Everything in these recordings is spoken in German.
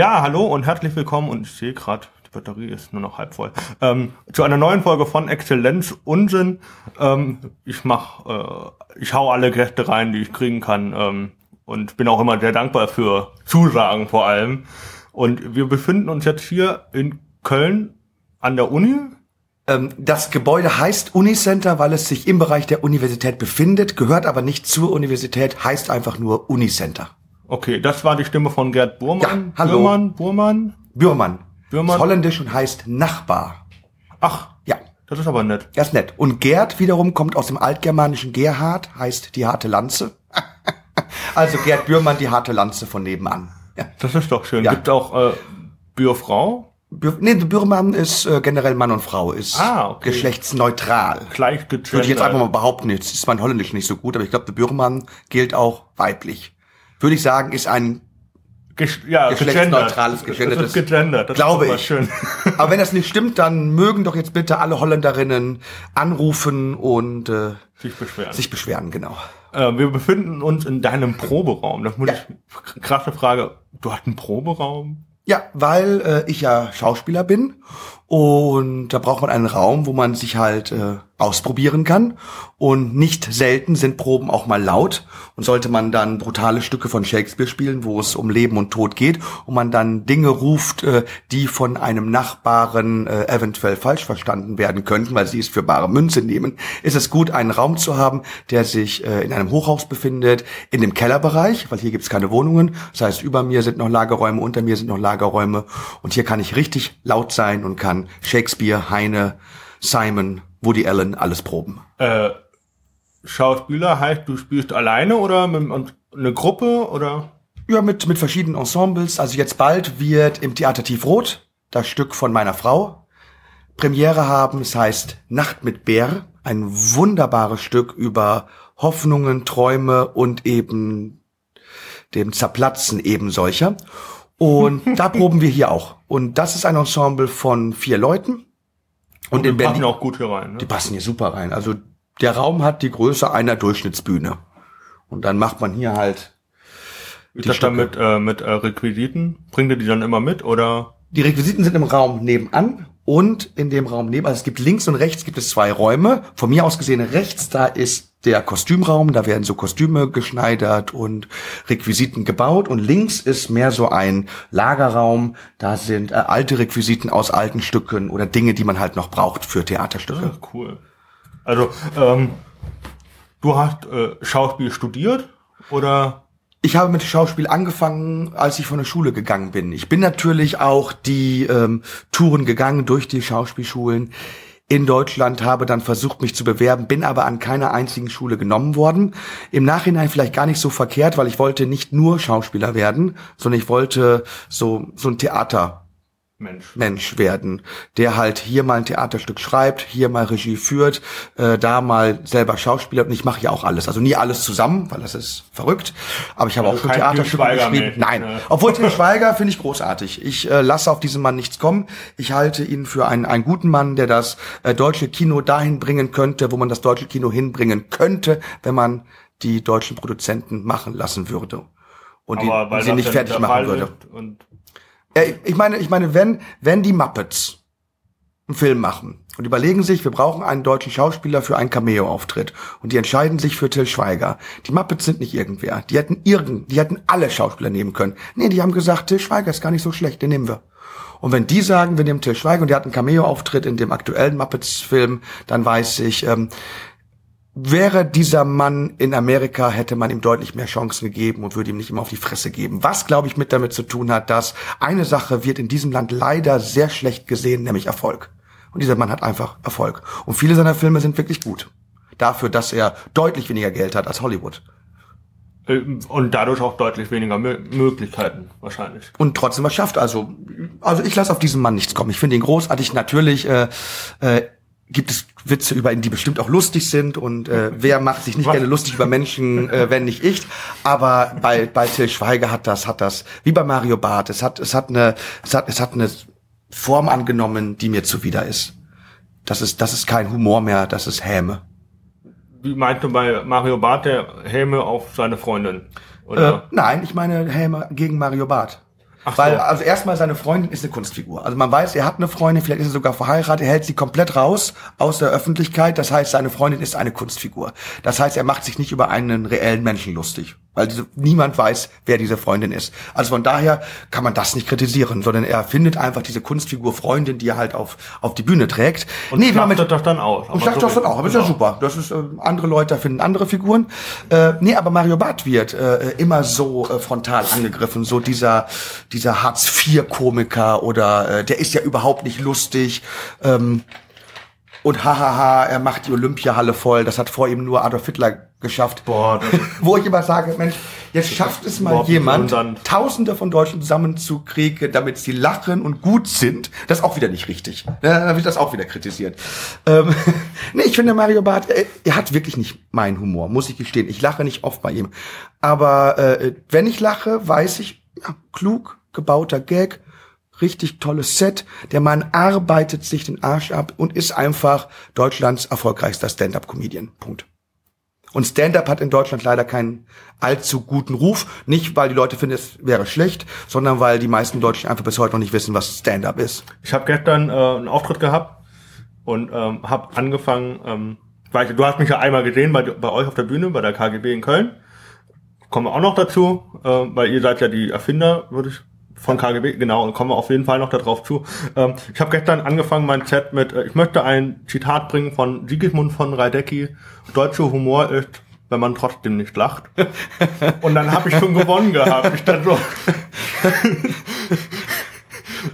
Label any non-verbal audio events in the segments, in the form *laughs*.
Ja, hallo und herzlich willkommen und ich sehe gerade, die Batterie ist nur noch halb voll, ähm, zu einer neuen Folge von Exzellenz Unsinn. Ähm, ich mach, äh, ich hau alle Gäste rein, die ich kriegen kann ähm, und bin auch immer sehr dankbar für Zusagen vor allem. Und wir befinden uns jetzt hier in Köln an der Uni. Ähm, das Gebäude heißt Unicenter, weil es sich im Bereich der Universität befindet, gehört aber nicht zur Universität, heißt einfach nur Unicenter. Okay, das war die Stimme von Gerd Burmann. Ja, hallo. Burmann, Burmann. Bürmann. Bürmann. Ist holländisch und heißt Nachbar. Ach, Ja, das ist aber nett. das ist nett. Und Gerd wiederum kommt aus dem altgermanischen Gerhard, heißt die harte Lanze. *laughs* also Gerd Bürmann, die harte Lanze von nebenan. Ja. Das ist doch schön. Ja. Gibt auch äh, Bürfrau, Bür nee, Bürmann ist äh, generell Mann und Frau, ist Ah, okay. geschlechtsneutral. gleich. Würde ich jetzt einfach mal behaupten, jetzt ist mein Holländisch nicht so gut, aber ich glaube, der Bürmann gilt auch weiblich. Würde ich sagen, ist ein Gesch ja, geschlechtsneutrales, gegendert. gegendertes- gegendert. Das Glaube ist ich. schön. *laughs* Aber wenn das nicht stimmt, dann mögen doch jetzt bitte alle Holländerinnen anrufen und äh, Sich beschweren. sich beschweren, genau. äh, wir befinden uns in deinem Proberaum. Das muss Ja. ich, krasse Frage. Du hast einen Proberaum? Ja, weil äh, ich ja Schauspieler bin und da braucht man einen Raum, wo man sich halt äh, ausprobieren kann. Und nicht selten sind Proben auch mal laut. Und sollte man dann brutale Stücke von Shakespeare spielen, wo es um Leben und Tod geht, und man dann Dinge ruft, äh, die von einem Nachbaren äh, eventuell falsch verstanden werden könnten, weil sie es für bare Münze nehmen, ist es gut, einen Raum zu haben, der sich äh, in einem Hochhaus befindet, in dem Kellerbereich, weil hier gibt's keine Wohnungen. Das heißt, über mir sind noch Lagerräume, unter mir sind noch Lagerräume. Und hier kann ich richtig laut sein und kann Shakespeare, Heine, Simon, Woody Allen alles proben. Äh, Schauspieler heißt, du spielst alleine oder mit und eine Gruppe oder? Ja, mit, mit verschiedenen Ensembles. Also jetzt bald wird im Theater Tiefrot das Stück von meiner Frau Premiere haben. Es heißt Nacht mit Bär. Ein wunderbares Stück über Hoffnungen, Träume und eben dem Zerplatzen eben solcher. Und *laughs* da proben wir hier auch. Und das ist ein Ensemble von vier Leuten. Und die in passen Berlin, auch gut hier rein. Ne? die passen hier super rein. Also der Raum hat die Größe einer Durchschnittsbühne. Und dann macht man hier halt Ist die das dann mit, äh, mit äh, Requisiten? Bringt ihr die dann immer mit oder? Die Requisiten sind im Raum nebenan und in dem Raum neben. Also es gibt links und rechts gibt es zwei Räume. Von mir aus gesehen rechts, da ist der Kostümraum, da werden so Kostüme geschneidert und Requisiten gebaut. Und links ist mehr so ein Lagerraum, da sind äh, alte Requisiten aus alten Stücken oder Dinge, die man halt noch braucht für Theaterstücke. Ja, cool. Also, ähm, du hast äh, Schauspiel studiert oder? Ich habe mit Schauspiel angefangen, als ich von der Schule gegangen bin. Ich bin natürlich auch die ähm, Touren gegangen durch die Schauspielschulen in Deutschland, habe dann versucht, mich zu bewerben, bin aber an keiner einzigen Schule genommen worden. Im Nachhinein vielleicht gar nicht so verkehrt, weil ich wollte nicht nur Schauspieler werden, sondern ich wollte so, so ein Theater Mensch. Mensch werden, der halt hier mal ein Theaterstück schreibt, hier mal Regie führt, äh, da mal selber Schauspieler und ich mache ja auch alles. Also nie alles zusammen, weil das ist verrückt. Aber ich habe Also auch schon Theaterstücke geschrieben. Nein, ne? obwohl Til *laughs* Schweiger finde ich großartig. Ich äh, lasse auf diesen Mann nichts kommen. Ich halte ihn für einen, einen guten Mann, der das äh, deutsche Kino dahin bringen könnte, wo man das deutsche Kino hinbringen könnte, wenn man die deutschen Produzenten machen lassen würde und, die, sie nicht fertig machen würde. Und Äh, ich meine, ich meine, wenn, wenn die Muppets einen Film machen und überlegen sich, wir brauchen einen deutschen Schauspieler für einen Cameo-Auftritt und die entscheiden sich für Till Schweiger. Die Muppets sind nicht irgendwer. Die hätten irgend, die hätten alle Schauspieler nehmen können. Nee, die haben gesagt, Till Schweiger ist gar nicht so schlecht, den nehmen wir. Und wenn die sagen, wir nehmen Till Schweiger und der hat einen Cameo-Auftritt in dem aktuellen Muppets-Film, dann weiß ich, ähm, Wäre dieser Mann in Amerika, hätte man ihm deutlich mehr Chancen gegeben und würde ihm nicht immer auf die Fresse geben. Was, glaube ich, mit damit zu tun hat, dass eine Sache wird in diesem Land leider sehr schlecht gesehen, nämlich Erfolg. Und dieser Mann hat einfach Erfolg. Und viele seiner Filme sind wirklich gut. Dafür, dass er deutlich weniger Geld hat als Hollywood. äh, und dadurch auch deutlich weniger Mö Möglichkeiten wahrscheinlich. Und trotzdem was schafft. Also, also ich lasse auf diesen Mann nichts kommen. Ich finde ihn großartig. Natürlich äh, äh, gibt es Witze über ihn, die bestimmt auch lustig sind. Und äh, wer macht sich nicht gerne lustig über Menschen, äh, wenn nicht ich? Aber bei bei Till Schweiger hat das hat das wie bei Mario Barth. Es hat es hat eine es hat es hat eine Form angenommen, die mir zuwider ist. Das ist das ist kein Humor mehr. Das ist Häme. Wie meinst du bei Mario Barth der Helme auf seine Freundin? Äh, Oder? nein, ich meine Häme gegen Mario Barth. Ach Weil, so. also erstmal seine Freundin ist eine Kunstfigur. Also man weiß, er hat eine Freundin, vielleicht ist er sogar verheiratet, er hält sie komplett raus aus der Öffentlichkeit. Das heißt, seine Freundin ist eine Kunstfigur. Das heißt, er macht sich nicht über einen reellen Menschen lustig. Weil diese, niemand weiß, wer diese Freundin ist. Also von daher kann man das nicht kritisieren, sondern er findet einfach diese Kunstfigur Freundin, die er halt auf, auf die Bühne trägt. Und nee, schlachtet mit, das dann aus. Und schlachtet so das dann auch. Aber genau. ist ja super. Das ist, äh, andere Leute finden andere Figuren. Äh, nee, aber Mario Barth wird äh, immer so äh, frontal angegriffen. So dieser, dieser Hartz-IV-Komiker oder äh, der ist ja überhaupt nicht lustig. Ähm, und hahaha, er macht die Olympiahalle voll. Das hat vor ihm nur Adolf Hitler geschafft. Boah, *laughs* Wo ich immer sage, Mensch, jetzt schafft es mal jemand, Tausende von Deutschen zusammenzukriegen, damit sie lachen und gut sind. Das ist auch wieder nicht richtig. Da wird das auch wieder kritisiert. Ähm, *laughs* nee, ich finde Mario Barth, er, er, hat wirklich nicht meinen Humor, muss ich gestehen. Ich lache nicht oft bei ihm. Aber äh, wenn ich lache, weiß ich, ja, klug gebauter Gag, richtig tolles Set. Der Mann arbeitet sich den Arsch ab und ist einfach Deutschlands erfolgreichster Stand-up-Comedian. Punkt. Und Stand-up hat in Deutschland leider keinen allzu guten Ruf. Nicht, weil die Leute finden, es wäre schlecht, sondern weil die meisten Deutschen einfach bis heute noch nicht wissen, was Stand-up ist. Ich habe gestern äh, einen Auftritt gehabt und ähm, habe angefangen, ähm, weil du hast mich ja einmal gesehen bei, bei euch auf der Bühne, bei der KGB in Köln. Kommen wir auch noch dazu, äh, weil ihr seid ja die Erfinder, würde ich von KGB, genau, und kommen wir auf jeden Fall noch darauf zu. Ähm, ich habe gestern angefangen, mein Chat mit, äh, ich möchte ein Zitat bringen von Sigismund von Reidecki. Deutscher Humor ist, wenn man trotzdem nicht lacht. *laughs* und dann habe ich schon gewonnen gehabt. Ich dachte so, *laughs*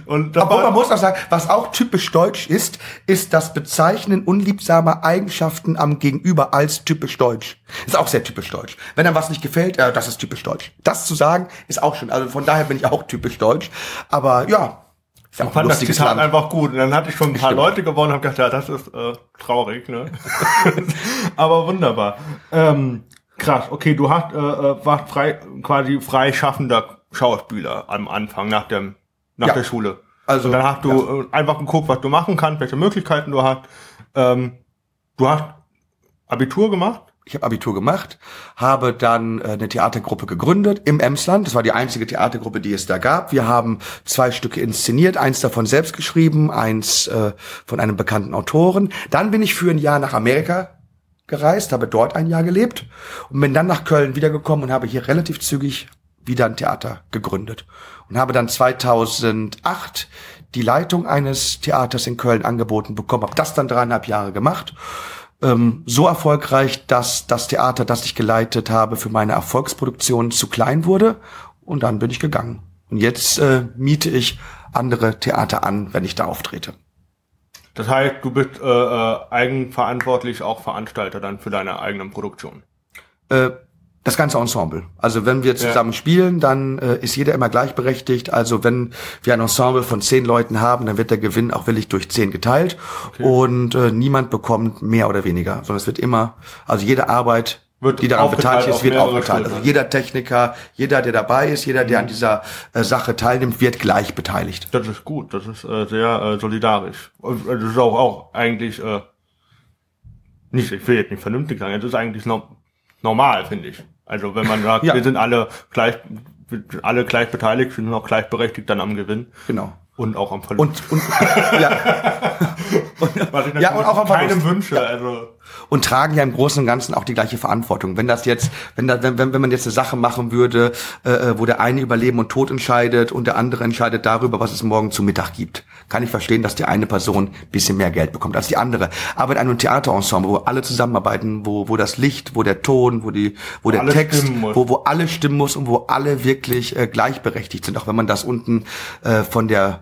Und Aber man muss auch sagen, was auch typisch deutsch ist, ist das Bezeichnen unliebsamer Eigenschaften am Gegenüber als typisch deutsch. Ist auch sehr typisch deutsch. Wenn einem was nicht gefällt, äh, das ist typisch deutsch. Das zu sagen, ist auch schon. Also von daher bin ich auch typisch deutsch. Aber ja, ist ich fand das Zitat Land. einfach gut. Und dann hatte ich schon ein paar Stimmt. Leute gewonnen und habe gedacht, ja, das ist äh, traurig, ne? *laughs* Aber wunderbar. Ähm, krass, okay, du hast, äh, äh warst frei, quasi freischaffender Schauspieler am Anfang, nach dem nach ja. der Schule. Also und dann hast du ja. Äh, einfach geguckt, was du machen kannst, welche Möglichkeiten du hast. Ähm, du hast Abitur gemacht? Ich habe Abitur gemacht, habe dann äh, eine Theatergruppe gegründet im Emsland. Das war die einzige Theatergruppe, die es da gab. Wir haben zwei Stücke inszeniert, eins davon selbst geschrieben, eins äh, von einem bekannten Autoren. Dann bin ich für ein Jahr nach Amerika gereist, habe dort ein Jahr gelebt und bin dann nach Köln wiedergekommen und habe hier relativ zügig wieder ein Theater gegründet und habe dann 2008 die Leitung eines Theaters in Köln angeboten bekommen, habe das dann dreieinhalb Jahre gemacht. Ähm, so erfolgreich, dass das Theater, das ich geleitet habe, für meine Erfolgsproduktion zu klein wurde und dann bin ich gegangen. Und jetzt äh, miete ich andere Theater an, wenn ich da auftrete. Das heißt, du bist äh, äh, eigenverantwortlich auch Veranstalter dann für deine eigenen Produktionen. Äh, das ganze Ensemble. Also wenn wir zusammen ja. spielen, dann äh, ist jeder immer gleichberechtigt. Also wenn wir ein Ensemble von zehn Leuten haben, dann wird der Gewinn auch willig durch zehn geteilt okay. und äh, niemand bekommt mehr oder weniger, sondern es wird immer, also jede Arbeit wird die daran beteiligt ist, wird aufgeteilt. Also jeder Techniker, jeder, der dabei ist, jeder, der mhm. an dieser äh, Sache teilnimmt, wird gleich beteiligt. Das ist gut, das ist äh, sehr äh, solidarisch. Und, äh, das ist auch, auch eigentlich äh, nicht, ich will jetzt nicht vernünftig sagen, es ist eigentlich no normal, finde ich. Also wenn man sagt, ja. wir sind alle gleich, alle gleich beteiligt, wir sind auch gleichberechtigt dann am Gewinn. Genau. Und auch am Verlust. Und, und ja. *laughs* *laughs* und, ja, und auch am Verlust. Keine Wünsche, ja. also und tragen ja im Großen und Ganzen auch die gleiche Verantwortung. Wenn das jetzt, wenn, da, wenn, wenn man jetzt eine Sache machen würde, äh, äh, wo der eine über Leben und Tod entscheidet und der andere entscheidet darüber, was es morgen zu Mittag gibt, kann ich verstehen, dass die eine Person bisschen mehr Geld bekommt als die andere. Aber in einem Theaterensemble, wo alle zusammenarbeiten, wo, wo das Licht, wo der Ton, wo die, wo, wo der Text, wo, wo alle stimmen muss und wo alle wirklich äh, gleichberechtigt sind, auch wenn man das unten äh, von der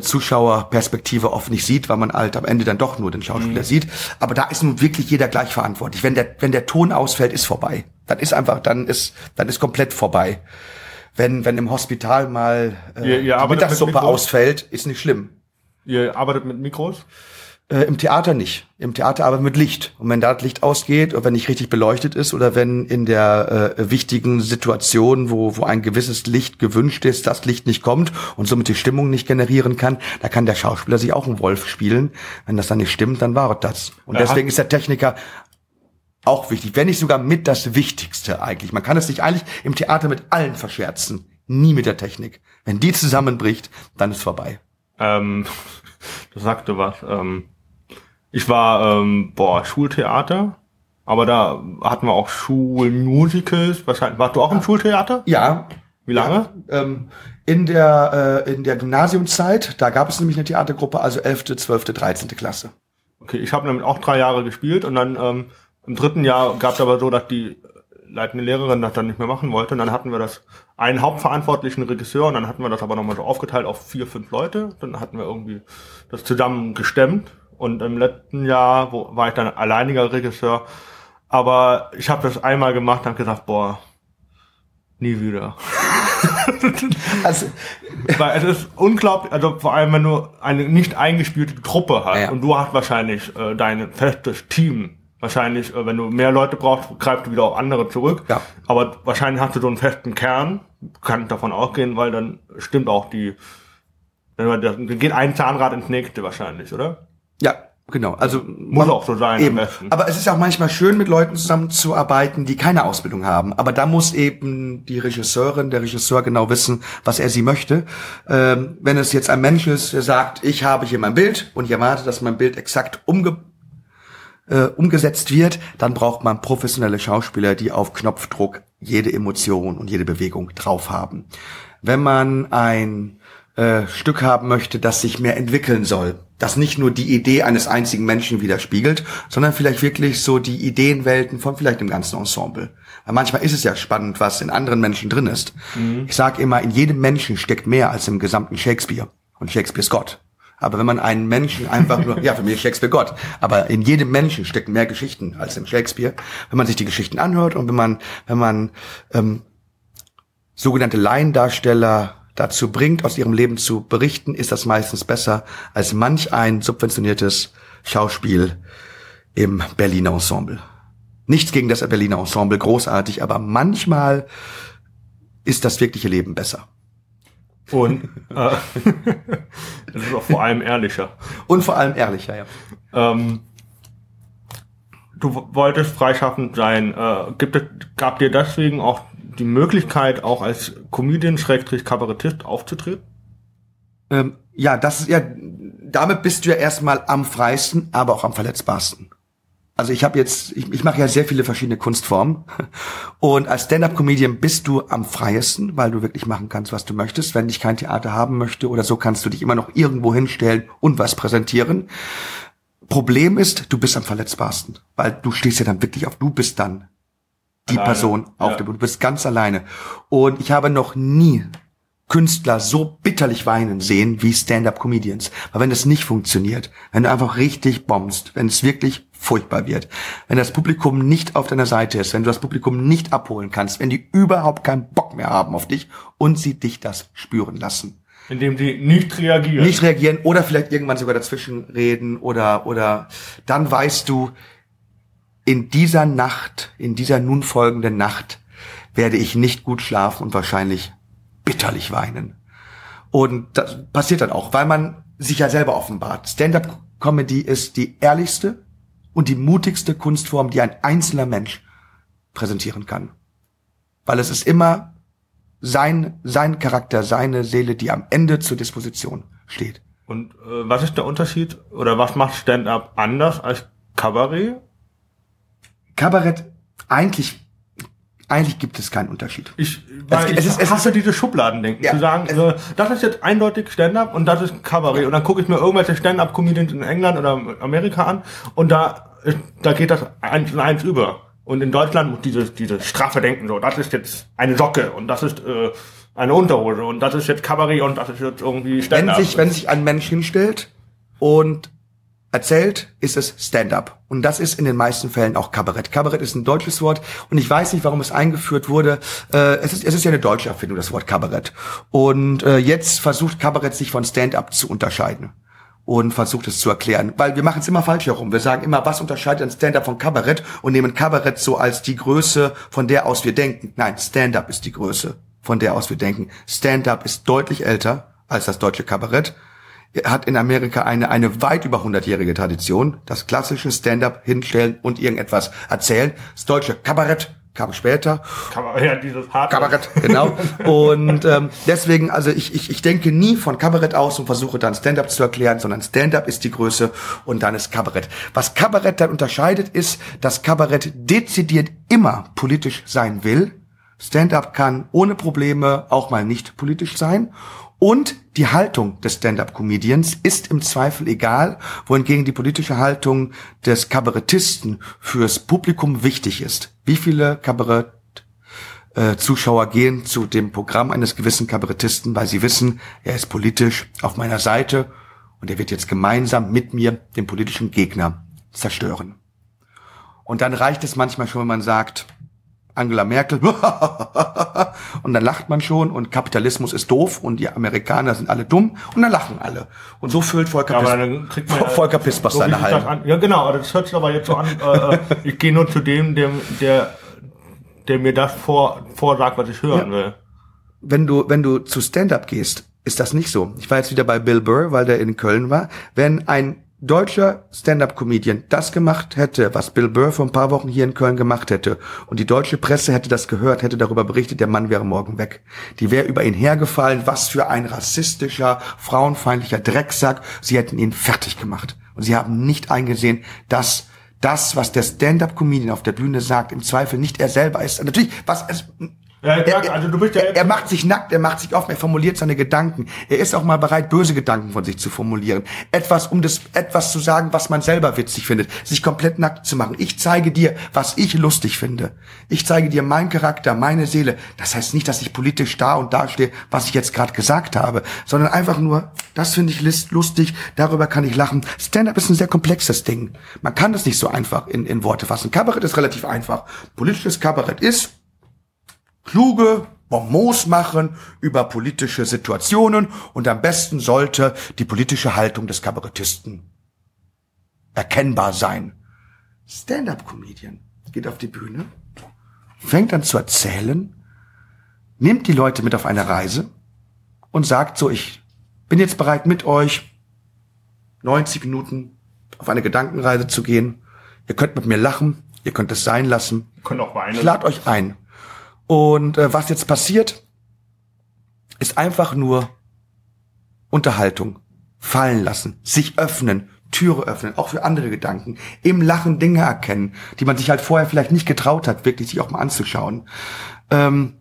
Zuschauerperspektive oft nicht sieht, weil man halt am Ende dann doch nur den Schauspieler mhm. sieht. Aber da ist nun wirklich jeder gleich verantwortlich. Wenn der, wenn der Ton ausfällt, ist vorbei. Dann ist einfach, dann ist, dann ist komplett vorbei. Wenn, wenn im Hospital mal äh, ihr, ihr die Mittagssuppe ausfällt, ist nicht schlimm. Ihr arbeitet mit Mikros? Äh, Im Theater nicht. Im Theater aber mit Licht. Und wenn da das Licht ausgeht oder wenn nicht richtig beleuchtet ist oder wenn in der äh, wichtigen Situation, wo, wo ein gewisses Licht gewünscht ist, das Licht nicht kommt und somit die Stimmung nicht generieren kann, da kann der Schauspieler sich auch einen Wolf spielen. Wenn das dann nicht stimmt, dann war das. Und deswegen ist der Techniker auch wichtig, wenn nicht sogar mit das Wichtigste eigentlich. Man kann es sich eigentlich im Theater mit allen verscherzen. nie mit der Technik. Wenn die zusammenbricht, dann ist vorbei. Ähm, *laughs* du sagte was. Ähm, ich war, ähm, boah, Schultheater, aber da hatten wir auch Schulmusicals. Wahrscheinlich, warst du auch im Schultheater? Ja. Wie lange? Ja, ähm, in der, äh, in der Gymnasiumszeit, da gab es nämlich eine Theatergruppe, also 11., 12., 13. Klasse. Okay, ich habe nämlich auch drei Jahre gespielt und dann ähm, im dritten Jahr gab es aber so, dass die leitende Lehrerin das dann nicht mehr machen wollte. Und dann hatten wir das einen hauptverantwortlichen Regisseur und dann hatten wir das aber nochmal so aufgeteilt auf vier, fünf Leute. Dann hatten wir irgendwie das zusammen gestemmt. Und im letzten Jahr wo, war ich dann alleiniger Regisseur. Aber ich habe das einmal gemacht und habe gesagt, boah, nie wieder. *laughs* also, Weil es ist unglaublich, also vor allem, wenn du eine nicht eingespielte Truppe hast Ja. und du hast wahrscheinlich äh, dein festes Team. Wahrscheinlich, äh, wenn du mehr Leute brauchst, greifst du wieder auf andere zurück. Ja. Aber wahrscheinlich hast du so einen festen Kern. Kann davon ausgehen, weil dann stimmt auch die, dann dann geht ein Zahnrad ins nächste wahrscheinlich, oder? Ja, genau. Also Muss auch so sein, Eben. Aber es ist auch manchmal schön, mit Leuten zusammenzuarbeiten, die keine Ausbildung haben. Aber da muss eben die Regisseurin, der Regisseur genau wissen, was er sie möchte. Ähm, wenn es jetzt ein Mensch ist, der sagt, ich habe hier mein Bild und ich erwarte, dass mein Bild exakt umge äh, umgesetzt wird, dann braucht man professionelle Schauspieler, die auf Knopfdruck jede Emotion und jede Bewegung drauf haben. Wenn man ein äh, Stück haben möchte, das sich mehr entwickeln soll, das nicht nur die Idee eines einzigen Menschen widerspiegelt, sondern vielleicht wirklich so die Ideenwelten von vielleicht dem ganzen Ensemble. Weil manchmal ist es ja spannend, was in anderen Menschen drin ist. Ich sage immer, in jedem Menschen steckt mehr als im gesamten Shakespeare. Und Shakespeare ist Gott. Aber wenn man einen Menschen einfach nur, ja, für mich ist Shakespeare Gott, aber in jedem Menschen stecken mehr Geschichten als im Shakespeare. Wenn man sich die Geschichten anhört und wenn man, wenn man ähm, sogenannte Laiendarsteller dazu bringt, aus ihrem Leben zu berichten, ist das meistens besser als manch ein subventioniertes Schauspiel im Berliner Ensemble. Nichts gegen das Berliner Ensemble, großartig, aber manchmal ist das wirkliche Leben besser. Und äh, *laughs* das ist auch vor allem ehrlicher. Und vor allem ehrlicher, ja. Ähm, du wolltest freischaffend sein. Äh, gibt es, gab dir deswegen auch die Möglichkeit, auch als Comedian-Kabarettist aufzutreten? Ähm, ja, das ist ja, damit bist du ja erstmal am freisten, aber auch am verletzbarsten. Also ich habe jetzt, ich, ich mache ja sehr viele verschiedene Kunstformen *laughs* und als Stand-up-Comedian bist du am freiesten, weil du wirklich machen kannst, was du möchtest. Wenn dich kein Theater haben möchte oder so, kannst du dich immer noch irgendwo hinstellen und was präsentieren. Problem ist, du bist am verletzbarsten, weil du stehst ja dann wirklich auf, du bist dann die Alleine, Person auf ja. der Bühne, du bist ganz alleine. Und ich habe noch nie Künstler so bitterlich weinen sehen wie Stand-up-Comedians. Weil wenn das nicht funktioniert, wenn du einfach richtig bombst, wenn es wirklich furchtbar wird, wenn das Publikum nicht auf deiner Seite ist, wenn du das Publikum nicht abholen kannst, wenn die überhaupt keinen Bock mehr haben auf dich und sie dich das spüren lassen. Indem sie nicht reagieren. Nicht reagieren oder vielleicht irgendwann sogar dazwischen reden oder, oder dann weißt du, in dieser Nacht, in dieser nun folgenden Nacht werde ich nicht gut schlafen und wahrscheinlich bitterlich weinen. Und das passiert dann auch, weil man sich ja selber offenbart. Stand-up-Comedy ist die ehrlichste und die mutigste Kunstform, die ein einzelner Mensch präsentieren kann. Weil es ist immer sein, sein Charakter, seine Seele, die am Ende zur Disposition steht. Und äh, was ist der Unterschied oder was macht Stand-up anders als Kabarett? Kabarett, eigentlich, eigentlich gibt es keinen Unterschied. Ich, weil es ich ist- es hasse ist- diese Schubladendenken. Ja, zu sagen, es- äh, das ist jetzt eindeutig Stand-up und das ist Kabarett. Und dann gucke ich mir irgendwelche Stand-up-Comedians in England oder Amerika an und da, ist- da geht das eins in eins über. Und in Deutschland dieses, dieses straffe Denken so, das ist jetzt eine Socke und das ist äh, eine Unterhose und das ist jetzt Kabarett und das ist jetzt irgendwie Wenn Stand-up. sich, wenn sich ein Mensch hinstellt und erzählt, ist es Stand-up. Und das ist in den meisten Fällen auch Kabarett. Kabarett ist ein deutsches Wort und ich weiß nicht, warum es eingeführt wurde. Äh, es, ist, es ist ja eine deutsche Erfindung, das Wort Kabarett. Und äh, jetzt versucht Kabarett sich von Stand-up zu unterscheiden und versucht es zu erklären. Weil wir machen es immer falsch herum. Wir sagen immer, was unterscheidet ein Stand-up von Kabarett und nehmen Kabarett so als die Größe, von der aus wir denken. Nein, Stand-up ist die Größe, von der aus wir denken. Stand-up ist deutlich älter als das deutsche Kabarett. Hat in Amerika eine, eine weit über 100-jährige Tradition. Das klassische Stand-up hinstellen und irgendetwas erzählen. Das deutsche Kabarett kam später. Kabarett, ja, dieses harte. Kabarett, genau. Und ähm, deswegen, also ich, ich, ich denke nie von Kabarett aus und versuche dann Stand-up zu erklären, sondern Stand-up ist die Größe und dann ist Kabarett. Was Kabarett dann unterscheidet, ist, dass Kabarett dezidiert immer politisch sein will. Stand-up kann ohne Probleme auch mal nicht politisch sein. Und die Haltung des Stand-up-Comedians ist im Zweifel egal, wohingegen die politische Haltung des Kabarettisten fürs Publikum wichtig ist. Wie viele Kabarett äh, Zuschauer gehen zu dem Programm eines gewissen Kabarettisten, weil sie wissen, er ist politisch auf meiner Seite und er wird jetzt gemeinsam mit mir den politischen Gegner zerstören. Und dann reicht es manchmal schon, wenn man sagt, Angela Merkel *laughs* und dann lacht man schon und Kapitalismus ist doof und die Amerikaner sind alle dumm und dann lachen alle. Und so füllt Volker, aber Pis dann kriegt man, Volker Pispers so seine Hallen. Ja, genau, aber das hört sich aber jetzt so an, äh, äh, *laughs* ich gehe nur zu dem, dem, der, der mir das vor, vorsagt, was ich hören Ja. will. Wenn du, wenn du zu Stand-up gehst, ist das nicht so. Ich war jetzt wieder bei Bill Burr, weil der in Köln war. Wenn ein deutscher Stand-up-Comedian das gemacht hätte, was Bill Burr vor ein paar Wochen hier in Köln gemacht hätte, und die deutsche Presse hätte das gehört, hätte darüber berichtet, der Mann wäre morgen weg. Die wäre über ihn hergefallen, was für ein rassistischer, frauenfeindlicher Drecksack. Sie hätten ihn fertig gemacht. Und sie haben nicht eingesehen, dass das, was der Stand-up-Comedian auf der Bühne sagt, im Zweifel nicht er selber ist. Natürlich, was es, Ja, er, also du bist ja er, er macht sich nackt, er macht sich offen, er formuliert seine Gedanken. Er ist auch mal bereit, böse Gedanken von sich zu formulieren. Etwas, um das, etwas zu sagen, was man selber witzig findet. Sich komplett nackt zu machen. Ich zeige dir, was ich lustig finde. Ich zeige dir meinen Charakter, meine Seele. Das heißt nicht, dass ich politisch da und da stehe, was ich jetzt gerade gesagt habe, sondern einfach nur, das finde ich lustig, darüber kann ich lachen. Stand-up ist ein sehr komplexes Ding. Man kann das nicht so einfach in, in Worte fassen. Kabarett ist relativ einfach. Politisches Kabarett ist, kluge Bonbons machen über politische Situationen und am besten sollte die politische Haltung des Kabarettisten erkennbar sein. Stand-up-Comedian geht auf die Bühne, fängt an zu erzählen, nimmt die Leute mit auf eine Reise und sagt so, ich bin jetzt bereit mit euch 90 Minuten auf eine Gedankenreise zu gehen. Ihr könnt mit mir lachen, ihr könnt es sein lassen. können auch weinen. Ich lade euch ein. Und äh, was jetzt passiert, ist einfach nur Unterhaltung, fallen lassen, sich öffnen, Türe öffnen, auch für andere Gedanken, im Lachen Dinge erkennen, die man sich halt vorher vielleicht nicht getraut hat, wirklich sich auch mal anzuschauen. Ähm,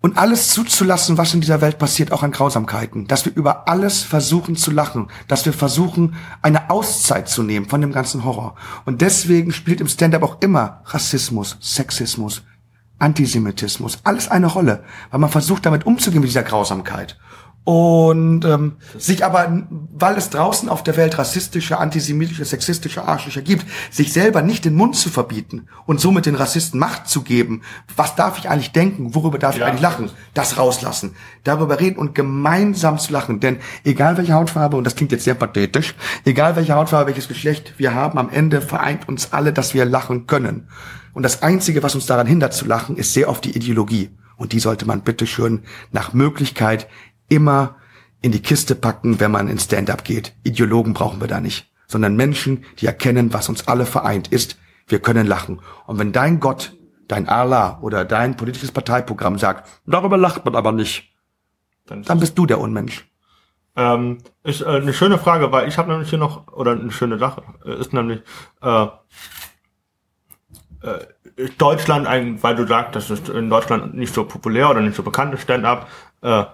und alles zuzulassen, was in dieser Welt passiert, auch an Grausamkeiten. Dass wir über alles versuchen zu lachen. Dass wir versuchen, eine Auszeit zu nehmen von dem ganzen Horror. Und deswegen spielt im Stand-up auch immer Rassismus, Sexismus, Antisemitismus, alles eine Rolle. Weil man versucht, damit umzugehen mit dieser Grausamkeit. Und ähm, sich aber, weil es draußen auf der Welt rassistische, antisemitische, sexistische Arschlöcher gibt, sich selber nicht den Mund zu verbieten und somit den Rassisten Macht zu geben. Was darf ich eigentlich denken? Worüber darf ich Ja. eigentlich lachen? Das rauslassen. Darüber reden und gemeinsam zu lachen. Denn egal welche Hautfarbe, und das klingt jetzt sehr pathetisch, egal welche Hautfarbe, welches Geschlecht wir haben, am Ende vereint uns alle, dass wir lachen können. Und das Einzige, was uns daran hindert zu lachen, ist sehr oft die Ideologie. Und die sollte man bitteschön nach Möglichkeit immer in die Kiste packen, wenn man in Stand-up geht. Ideologen brauchen wir da nicht, sondern Menschen, die erkennen, was uns alle vereint ist. Wir können lachen. Und wenn dein Gott, dein Allah oder dein politisches Parteiprogramm sagt, darüber lacht man aber nicht, Dann dann bist du der Unmensch. Ähm, ist äh, eine schöne Frage, weil ich habe nämlich hier noch, oder eine schöne Sache, äh, ist nämlich, äh, äh, ist Deutschland ein, weil du sagst, das ist in Deutschland nicht so populär oder nicht so bekannt Stand-up, äh,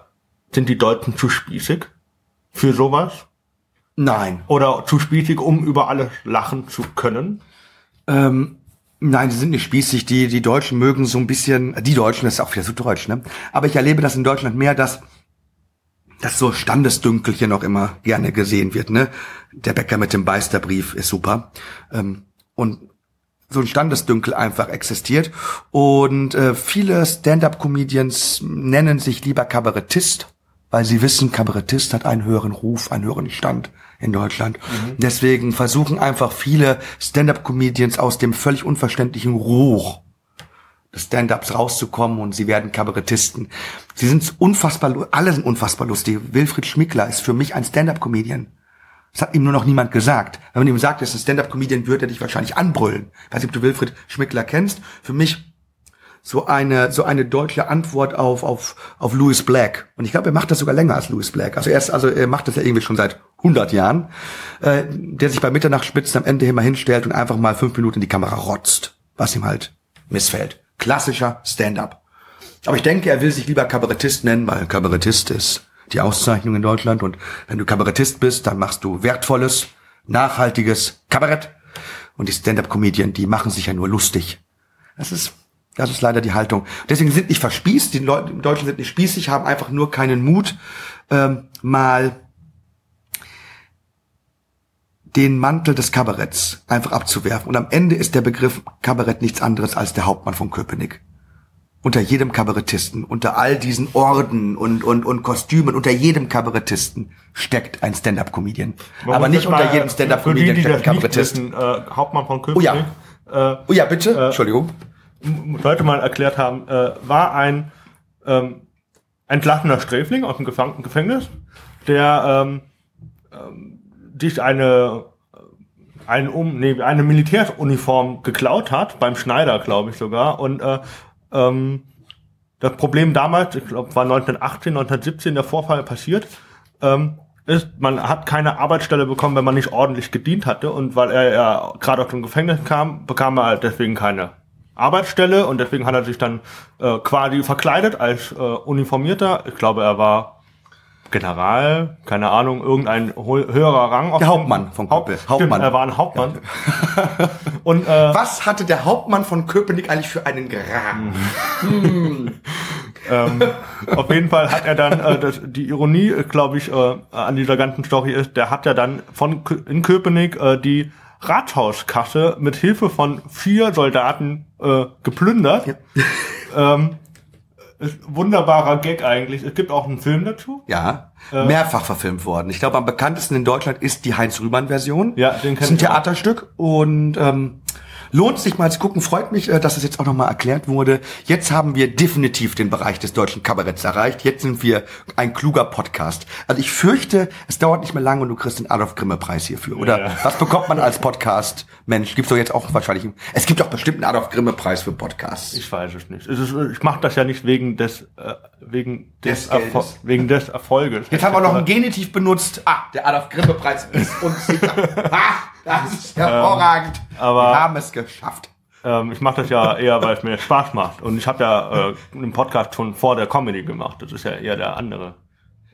sind die Deutschen zu spießig für sowas? Nein. Oder zu spießig, um über alles lachen zu können? Ähm, nein, die sind nicht spießig. Die, die Deutschen mögen so ein bisschen, die Deutschen, das ist auch wieder so deutsch, ne? Aber ich erlebe das in Deutschland mehr, dass dass so Standesdünkelchen noch immer gerne gesehen wird, ne? Der Bäcker mit dem Beisterbrief ist super. Ähm, und so ein Standesdünkel einfach existiert. Und äh, viele Stand-up-Comedians nennen sich lieber Kabarettist, weil sie wissen, Kabarettist hat einen höheren Ruf, einen höheren Stand in Deutschland. Deswegen versuchen einfach viele Stand-up-Comedians aus dem völlig unverständlichen Ruch des Stand-ups rauszukommen und sie werden Kabarettisten. Sie sind unfassbar, alle sind unfassbar lustig. Wilfried Schmickler ist für mich ein Stand-up-Comedian. Das hat ihm nur noch niemand gesagt. Wenn man ihm sagt, er ist ein Stand-Up-Comedian, würde er dich wahrscheinlich anbrüllen. Ich weiß nicht, ob du Wilfried Schmickler kennst. Für mich so eine so eine deutsche Antwort auf auf auf Louis Black. Und ich glaube er macht das sogar länger als Louis Black. Also er ist also er macht das ja irgendwie schon seit 100 Jahren äh, der sich bei Mitternachtsspitzen am Ende immer hinstellt und einfach mal fünf Minuten in die Kamera rotzt was ihm halt missfällt. Klassischer Stand-up. Aber ich denke er will sich lieber Kabarettist nennen weil Kabarettist ist die Auszeichnung in Deutschland. Und wenn du Kabarettist bist dann machst du wertvolles nachhaltiges Kabarett. Und die Stand-up-Comedian die machen sich ja nur lustig. Das ist das ist leider die Haltung. Deswegen sind nicht verspießt, die Leute im Deutschen sind nicht spießig, haben einfach nur keinen Mut, ähm, mal den Mantel des Kabaretts einfach abzuwerfen. Und am Ende ist der Begriff Kabarett nichts anderes als der Hauptmann von Köpenick. Unter jedem Kabarettisten, unter all diesen Orden und, und, und Kostümen, unter jedem Kabarettisten steckt ein Stand-Up-Comedian. Aber nicht unter jedem Stand-Up-Comedian steckt ein Kabarettist. Wissen, äh, Hauptmann von Köpenick. Oh ja. Äh, oh ja, bitte. Äh, Entschuldigung Leute mal erklärt haben, äh, war ein ähm, entlassener Sträfling aus dem Gefang Gefängnis, der ähm, ähm, sich eine eine, um, nee, eine Militäruniform geklaut hat, beim Schneider, glaube ich sogar. Und äh, ähm, das Problem damals, ich glaube, war 1918, 1917 der Vorfall passiert, ähm, ist, man hat keine Arbeitsstelle bekommen, wenn man nicht ordentlich gedient hatte. Und weil er ja gerade aus dem Gefängnis kam, bekam er halt deswegen keine Arbeitsstelle und deswegen hat er sich dann äh, quasi verkleidet als äh, Uniformierter. Ich glaube, er war General, keine Ahnung, irgendein höherer Rang. Der Hauptmann von Köpenick. Haupt, Hauptmann. Stimmt, er war ein Hauptmann. und äh, *laughs* was hatte der Hauptmann von Köpenick eigentlich für einen Rang? hm. ähm, auf jeden Fall hat er dann äh, das, die Ironie, glaube ich, äh, an dieser ganzen Story ist, der hat ja dann von in Köpenick äh, die Rathauskasse mit Hilfe von vier Soldaten äh, geplündert. Ja. *laughs* Ähm, wunderbarer Gag eigentlich. Es gibt auch einen Film dazu. Ja, äh, mehrfach verfilmt worden. Ich glaube, am bekanntesten in Deutschland ist die Heinz-Rühmann-Version. Ja, den kennt Das ist ein Theaterstück und ähm, Lohnt sich mal zu gucken. Freut mich, äh, dass es jetzt auch nochmal erklärt wurde. Jetzt haben wir definitiv den Bereich des deutschen Kabaretts erreicht. Jetzt sind wir ein kluger Podcast. Also ich fürchte, es dauert nicht mehr lange und du kriegst den Adolf Grimme Preis hierfür. Oder ja. was bekommt man als Podcast? Mensch, gibt's doch jetzt auch wahrscheinlich. Es gibt doch bestimmt einen Adolf Grimme Preis für Podcasts. Ich weiß es nicht. Es ist, ich mache das ja nicht wegen des äh, wegen des, des wegen des Erfolges. Jetzt haben wir noch ein Genitiv benutzt. Ah, der Adolf Grimme Preis ist uns sicher. *laughs* ah, das ist hervorragend. Ähm, aber wir haben es geschafft. Ähm, ich mache das ja eher, weil es mir Spaß macht. Und ich habe ja äh, einen Podcast schon vor der Comedy gemacht. Das ist ja eher der andere.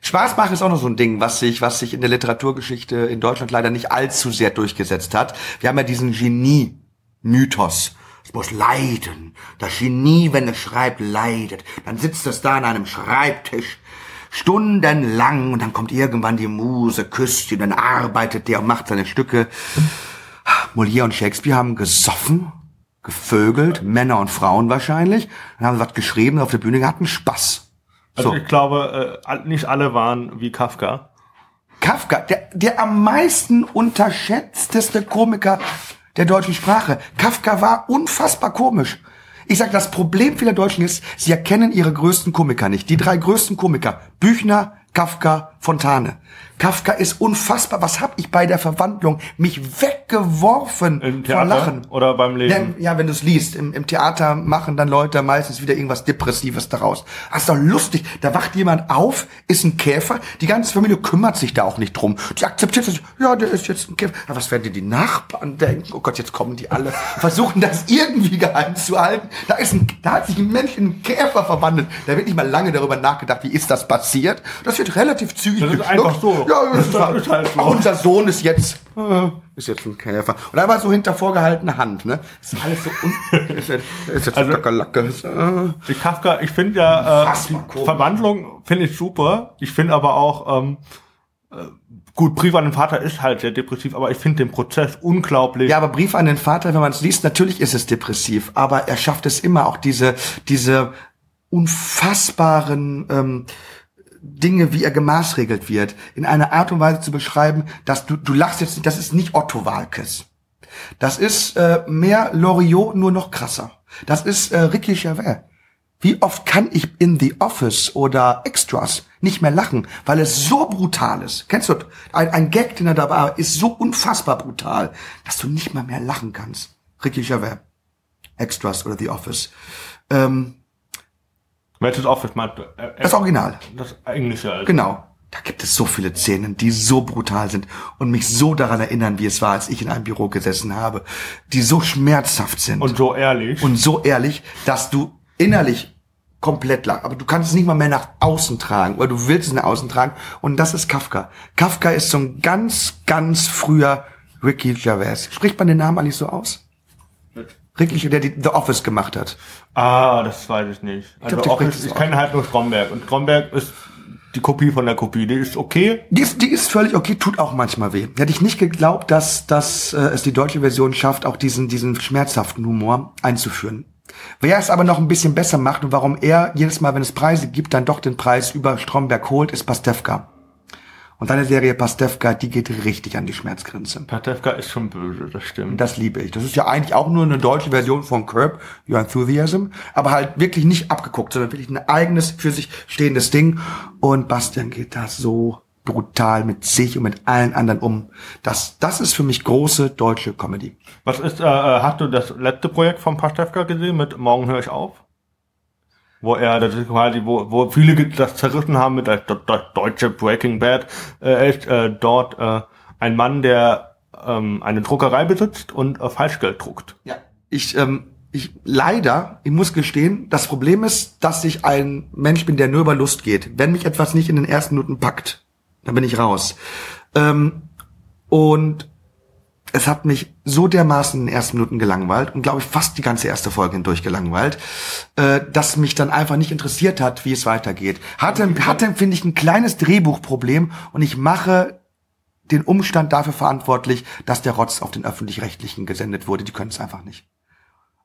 Spaß machen ist auch noch so ein Ding, was sich, was sich in der Literaturgeschichte in Deutschland leider nicht allzu sehr durchgesetzt hat. Wir haben ja diesen Genie-Mythos. Es muss leiden. Das Genie, wenn es schreibt, leidet. Dann sitzt es da an einem Schreibtisch stundenlang und dann kommt irgendwann die Muse, küsst ihn, dann arbeitet der und macht seine Stücke. Molière und Shakespeare haben gesoffen, gevögelt, Männer und Frauen wahrscheinlich, dann haben sie was geschrieben, auf der Bühne hatten Spaß. Also ich glaube, äh, nicht alle waren wie Kafka. Kafka, der, der am meisten unterschätzteste Komiker der deutschen Sprache. Kafka war unfassbar komisch. Ich sag, das Problem vieler Deutschen ist, sie erkennen ihre größten Komiker nicht. Die drei größten Komiker, Büchner, Kafka, Fontane. Kafka ist unfassbar. Was hab ich bei der Verwandlung mich weggeworfen Im Theater vor Lachen? Oder beim Lesen? Ja, wenn du es liest. Im, Im, Theater machen dann Leute meistens wieder irgendwas Depressives daraus. Das ist doch lustig. Da wacht jemand auf, ist ein Käfer. Die ganze Familie kümmert sich da auch nicht drum. Die akzeptiert das. Ja, der ist jetzt ein Käfer. Aber was werden die, die Nachbarn denken? Oh Gott, jetzt kommen die alle. Versuchen das irgendwie geheim zu halten. Da ist ein, da hat sich ein Mensch in einen Käfer verwandelt. Da wird nicht mal lange darüber nachgedacht, wie ist das passiert. Das wird relativ zügig. Das einfach so. Ja, ist, *laughs* halt, ist halt so. Unser Sohn ist jetzt, äh, ist jetzt ein Käfer. Und einfach so hinter vorgehaltener Hand, ne? Das ist alles so, un *laughs* ist jetzt, ist jetzt also, Lacke. Äh. Die Kafka, ich finde ja, äh, Verwandlung finde ich super. Ich finde aber auch, ähm, äh, Gut, Brief an den Vater ist halt sehr depressiv, aber ich finde den Prozess unglaublich. Ja, aber Brief an den Vater, wenn man es liest, natürlich ist es depressiv, aber er schafft es immer auch diese diese unfassbaren ähm, Dinge, wie er gemaßregelt wird, in einer Art und Weise zu beschreiben, dass du, du lachst jetzt, das ist nicht Otto Walkes. Das ist äh, mehr Loriot, nur noch krasser. Das ist äh, Ricky Gervais. Wie oft kann ich in The Office oder Extras nicht mehr lachen, weil es so brutal ist. Kennst du, ein, ein Gag, den er da war, ist so unfassbar brutal, dass du nicht mal mehr lachen kannst. Ricky Gervais, Extras oder The Office. Ähm, Welches Office du? Äh, das Original. Das Englische. Also. Genau. Da gibt es so viele Szenen, die so brutal sind und mich so daran erinnern, wie es war, als ich in einem Büro gesessen habe, die so schmerzhaft sind. Und so ehrlich. Und so ehrlich, dass du innerlich komplett lang, aber du kannst es nicht mal mehr nach außen tragen oder du willst es nach außen tragen und das ist Kafka. Kafka ist so ein ganz, ganz früher Ricky Gervais. Spricht man den Namen eigentlich so aus? Ricky, der die The Office gemacht hat. Ah, das weiß ich nicht. Also glaub, ich, Office, ich kenne halt nur Stromberg und Stromberg ist die Kopie von der Kopie. Die ist okay. Die ist, die ist völlig okay, tut auch manchmal weh. Hätte ich nicht geglaubt, dass, dass äh, es die deutsche Version schafft, auch diesen, diesen schmerzhaften Humor einzuführen. Wer es aber noch ein bisschen besser macht und warum er jedes Mal, wenn es Preise gibt, dann doch den Preis über Stromberg holt, ist Pastewka. Und deine Serie Pastewka, die geht richtig an die Schmerzgrenze. Pastewka ist schon böse, das stimmt. Das liebe ich. Das ist ja eigentlich auch nur eine deutsche Version von Curb Your Enthusiasm, aber halt wirklich nicht abgeguckt, sondern wirklich ein eigenes, für sich stehendes Ding. Und Bastian geht da so brutal mit sich und mit allen anderen um. Das, das ist für mich große deutsche Comedy. Was ist, äh, äh hast du das letzte Projekt von Pastewka gesehen mit Morgen höre ich auf? Wo er das ist quasi, wo, wo viele das zerrissen haben mit der deutsche Breaking Bad, äh, ist äh, dort äh, ein Mann, der ähm, eine Druckerei besitzt und äh, Falschgeld druckt. Ja, ich ähm, ich leider, ich muss gestehen, das Problem ist, dass ich ein Mensch bin, der nur über Lust geht. Wenn mich etwas nicht in den ersten Minuten packt, dann bin ich raus. Ähm, und es hat mich so dermaßen in den ersten Minuten gelangweilt und glaube ich fast die ganze erste Folge hindurch gelangweilt, äh, dass mich dann einfach nicht interessiert hat, wie es weitergeht. Hatte, hatte finde ich, ein kleines Drehbuchproblem und ich mache den Umstand dafür verantwortlich, dass der Rotz auf den öffentlich-rechtlichen gesendet wurde. Die können es einfach nicht.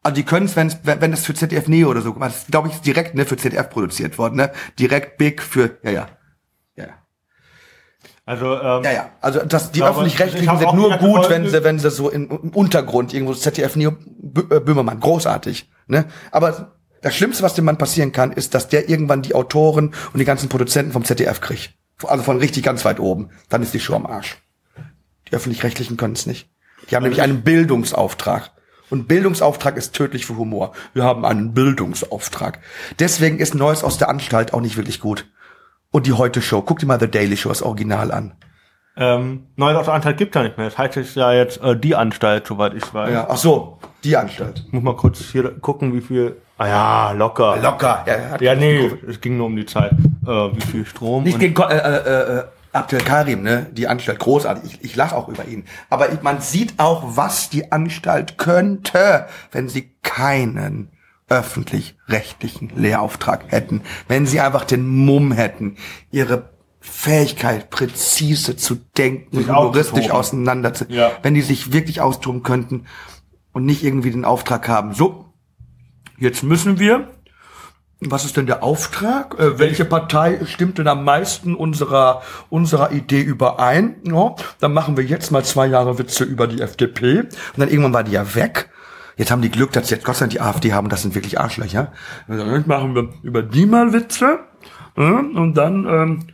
Also die können es, wenn wenn es für ZDF Neo oder so, das glaube ich direkt ne für ZDF produziert worden, ne? Direkt big für ja ja. Also ähm, ja, ja. Also das, die öffentlich-rechtlichen sind nur gut, wenn sie, wenn sie so im, im Untergrund irgendwo ZDF Neo äh, Böhmermann großartig. Ne? Aber das Schlimmste, was dem Mann passieren kann, ist, dass der irgendwann die Autoren und die ganzen Produzenten vom ZDF kriegt. Also von richtig ganz weit oben. Dann ist die Show am Arsch. Die öffentlich-rechtlichen können es nicht. Die haben nämlich einen Bildungsauftrag. Und Bildungsauftrag ist tödlich für Humor. Wir haben einen Bildungsauftrag. Deswegen ist Neues aus der Anstalt auch nicht wirklich gut. Und die Heute Show. Guck dir mal The Daily Show, das Original an. Ähm, Neues aus der Anstalt gibt ja nicht mehr. Das heißt es ja jetzt äh, die Anstalt, soweit ich weiß. Ja, ach so, die Anstalt. Ich muss mal kurz hier gucken, wie viel. Ah ja, locker. Locker. Ja, ja nee, es ging nur um die Zeit. Äh, wie viel Strom. Nicht gegen äh, äh, äh, Abdel Karim, ne? Die Anstalt großartig. Ich, ich lache auch über ihn. Aber man sieht auch, was die Anstalt könnte, wenn sie keinen öffentlich-rechtlichen Lehrauftrag hätten, wenn sie einfach den Mumm hätten, ihre Fähigkeit, präzise zu denken, sich humoristisch auseinander zu, ja. wenn die sich wirklich austoben könnten und nicht irgendwie den Auftrag haben, so, jetzt müssen wir, was ist denn der Auftrag? Äh, welche Partei stimmt denn am meisten unserer, unserer Idee überein? Ja, dann machen wir jetzt mal zwei Jahre Witze über die FDP. Und dann irgendwann war die ja weg. Jetzt haben die Glück, dass jetzt Gott sei Dank die AfD haben, das sind wirklich Arschlöcher. Also jetzt machen wir über die mal Witze und dann, ähm,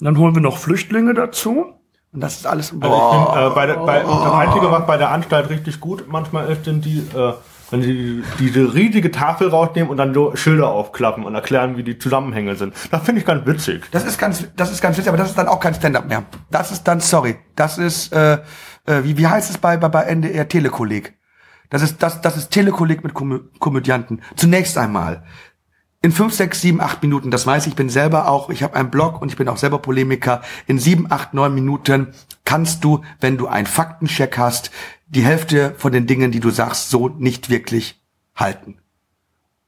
dann holen wir noch Flüchtlinge dazu. Und das ist alles. Also ich find, äh, bei der, bei, das Einzige, was bei der Anstalt richtig gut manchmal ist, sind die, äh, wenn sie diese riesige Tafel rausnehmen und dann so Schilder aufklappen und erklären, wie die Zusammenhänge sind. Das finde ich ganz witzig. Das ist ganz, das ist ganz witzig, aber das ist dann auch kein Stand-up mehr. Das ist dann, sorry, das ist, äh, äh, wie, wie heißt es bei, bei, bei NDR Telekolleg? Das ist, das, das ist Telekolleg mit Komö Komödianten. Zunächst einmal. In fünf, sechs, sieben, acht Minuten, das weiß ich, ich bin selber auch, ich habe einen Blog und ich bin auch selber Polemiker. In sieben, acht, neun Minuten kannst du, wenn du einen Faktencheck hast, die Hälfte von den Dingen, die du sagst, so nicht wirklich halten.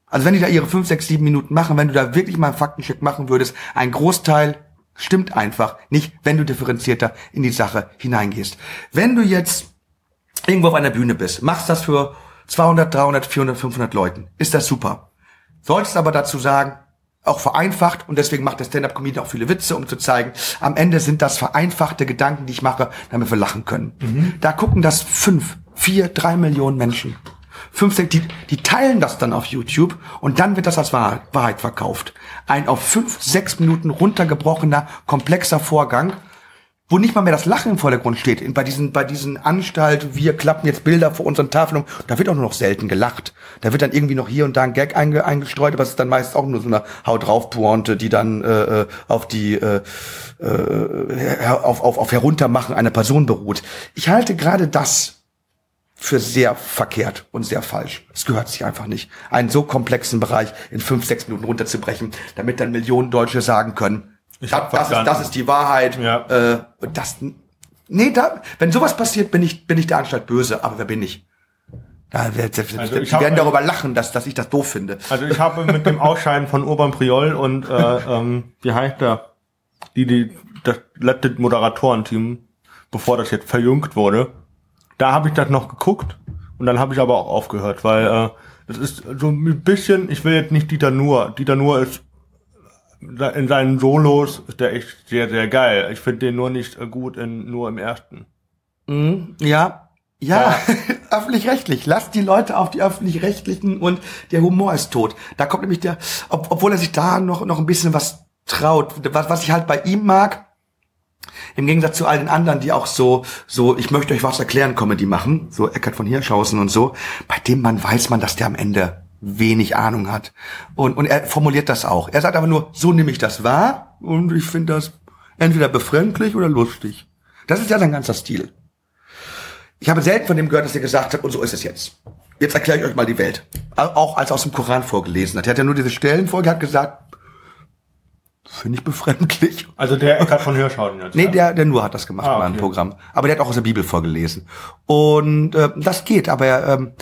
Also wenn die da ihre fünf, sechs, sieben Minuten machen, wenn du da wirklich mal einen Faktencheck machen würdest, ein Großteil stimmt einfach nicht, wenn du differenzierter in die Sache hineingehst. Wenn du jetzt irgendwo auf einer Bühne bist, machst das für 200, 300, 400, 500 Leuten, ist das super. Solltest aber dazu sagen, auch vereinfacht und deswegen macht der Stand-Up-Comedian auch viele Witze, um zu zeigen, am Ende sind das vereinfachte Gedanken, die ich mache, damit wir lachen können. Mhm. Da gucken das fünf, vier, drei Millionen Menschen. Fünf, sechs, die, die teilen das dann auf YouTube und dann wird das als Wahrheit, Wahrheit verkauft. Ein auf fünf, sechs Minuten runtergebrochener, komplexer Vorgang, wo nicht mal mehr das Lachen im Vordergrund steht. Bei diesen, bei diesen Anstalten, wir klappen jetzt Bilder vor unseren Tafeln, da wird auch nur noch selten gelacht. Da wird dann irgendwie noch hier und da ein Gag einge, eingestreut, aber es ist dann meist auch nur so eine Haut drauf Pointe, die dann äh, äh auf die äh, äh, auf, auf, auf Heruntermachen einer Person beruht. Ich halte gerade das für sehr verkehrt und sehr falsch. Es gehört sich einfach nicht, einen so komplexen Bereich in fünf, sechs Minuten runterzubrechen, damit dann Millionen Deutsche sagen können, das, das, ist, das ist die Wahrheit. Ja. Äh, das, nee, da, wenn sowas passiert, bin ich, bin ich der Anstalt böse. Aber wer bin ich? Da, also die werden darüber lachen, dass, dass ich das doof finde. Also ich habe mit dem Ausscheiden von Urban Priol und äh, *laughs* ähm, wie heißt der? Die, die, das letzte Moderatorenteam, bevor das jetzt verjüngt wurde, da habe ich das noch geguckt und dann habe ich aber auch aufgehört, weil äh, das ist so ein bisschen, ich will jetzt nicht Dieter Nuhr. Dieter Nuhr ist in seinen Solos ist der echt sehr, sehr geil. Ich finde den nur nicht gut in, nur im ersten. Mhm, ja, ja, ja. *laughs* öffentlich-rechtlich. Lass die Leute auf die öffentlich-rechtlichen und der Humor ist tot. Da kommt nämlich der, ob, obwohl er sich da noch, noch ein bisschen was traut. Was, was ich halt bei ihm mag, im Gegensatz zu all den anderen, die auch so, so, ich möchte euch was erklären, Comedy machen, so Eckart von Hirschhausen und so, bei dem man weiß man, dass der am Ende wenig Ahnung hat. Und, und er formuliert das auch. Er sagt aber nur, so nehme ich das wahr und ich finde das entweder befremdlich oder lustig. Das ist ja sein ganzer Stil. Ich habe selten von dem gehört, dass er gesagt hat, und so ist es jetzt. Jetzt erkläre ich euch mal die Welt. Auch als er aus dem Koran vorgelesen hat. Er hat ja nur diese Stellen vorge, hat gesagt, finde ich befremdlich. Also der Eckhard von Hirschhausen jetzt? Nee, der, der nur hat das gemacht ah, okay. in einem Programm. Aber der hat auch aus der Bibel vorgelesen. Und äh, das geht, aber er, ähm,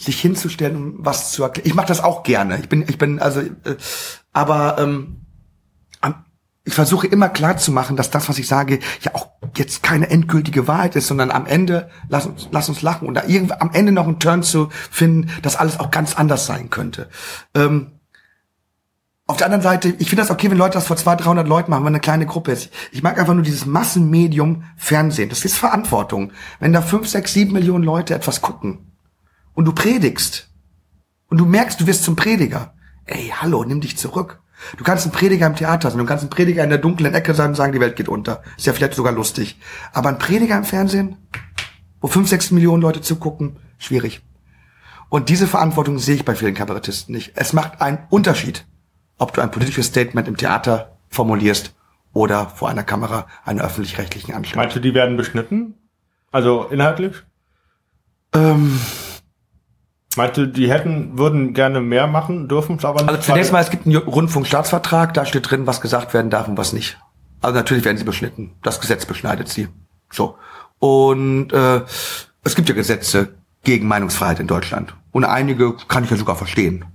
sich hinzustellen, um was zu erklären. Ich mache das auch gerne. Ich bin, ich bin also, äh, aber ähm, ich versuche immer klar zu machen, dass das, was ich sage, ja auch jetzt keine endgültige Wahrheit ist, sondern am Ende lass uns, lass uns lachen und da irgendwie am Ende noch einen Turn zu finden, dass alles auch ganz anders sein könnte. Ähm, auf der anderen Seite, ich finde das okay, wenn Leute das vor 200, 300 Leuten machen, wenn eine kleine Gruppe ist. Ich mag einfach nur dieses Massenmedium Fernsehen. Das ist Verantwortung. Wenn da 5, 6, 7 Millionen Leute etwas gucken, und du predigst und du merkst, du wirst zum Prediger. Ey, hallo, nimm dich zurück. Du kannst ein Prediger im Theater sein, du kannst ein Prediger in der dunklen Ecke sein und sagen, die Welt geht unter. Ist ja vielleicht sogar lustig. Aber ein Prediger im Fernsehen, wo fünf, sechs Millionen Leute zugucken, schwierig. Und diese Verantwortung sehe ich bei vielen Kabarettisten nicht. Es macht einen Unterschied, ob du ein politisches Statement im Theater formulierst oder vor einer Kamera einer öffentlich-rechtlichen Anstalt. Meinst du, die werden beschnitten? Also inhaltlich? Ähm, Meinst du, die hätten, würden gerne mehr machen, dürfen aber nicht? Also zunächst mal, es gibt einen Rundfunkstaatsvertrag, da steht drin, was gesagt werden darf und was nicht. Also natürlich werden sie beschnitten. Das Gesetz beschneidet sie. So. Und äh, es gibt ja Gesetze gegen Meinungsfreiheit in Deutschland. Und einige kann ich ja sogar verstehen.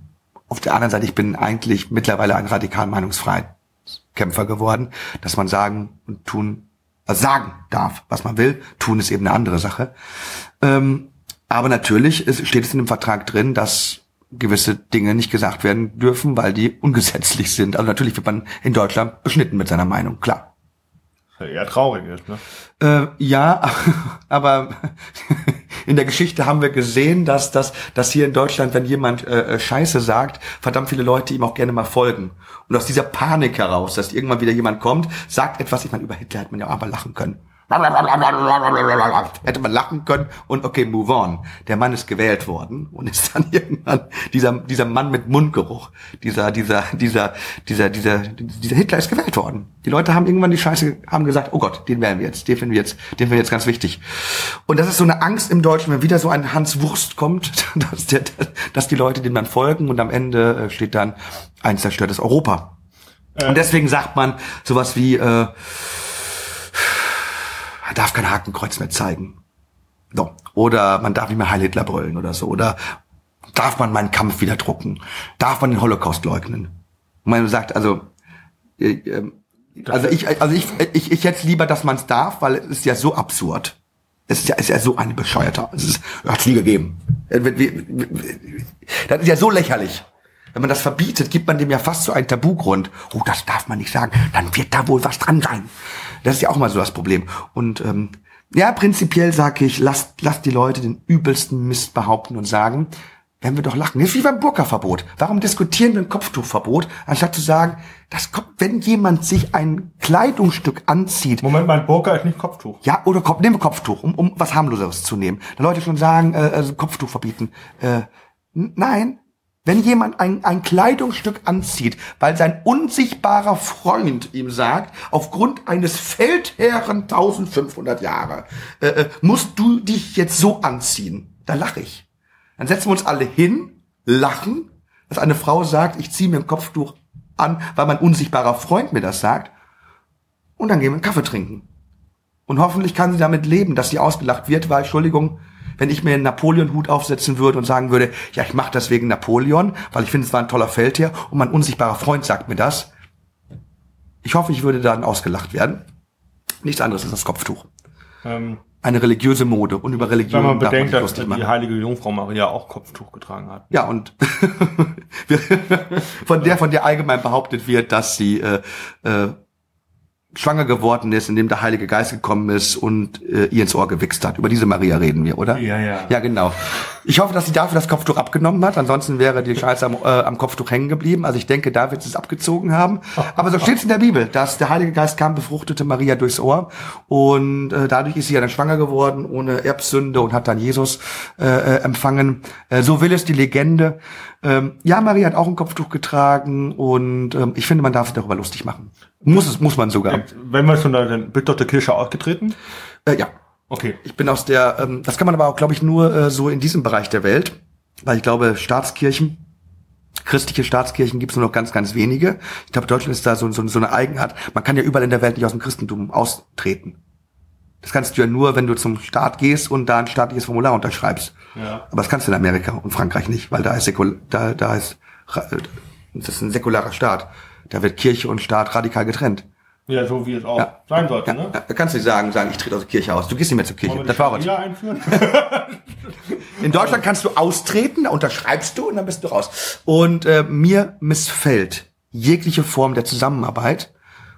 Auf der anderen Seite, ich bin eigentlich mittlerweile ein radikal Meinungsfreiheitskämpfer geworden, dass man sagen und tun, also sagen darf, was man will. Tun ist eben eine andere Sache. Ähm, aber natürlich steht es in dem Vertrag drin, dass gewisse Dinge nicht gesagt werden dürfen, weil die ungesetzlich sind. Also natürlich wird man in Deutschland beschnitten mit seiner Meinung, klar. Ja eher traurig ist, ne? Äh, ja, *laughs* aber *laughs* in der Geschichte haben wir gesehen, dass, dass, dass hier in Deutschland, wenn jemand äh, äh, Scheiße sagt, verdammt viele Leute ihm auch gerne mal folgen. Und aus dieser Panik heraus, dass irgendwann wieder jemand kommt, sagt etwas, ich meine, über Hitler hätte man ja auch mal lachen können. Hätte man lachen können und okay, move on. Der Mann ist gewählt worden und ist dann *laughs* irgendwann dieser, dieser Mann mit Mundgeruch, dieser, dieser, dieser, dieser, dieser, dieser Hitler ist gewählt worden. Die Leute haben irgendwann die Scheiße, haben gesagt, oh Gott, den wählen wir jetzt, den finden wir jetzt, den finden wir jetzt ganz wichtig. Und das ist so eine Angst im Deutschen, wenn wieder so ein Hans Wurst kommt, *laughs* dass, der, dass die Leute dem dann folgen und am Ende äh, steht dann ein zerstörtes Europa. Äh. Und deswegen sagt man sowas wie, äh, man darf kein Hakenkreuz mehr zeigen. So. Oder man darf nicht mehr Heil Hitler brüllen oder so. Oder darf man meinen Kampf wieder drucken? Darf man den Holocaust leugnen? Und man sagt, also, äh, äh, also ich, also ich, ich, ich jetzt lieber, dass man es darf, weil es ist ja so absurd. Es ist ja, ist ja so eine bescheuerte, es hat's nie gegeben. Äh, das ist ja so lächerlich. Wenn man das verbietet, gibt man dem ja fast so einen Tabugrund. Oh, das darf man nicht sagen. Dann wird da wohl was dran sein. Das ist ja auch mal so das Problem. Und ähm, Ja, prinzipiell sage ich, lasst, lasst die Leute den übelsten Mist behaupten und sagen, werden wir doch lachen. Das ist wie beim Burka-Verbot. Warum diskutieren wir ein Kopftuchverbot, anstatt zu sagen, das kommt, wenn jemand sich ein Kleidungsstück anzieht. Moment, mein Burka ist nicht Kopftuch. Ja, oder Kopf, nehmen wir Kopftuch, um, um was harmloseres zu nehmen. Da Leute schon sagen, äh, also Kopftuch verbieten. Äh, nein, wenn jemand ein, ein Kleidungsstück anzieht, weil sein unsichtbarer Freund ihm sagt, aufgrund eines Feldherren 1500 Jahre, äh, äh, musst du dich jetzt so anziehen, da lache ich. Dann setzen wir uns alle hin, lachen, dass eine Frau sagt, ich ziehe mir ein Kopftuch an, weil mein unsichtbarer Freund mir das sagt, und dann gehen wir einen Kaffee trinken. Und hoffentlich kann sie damit leben, dass sie ausgelacht wird, weil, Entschuldigung, wenn ich mir einen Napoleon-Hut aufsetzen würde und sagen würde, ja, ich mache das wegen Napoleon, weil ich finde, es war ein toller Feldherr und mein unsichtbarer Freund sagt mir das. Ich hoffe, ich würde dann ausgelacht werden. Nichts anderes ist das Kopftuch. Ähm, Eine religiöse Mode und über Religion wenn man bedenkt, sich dass die machen. heilige Jungfrau Maria auch Kopftuch getragen hat. Ja, und *laughs* von der von der allgemein behauptet wird, dass sie äh, äh, schwanger geworden ist, indem der Heilige Geist gekommen ist und äh, ihr ins Ohr gewichst hat. Über diese Maria reden wir, oder? Ja, ja. Ja, genau. Ich hoffe, dass sie dafür das Kopftuch abgenommen hat. Ansonsten wäre die Scheiße am, äh, am Kopftuch hängen geblieben. Also ich denke, da wird sie es abgezogen haben. Aber so steht es in der Bibel, dass der Heilige Geist kam, befruchtete Maria durchs Ohr. Und äh, dadurch ist sie ja dann schwanger geworden, ohne Erbsünde und hat dann Jesus äh, äh, empfangen. Äh, so will es die Legende. Ähm, ja, Maria hat auch ein Kopftuch getragen. Und ähm, ich finde, man darf sich darüber lustig machen. Muss es, muss man sogar. Wenn wir schon da, dann bist aus der Kirche ausgetreten? Äh, ja. Okay. Ich bin aus der, ähm, das kann man aber auch, glaube ich, nur äh, so in diesem Bereich der Welt, weil ich glaube, Staatskirchen, christliche Staatskirchen gibt es nur noch ganz, ganz wenige. Ich glaube, Deutschland ist da so, so, so eine Eigenart. Man kann ja überall in der Welt nicht aus dem Christentum austreten. Das kannst du ja nur, wenn du zum Staat gehst und da ein staatliches Formular unterschreibst. Ja. Aber das kannst du in Amerika und Frankreich nicht, weil da ist, säkul da, da ist, äh, das ist ein säkularer Staat. Da wird Kirche und Staat radikal getrennt. Ja, so wie es auch Ja. sein sollte, Ja, ne? da kannst du nicht sagen, sagen, ich trete aus der Kirche aus. Du gehst nicht mehr zur Kirche. Das war Scharia einführen? *laughs* In Deutschland kannst du austreten, da unterschreibst du und dann bist du raus. Und äh, mir missfällt jegliche Form der Zusammenarbeit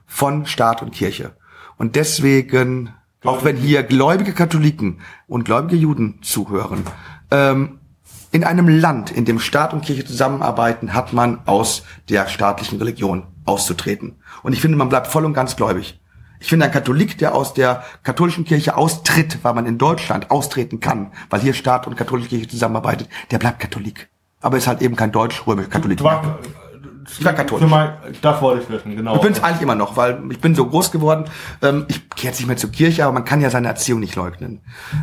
von Staat und Kirche. Und deswegen, auch wenn hier gläubige Katholiken und gläubige Juden zuhören, ähm, in einem Land, in dem Staat und Kirche zusammenarbeiten, hat man aus der staatlichen Religion auszutreten. Und ich finde, man bleibt voll und ganz gläubig. Ich finde, ein Katholik, der aus der katholischen Kirche austritt, weil man in Deutschland austreten kann, weil hier Staat und katholische Kirche zusammenarbeitet, der bleibt Katholik. Aber ist halt eben kein deutsch-römisch Katholik. Du warst, Ich war katholisch. Mein, das wollte ich wissen, genau. Ich bin es eigentlich immer noch, weil ich bin so groß geworden. Ähm, ich gehe jetzt nicht mehr zur Kirche, aber man kann ja seine Erziehung nicht leugnen.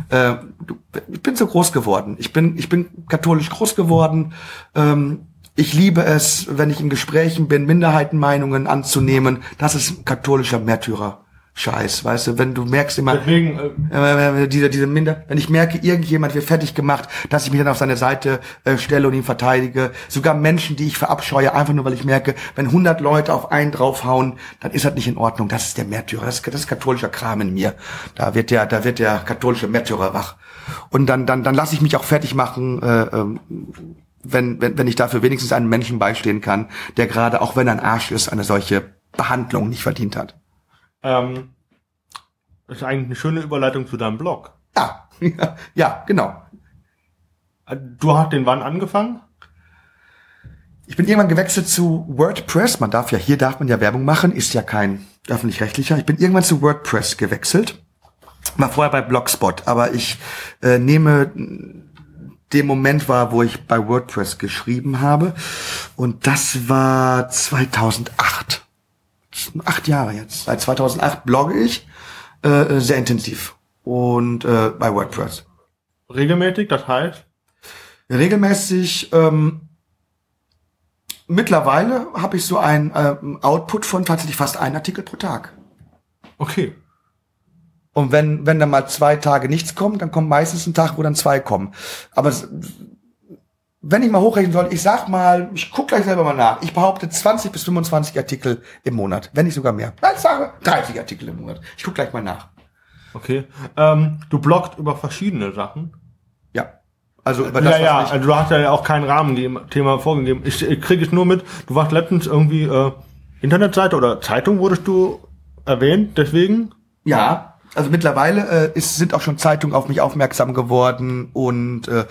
Äh, du, ich bin so groß geworden. Ich bin, ich bin katholisch groß geworden. Ähm, ich liebe es, wenn ich in Gesprächen bin, Minderheitenmeinungen anzunehmen. Das ist katholischer Märtyrer. Scheiß, weißt du, wenn du merkst immer, Deswegen, äh, äh, diese, diese Minder, wenn ich merke, irgendjemand wird fertig gemacht, dass ich mich dann auf seine Seite äh, stelle und ihn verteidige. Sogar Menschen, die ich verabscheue, einfach nur, weil ich merke, wenn 100 Leute auf einen draufhauen, dann ist das nicht in Ordnung. Das ist der Märtyrer. Das ist, das ist katholischer Kram in mir. Da wird der, da wird der katholische Märtyrer wach. Und dann, dann, dann lasse ich mich auch fertig machen, äh, ähm, wenn, wenn, wenn ich dafür wenigstens einem Menschen beistehen kann, der gerade, auch wenn er ein Arsch ist, eine solche Behandlung nicht verdient hat. ähm, das ist eigentlich eine schöne Überleitung zu deinem Blog. Ja, ja, *laughs* ja genau. Du hast den wann angefangen? Ich bin irgendwann gewechselt zu WordPress. Man darf ja, hier darf man ja Werbung machen, ist ja kein öffentlich-rechtlicher. Ich bin irgendwann zu WordPress gewechselt. War vorher bei Blogspot, aber ich äh, nehme den Moment wahr, wo ich bei WordPress geschrieben habe. Und das war 2008. Acht Jahre jetzt. Seit 2008 blogge ich äh, sehr intensiv. Und äh, bei WordPress. Regelmäßig, das heißt? regelmäßig ähm, mittlerweile habe ich so ein ähm, Output von tatsächlich fast einen Artikel pro Tag. Okay. Und wenn wenn dann mal zwei Tage nichts kommt, dann kommt meistens ein Tag, wo dann zwei kommen. Aber es, wenn ich mal hochrechnen soll, ich sag mal, ich guck gleich selber mal nach. Ich behaupte 20 bis 25 Artikel im Monat, wenn nicht sogar mehr. Ich sage 30 Artikel im Monat. Ich guck gleich mal nach. Okay. Ähm, du bloggst über verschiedene Sachen. Ja. Also über das, ja, ja, also du hast ja auch kein Rahmenthema vorgegeben. Ich, ich kriege es nur mit, du warst letztens irgendwie äh, Internetseite oder Zeitung wurdest du erwähnt, deswegen. ja, Also mittlerweile äh, ist, sind auch schon Zeitungen auf mich aufmerksam geworden und äh,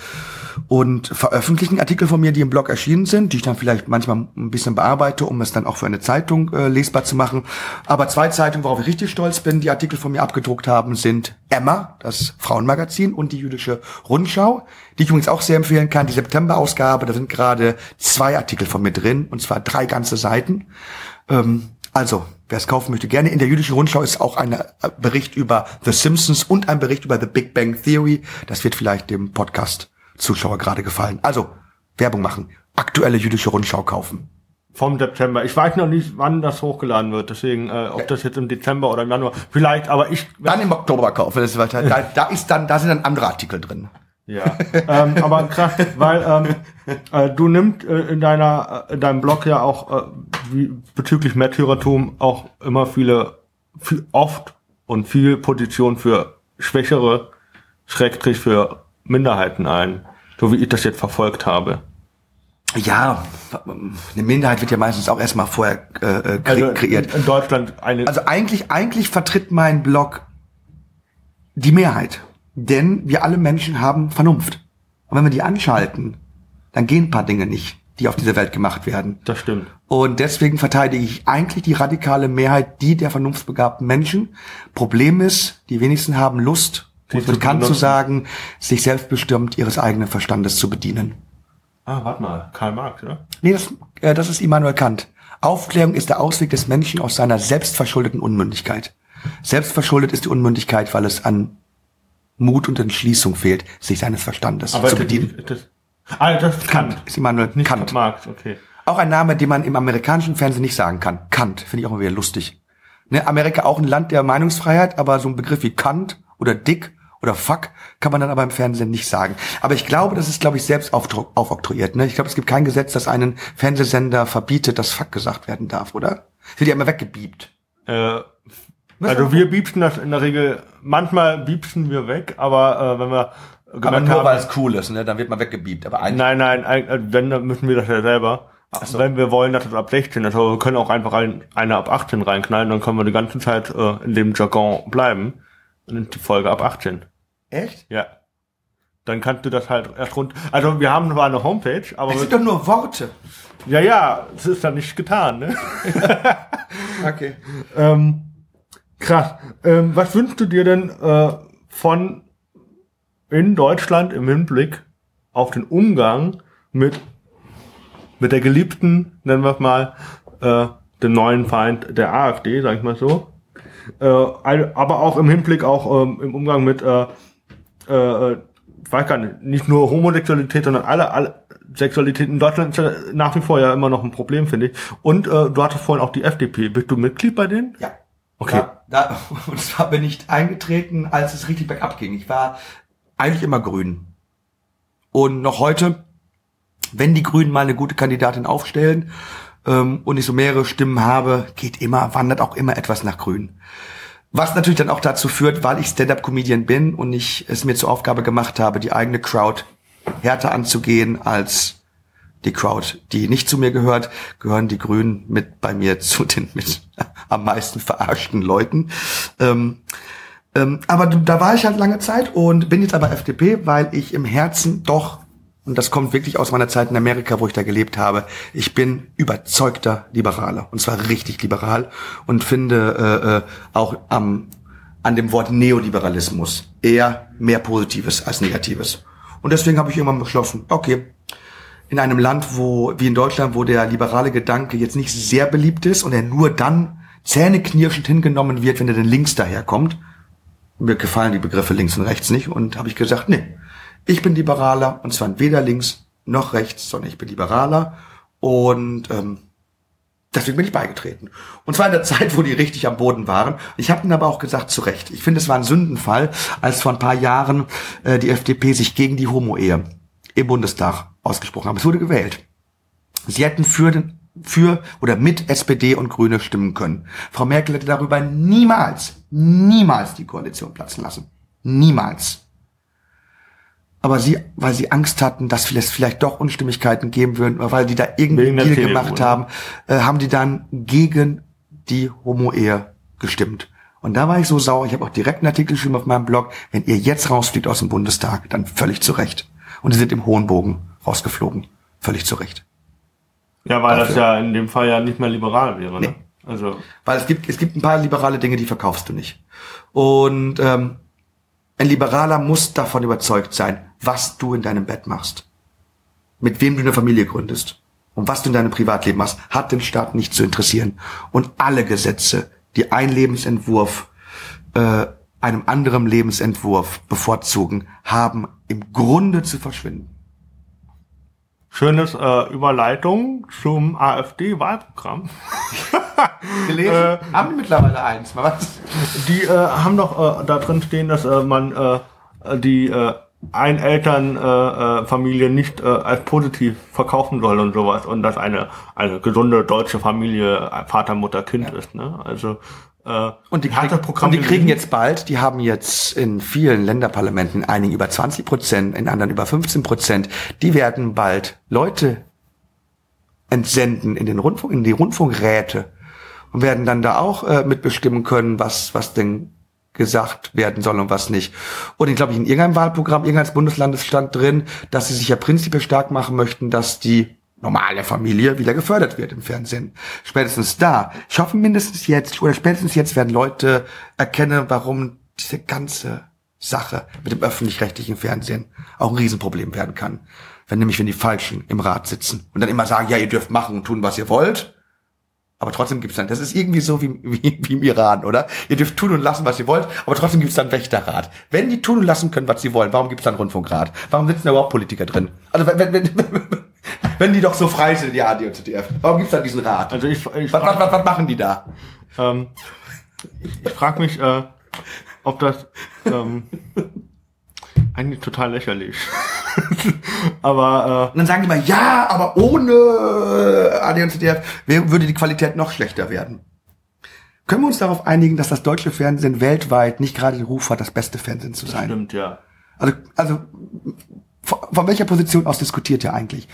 und veröffentlichen Artikel von mir, die im Blog erschienen sind, die ich dann vielleicht manchmal ein bisschen bearbeite, um es dann auch für eine Zeitung äh, lesbar zu machen. Aber zwei Zeitungen, worauf ich richtig stolz bin, die Artikel von mir abgedruckt haben, sind Emma, das Frauenmagazin, und die Jüdische Rundschau, die ich übrigens auch sehr empfehlen kann. Die September-Ausgabe, da sind gerade zwei Artikel von mir drin, und zwar drei ganze Seiten. Ähm, also, wer es kaufen möchte, gerne. In der jüdischen Rundschau ist auch ein äh, Bericht über The Simpsons und ein Bericht über The Big Bang Theory. Das wird vielleicht dem Podcast-Zuschauer gerade gefallen. Also, Werbung machen. Aktuelle jüdische Rundschau kaufen. Vom September. Ich weiß noch nicht, wann das hochgeladen wird. Deswegen, äh, ob das jetzt im Dezember oder im Januar. Vielleicht, aber ich. Dann im Oktober kaufen. Das ist weiter. Da, da ist dann, da sind dann andere Artikel drin. Ja, *laughs* ähm, aber krass, weil ähm, äh, du nimmst äh, in deiner äh, in deinem Blog ja auch äh, wie, bezüglich Märtyrertum auch immer viele viel, oft und viel Position für schwächere Schrägstrich für Minderheiten ein, so wie ich das jetzt verfolgt habe. Ja, eine Minderheit wird ja meistens auch erstmal vorher äh, kre also kreiert. In Deutschland eine. Also eigentlich eigentlich vertritt mein Blog die Mehrheit. Denn wir alle Menschen haben Vernunft. Und wenn wir die anschalten, dann gehen ein paar Dinge nicht, die auf dieser Welt gemacht werden. Das stimmt. Und deswegen verteidige ich eigentlich die radikale Mehrheit, die der vernunftbegabten Menschen. Problem ist, die wenigsten haben Lust, mit Kant zu sagen, sich selbstbestimmt ihres eigenen Verstandes zu bedienen. Ah, warte mal, Karl Marx, oder? Nee, das, äh, das ist Immanuel Kant. Aufklärung ist der Ausweg des Menschen aus seiner selbstverschuldeten Unmündigkeit. Selbstverschuldet ist die Unmündigkeit, weil es an Mut und Entschließung fehlt, sich seines Verstandes Aber zu bedienen. Das, ah, das ist Kant. Ist Immanuel Nicht Kant. Marx, okay. Auch ein Name, den man im amerikanischen Fernsehen nicht sagen kann. Kant, finde ich auch immer wieder lustig. Ne, Amerika auch ein Land der Meinungsfreiheit, aber so ein Begriff wie Kant oder Dick oder Fuck kann man dann aber im Fernsehen nicht sagen. Aber ich glaube, das ist, glaube ich, selbst aufoktroyiert. Ne? Ich glaube, es gibt kein Gesetz, das einen Fernsehsender verbietet, dass Fuck gesagt werden darf, oder? Wird ja immer weggebiebt. Äh, also wir biepsen das in der Regel, manchmal biepsen wir weg, aber äh, wenn wir aber nur weil es cool ist, ne? dann wird man weggebiebt. Aber eigentlich nein, nein, äh, wenn, dann müssen wir das ja selber. So. Wenn wir wollen, dass das ab 16 ist, aber wir können auch einfach ein, eine ab 18 reinknallen, dann können wir die ganze Zeit äh, in dem Jargon bleiben. Und die Folge ab 18. Echt? Ja. Dann kannst du das halt erst rund. Also wir haben zwar eine Homepage, aber. Es sind doch nur Worte. Ja, ja, es ist dann nicht getan, ne? *laughs* okay. ähm, Krass. Ähm, was wünschst du dir denn äh, von in Deutschland im Hinblick auf den Umgang mit mit der geliebten, nennen wir es mal, äh, den neuen Feind der AfD, sag ich mal so. Äh, aber auch im Hinblick auch ähm, im Umgang mit, äh, äh, weiß gar nicht, nicht nur Homosexualität, sondern alle, alle Sexualität in Deutschland ist ja nach wie vor ja immer noch ein Problem, finde ich. Und äh, du hattest vorhin auch die FDP. Bist du Mitglied bei denen? Ja. Okay. Da, da, *laughs* und zwar bin ich eingetreten, als es richtig bergab ging. Ich war eigentlich immer grün. Und noch heute, wenn die Grünen mal eine gute Kandidatin aufstellen ähm, und ich so mehrere Stimmen habe, geht immer, wandert auch immer etwas nach grün. Was natürlich dann auch dazu führt, weil ich Stand-up-Comedian bin und ich es mir zur Aufgabe gemacht habe, die eigene Crowd härter anzugehen als die Crowd, die nicht zu mir gehört, gehören die Grünen mit bei mir zu den mit am meisten verarschten Leuten. Ähm, ähm, aber da war ich halt lange Zeit und bin jetzt aber FDP, weil ich im Herzen doch, und das kommt wirklich aus meiner Zeit in Amerika, wo ich da gelebt habe, ich bin überzeugter Liberaler. Und zwar richtig liberal und finde äh, äh, auch am, an dem Wort Neoliberalismus eher mehr Positives als Negatives. Und deswegen habe ich irgendwann beschlossen, okay, in einem Land, wo, wie in Deutschland, wo der liberale Gedanke jetzt nicht sehr beliebt ist und er nur dann zähneknirschend hingenommen wird, wenn er denn links daherkommt. Mir gefallen die Begriffe links und rechts nicht und habe ich gesagt, nee, ich bin liberaler und zwar weder links noch rechts, sondern ich bin liberaler und ähm, deswegen bin ich beigetreten. Und zwar in der Zeit, wo die richtig am Boden waren. Ich habe ihnen aber auch gesagt, zu Recht. Ich finde, es war ein Sündenfall, als vor ein paar Jahren äh, die FDP sich gegen die Homo-Ehe im Bundestag ausgesprochen haben. Es wurde gewählt. Sie hätten für, den, für oder mit SPD und Grüne stimmen können. Frau Merkel hätte darüber niemals, niemals die Koalition platzen lassen. Niemals. Aber sie, weil sie Angst hatten, dass es vielleicht doch Unstimmigkeiten geben würden, weil die da irgendwie Deal gemacht haben, äh, haben die dann gegen die Homo-Ehe gestimmt. Und da war ich so sauer, ich habe auch direkt einen Artikel geschrieben auf meinem Blog, wenn ihr jetzt rausfliegt aus dem Bundestag, dann völlig zu Recht. Und sie sind im hohen Bogen rausgeflogen. Völlig zu Recht. Ja, weil Dafür. das ja in dem Fall ja nicht mehr liberal wäre. Ne? Nee. Also. Weil es gibt, es gibt ein paar liberale Dinge, die verkaufst du nicht. Und ähm, ein Liberaler muss davon überzeugt sein, was du in deinem Bett machst. Mit wem du eine Familie gründest. Und was du in deinem Privatleben machst, hat den Staat nicht zu interessieren. Und alle Gesetze, die ein Lebensentwurf äh, einem anderen Lebensentwurf bevorzugen, haben im Grunde zu verschwinden. Schönes äh, Überleitung zum AfD-Wahlprogramm. *laughs* Gelesen? äh, haben die mittlerweile eins? Was? Die äh, haben doch äh, da drin stehen, dass äh, man äh, die äh, Einelternfamilie äh, nicht äh, als positiv verkaufen soll und sowas und dass eine eine gesunde deutsche Familie Vater, Mutter, Kind ja. ist. Ne? Also äh, und die, krieg, und die kriegen jetzt bald, die haben jetzt in vielen Länderparlamenten, einigen über 20 Prozent, in anderen über 15 Prozent, die werden bald Leute entsenden in den Rundfunk, in die Rundfunkräte und werden dann da auch äh, mitbestimmen können, was, was denn gesagt werden soll und was nicht. Und ich glaube, in irgendeinem Wahlprogramm, irgendeines Bundeslandes stand drin, dass sie sich ja prinzipiell stark machen möchten, dass die normale Familie wieder gefördert wird im Fernsehen. Spätestens da. Ich hoffe mindestens jetzt oder spätestens jetzt werden Leute erkennen, warum diese ganze Sache mit dem öffentlich-rechtlichen Fernsehen auch ein Riesenproblem werden kann. Wenn nämlich, wenn die Falschen im Rat sitzen und dann immer sagen, ja, ihr dürft machen und tun, was ihr wollt. Aber trotzdem gibt's dann, das ist irgendwie so wie, wie, wie im Iran, oder? Ihr dürft tun und lassen, was ihr wollt, aber trotzdem gibt's dann Wächterrat. Wenn die tun und lassen können, was sie wollen, warum gibt's dann Rundfunkrat? Warum sitzen da überhaupt Politiker drin? Also wenn, wenn, wenn, *laughs* wenn die doch so frei sind, die AD und ZDF. Warum gibt's da diesen Rat? Also ich, ich was, was, was, was machen die da? Ähm, ich frage mich, äh, ob das ähm, eigentlich total lächerlich. *laughs* aber äh, und dann sagen die mal, ja, aber ohne AD und ZDF würde die Qualität noch schlechter werden. Können wir uns darauf einigen, dass das deutsche Fernsehen weltweit nicht gerade den Ruf hat, das beste Fernsehen zu sein? Stimmt, ja. Also, also von welcher Position aus diskutiert ihr eigentlich?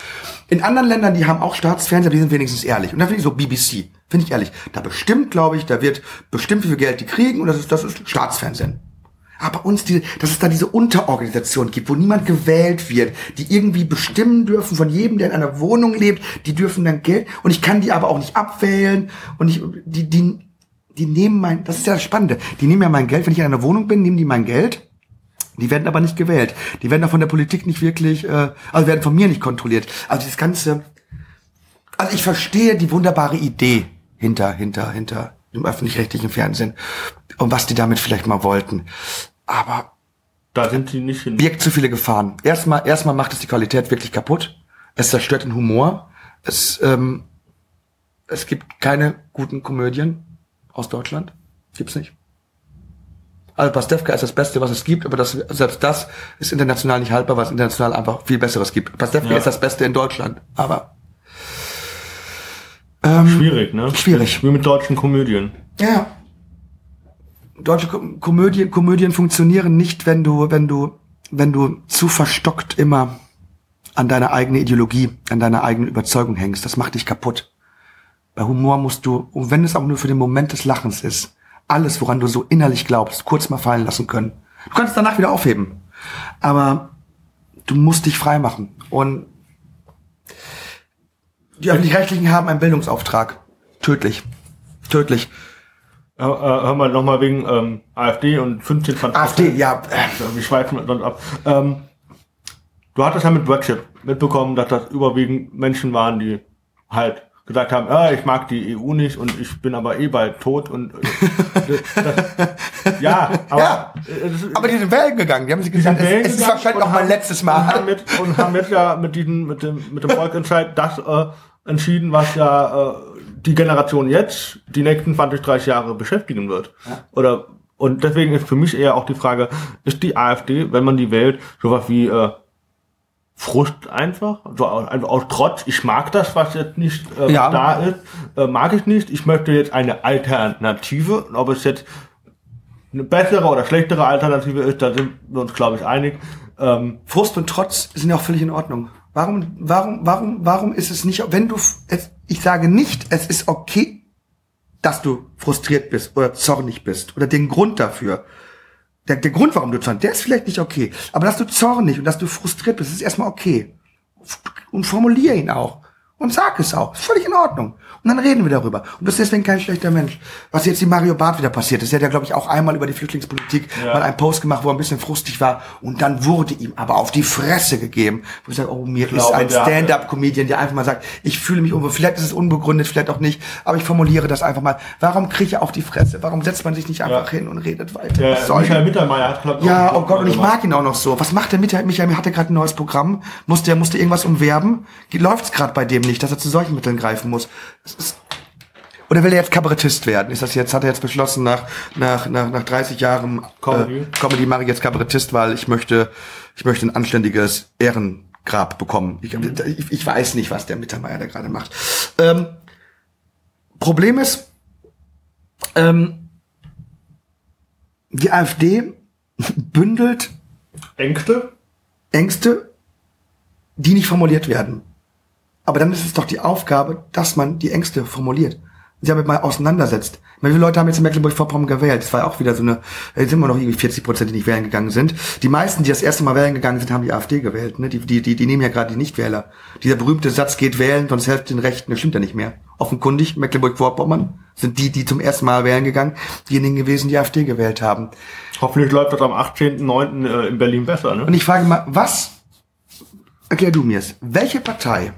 In anderen Ländern, die haben auch Staatsfernseher, die sind wenigstens ehrlich. Und da finde ich so BBC, finde ich ehrlich. Da bestimmt, glaube ich, da wird bestimmt, wie viel Geld die kriegen und das ist, das ist Staatsfernsehen. Aber uns, die, dass es da diese Unterorganisation gibt, wo niemand gewählt wird, die irgendwie bestimmen dürfen von jedem, der in einer Wohnung lebt, die dürfen dann Geld, und ich kann die aber auch nicht abwählen, und ich, die, die, die nehmen mein, das ist ja das Spannende, die nehmen ja mein Geld, wenn ich in einer Wohnung bin, nehmen die mein Geld, die werden aber nicht gewählt. Die werden auch von der Politik nicht wirklich, äh, also werden von mir nicht kontrolliert. Also das ganze, also ich verstehe die wunderbare Idee hinter, hinter, hinter dem öffentlich-rechtlichen Fernsehen und was die damit vielleicht mal wollten. Aber da sind die nicht hin. Birgt zu viele Gefahren. Erstmal, erstmal macht es die Qualität wirklich kaputt. Es zerstört den Humor. Es, ähm, es gibt keine guten Komödien aus Deutschland. Gibt's nicht. Also Pastewka ist das Beste, was es gibt, aber das, selbst das ist international nicht haltbar, weil es international einfach viel Besseres gibt. Pastewka ja. ist das Beste in Deutschland, aber ähm, schwierig, ne? Schwierig. Wie mit deutschen Komödien. Ja. Deutsche Komödien, Komödien funktionieren nicht, wenn du, wenn du, wenn du zu verstockt immer an deiner eigenen Ideologie, an deiner eigenen Überzeugung hängst. Das macht dich kaputt. Bei Humor musst du, und wenn es auch nur für den Moment des Lachens ist, alles, woran du so innerlich glaubst, kurz mal fallen lassen können. Du kannst es danach wieder aufheben. Aber du musst dich frei machen. Und die öffentlich-rechtlichen haben einen Bildungsauftrag. Tödlich. Tödlich. Äh, hör mal nochmal wegen ähm, AfD und 15 20 AfD, ja. Wir schweifen sonst ab. Ähm, du hattest ja mit Brexit mitbekommen, dass das überwiegend Menschen waren, die halt gesagt haben, ah, ich mag die EU nicht und ich bin aber eh bald tot und äh, das, *laughs* ja, aber, ja, äh, aber die sind wählen gegangen, die haben sich gesagt, es, es ist wahrscheinlich noch mein letztes Mal. Und haben, mit, und haben jetzt ja mit diesem, mit dem, mit dem Volksentscheid das äh, entschieden, was ja äh, die Generation jetzt die nächsten 20, 30 Jahre beschäftigen wird. Ja. Oder und deswegen ist für mich eher auch die Frage, ist die AfD, wenn man die wählt, sowas wie äh, Frust einfach, so einfach aus Trotz, ich mag das, was jetzt nicht äh, ja. da ist, äh, mag ich nicht. Ich möchte jetzt eine Alternative. Ob es jetzt eine bessere oder schlechtere Alternative ist, da sind wir uns, glaube ich, einig. Ähm, Frust und Trotz sind ja auch völlig in Ordnung. Warum, warum, warum, warum ist es nicht, wenn du, es, ich sage nicht, es ist okay, dass du frustriert bist oder zornig bist oder den Grund dafür. Der, der Grund, warum du zornig, der ist vielleicht nicht okay. Aber dass du zornig und dass du frustriert bist, ist erstmal okay. Und formulier ihn auch. Und sag es auch. Ist völlig in Ordnung. Und dann reden wir darüber. Und du bist deswegen kein schlechter Mensch. Was jetzt die Mario Barth wieder passiert ist, er hat ja, glaube ich, auch einmal über die Flüchtlingspolitik Ja. mal einen Post gemacht, wo er ein bisschen frustig war. Und dann wurde ihm aber auf die Fresse gegeben. Wo ich sage, oh, mir ist glaube, ein der- Stand-up-Comedian, der einfach mal sagt, ich fühle mich unwohl. Vielleicht ist es unbegründet, vielleicht auch nicht. Aber ich formuliere das einfach mal. Warum kriege ich auf die Fresse? Warum setzt man sich nicht einfach hin und redet weiter? Der Was soll Michael Mittermeier hat, ich, ja, oh Gott, und ich gemacht. mag ihn auch noch so. Was macht der Michael? Michael hat er gerade ein neues Programm? Musste er musste irgendwas umwerben? Läuft's gerade bei dem nicht, dass er zu solchen Mitteln greifen muss? Oder will er jetzt Kabarettist werden? Ist das jetzt, hat er jetzt beschlossen, nach, nach, nach, nach 30 Jahren Comedy. äh, Comedy mache ich jetzt Kabarettist, weil ich möchte, ich möchte ein anständiges Ehrengrab bekommen. Ich, ich, ich weiß nicht, was der Mittermeier da gerade macht. Ähm, Problem ist, ähm, die AfD *laughs* bündelt Ängste? Ängste, die nicht formuliert werden. Aber dann ist es doch die Aufgabe, dass man die Ängste formuliert. Sie damit mal auseinandersetzt. Ich meine, Wie viele Leute haben jetzt in Mecklenburg-Vorpommern gewählt? Das war auch wieder so eine, jetzt sind immer noch irgendwie 40 Prozent, die nicht wählen gegangen sind. Die meisten, die das erste Mal wählen gegangen sind, haben die AfD gewählt. Ne? Die, die, die, die nehmen ja gerade die Nichtwähler. Dieser berühmte Satz geht wählen, sonst helft den Rechten, das stimmt ja nicht mehr. Offenkundig, Mecklenburg-Vorpommern sind die, die zum ersten Mal wählen gegangen, diejenigen gewesen, die AfD gewählt haben. Hoffentlich läuft das am 18.09. äh, in Berlin besser, Und ne? ich frage mal, was, erklär du mir's, welche Partei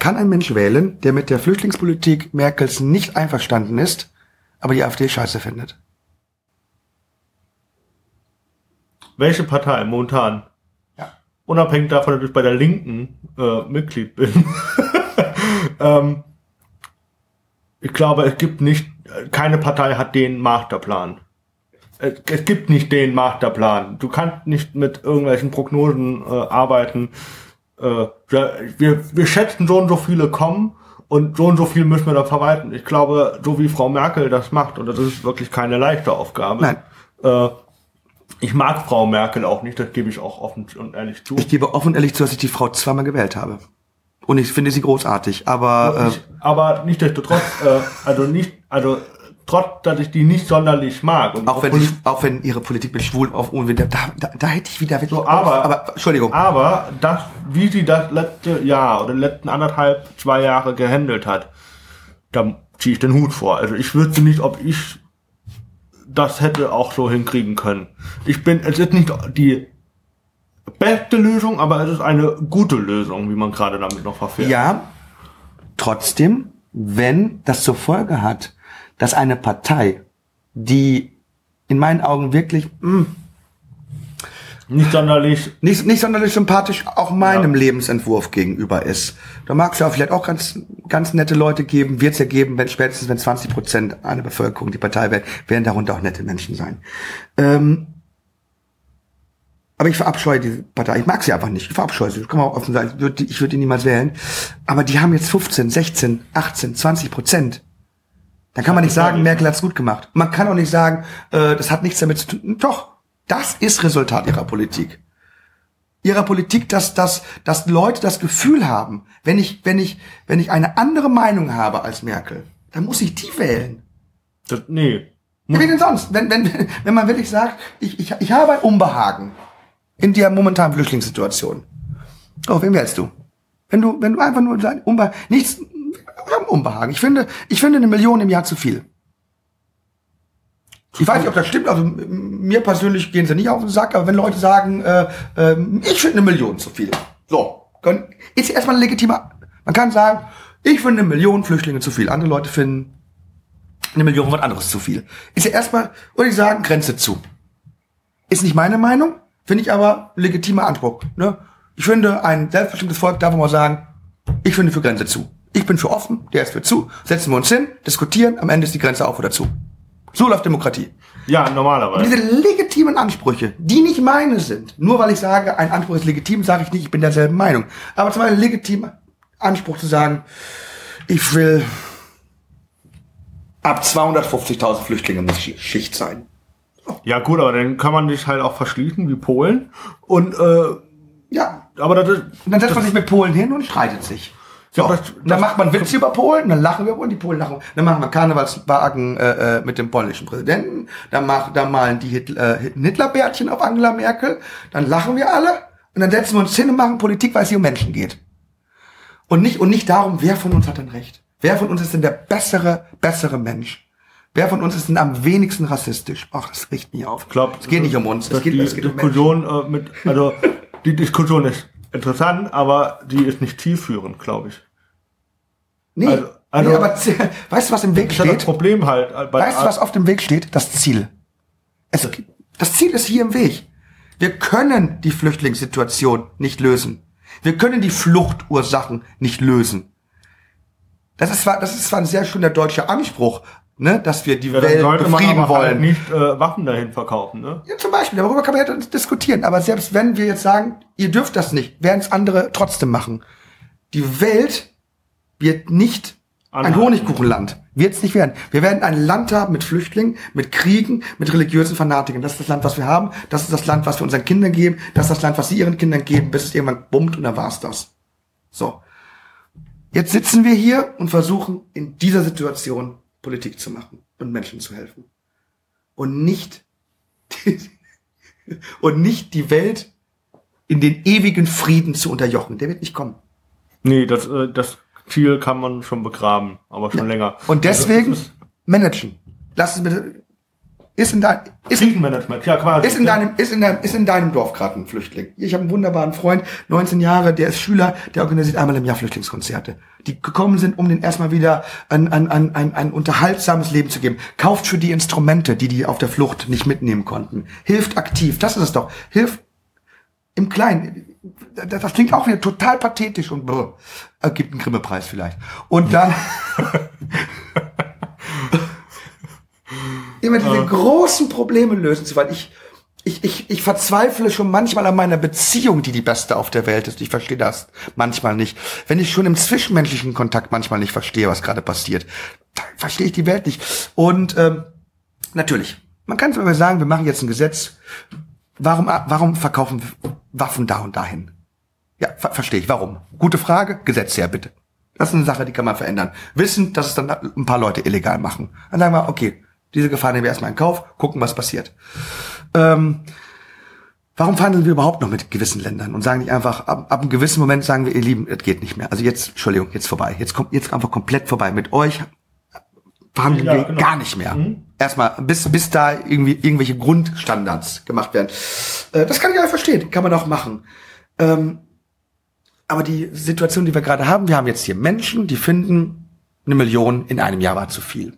kann ein Mensch wählen, der mit der Flüchtlingspolitik Merkels nicht einverstanden ist, aber die AfD scheiße findet? Welche Partei momentan? Ja. Unabhängig davon, dass ich bei der Linken äh, Mitglied bin. *laughs* ähm, ich glaube, es gibt nicht, keine Partei hat den Masterplan. Es, es gibt nicht den Masterplan. Du kannst nicht mit irgendwelchen Prognosen äh, arbeiten. Äh, wir, wir schätzen so und so viele kommen und so und so viel müssen wir da verwalten. Ich glaube, so wie Frau Merkel das macht, und das ist wirklich keine leichte Aufgabe. Nein. Äh, ich mag Frau Merkel auch nicht, das gebe ich auch offen und ehrlich zu. Ich gebe offen und ehrlich zu, dass ich die Frau zweimal gewählt habe. Und ich finde sie großartig, aber Ich, aber nichtsdestotrotz, äh, also nicht, also trotz, dass ich die nicht sonderlich mag. Und auch wenn ich, auch wenn ihre Politik mit schwul auf und da, da, da hätte ich wieder So, aber- aber Entschuldigung. Aber das, wie sie das letzte Jahr oder letzten anderthalb, zwei Jahre gehandelt hat, da ziehe ich den Hut vor. Also ich wüsste nicht, ob ich das hätte auch so hinkriegen können. Ich bin, es ist nicht die beste Lösung, aber es ist eine gute Lösung, wie man gerade damit noch verfährt. Ja, trotzdem, wenn das zur Folge hat, dass eine Partei, die in meinen Augen wirklich mh, Nicht sonderlich nicht, nicht sonderlich sympathisch auch meinem Ja. Lebensentwurf gegenüber ist. Da mag es ja vielleicht auch ganz, ganz nette Leute geben, wird es ja geben, wenn spätestens wenn 20 Prozent einer Bevölkerung die Partei wählt, werden darunter auch nette Menschen sein. Ähm, aber ich verabscheue diese Partei. Ich mag sie einfach nicht. Ich verabscheue sie. Kann man auch offen. Ich würde, ich würde die niemals wählen. Aber die haben jetzt 15, 16, 18, 20 Prozent. Dann kann man nicht sagen, Merkel hat's gut gemacht. Man kann auch nicht sagen, äh, das hat nichts damit zu tun. Doch, das ist Resultat ihrer Politik. Ihrer Politik, dass, dass, dass Leute das Gefühl haben, wenn ich, wenn ich, wenn ich eine andere Meinung habe als Merkel, dann muss ich die wählen. das, nee. Ja, wie denn sonst? Wenn, wenn, *laughs* wenn man wirklich sagt, ich, ich, ich habe ein Unbehagen in der momentanen Flüchtlingssituation. Oh, wen wählst du? Wenn du, wenn du einfach nur dein Unbehagen, nichts, haben Unbehagen. Ich finde, ich finde eine Million im Jahr zu viel. Ich weiß nicht, ob das stimmt. Also mir persönlich gehen sie nicht auf den Sack, aber wenn Leute sagen, äh, äh, ich finde eine Million zu viel. So, können, ist erstmal ein legitimer. Man kann sagen, ich finde eine Million Flüchtlinge zu viel. Andere Leute finden eine Million was anderes zu viel. Ist ja erstmal, würde ich sagen, Grenze zu. Ist nicht meine Meinung, finde ich aber legitimer Anspruch. Ne? Ich finde, ein selbstbestimmtes Volk darf mal sagen, ich finde für Grenze zu. Ich bin für offen, der ist für zu. Setzen wir uns hin, diskutieren, am Ende ist die Grenze auf oder zu. So läuft Demokratie. Ja, Und normalerweise. diese legitimen Ansprüche, die nicht meine sind, nur weil ich sage, ein Anspruch ist legitim, sage ich nicht, ich bin derselben Meinung. Aber zum Beispiel ein legitimer Anspruch zu sagen, ich will ab 250.000 Flüchtlinge muss Schi- Schicht sein. Ja gut, aber dann kann man sich halt auch verschließen wie Polen. Und äh, Ja, aber das ist, und dann setzt man sich mit Polen hin und streitet sich. So, das- dann macht man Witze über Polen, dann lachen wir und die Polen lachen. Dann machen wir Karnevalswagen äh, äh, mit dem polnischen Präsidenten, dann, mach, dann malen die Hitler, äh, Hitlerbärtchen auf Angela Merkel, dann lachen wir alle und dann setzen wir uns hin und machen Politik, weil es hier um Menschen geht. Und nicht, und nicht darum, wer von uns hat denn recht? Wer von uns ist denn der bessere, bessere Mensch? Wer von uns ist denn am wenigsten rassistisch? Ach, das riecht mich auf. Ich glaube, es geht nicht um uns, es geht, die es geht um Menschen. Diskussion äh, mit, also die Diskussion ist interessant, aber die ist nicht zielführend, glaube ich. Nee, Also- also- nee aber *laughs* weißt du, was im Weg ja das steht? Problem halt. äh, Weißt du, was auf dem Weg steht? Das Ziel. Es, das Ziel ist hier im Weg. Wir können die Flüchtlingssituation nicht lösen. Wir können die Fluchtursachen nicht lösen. Das ist zwar, das ist zwar ein sehr schöner deutscher Anspruch, ne, dass wir die ja, Welt befrieden halt wollen. nicht äh, Waffen dahin verkaufen, ne? Ja, zum Beispiel, darüber kann man ja diskutieren. Aber selbst wenn wir jetzt sagen, ihr dürft das nicht, werden es andere trotzdem machen. Die Welt wird nicht ein Anhalten. Honigkuchenland. Wird es nicht werden. Wir werden ein Land haben mit Flüchtlingen, mit Kriegen, mit religiösen Fanatikern. Das ist das Land, was wir haben. Das ist das Land, was wir unseren Kindern geben. Das ist das Land, was sie ihren Kindern geben, bis es irgendwann bummt und dann war's das. So. Jetzt sitzen wir hier und versuchen in dieser Situation Politik zu machen und Menschen zu helfen. Und nicht *laughs* und nicht die Welt in den ewigen Frieden zu unterjochen. Der wird nicht kommen. Nee, das, äh, das Ziel kann man schon begraben, aber schon länger. Und deswegen Also, das ist managen. Lass es bitte. Ist in, dein, ist, ja quasi. ist, in deinem, ist, in deinem, ist in deinem Dorf gerade ein Flüchtling. Ich habe einen wunderbaren Freund, 19 Jahre, der ist Schüler, der organisiert einmal im Jahr Flüchtlingskonzerte. Die gekommen sind, um den erstmal wieder ein, ein, ein, ein, ein unterhaltsames Leben zu geben. Kauft für die Instrumente, die die auf der Flucht nicht mitnehmen konnten. Hilft aktiv, das ist es doch. Hilft im Kleinen. Das, das klingt auch wieder total pathetisch und brr, äh, gibt einen Grimme-Preis vielleicht. Und dann *laughs* immer diese großen Probleme lösen zu wollen. Ich, ich, ich, ich verzweifle schon manchmal an meiner Beziehung, die die beste auf der Welt ist. Ich verstehe das manchmal nicht. Wenn ich schon im zwischenmenschlichen Kontakt manchmal nicht verstehe, was gerade passiert, dann verstehe ich die Welt nicht. Und ähm, natürlich, man kann zwar sagen, wir machen jetzt ein Gesetz. Warum, warum verkaufen wir Waffen da und dahin? Ja, ver verstehe ich. Warum? Gute Frage. Gesetz her, bitte. Das ist eine Sache, die kann man verändern. Wissen, dass es dann ein paar Leute illegal machen. Dann sagen wir, okay, diese Gefahr nehmen wir erstmal in Kauf, gucken, was passiert. Ähm, warum verhandeln wir überhaupt noch mit gewissen Ländern und sagen nicht einfach, ab, ab einem gewissen Moment sagen wir, ihr Lieben, es geht nicht mehr. Also jetzt, Entschuldigung, jetzt vorbei. Jetzt kommt jetzt einfach komplett vorbei. Mit euch verhandeln Ja, wir genau. gar nicht mehr. Erstmal, bis, bis da irgendwie irgendwelche Grundstandards gemacht werden. Äh, das kann ich auch verstehen, kann man auch machen. Ähm, aber die Situation, die wir gerade haben, wir haben jetzt hier Menschen, die finden, eine Million in einem Jahr war zu viel.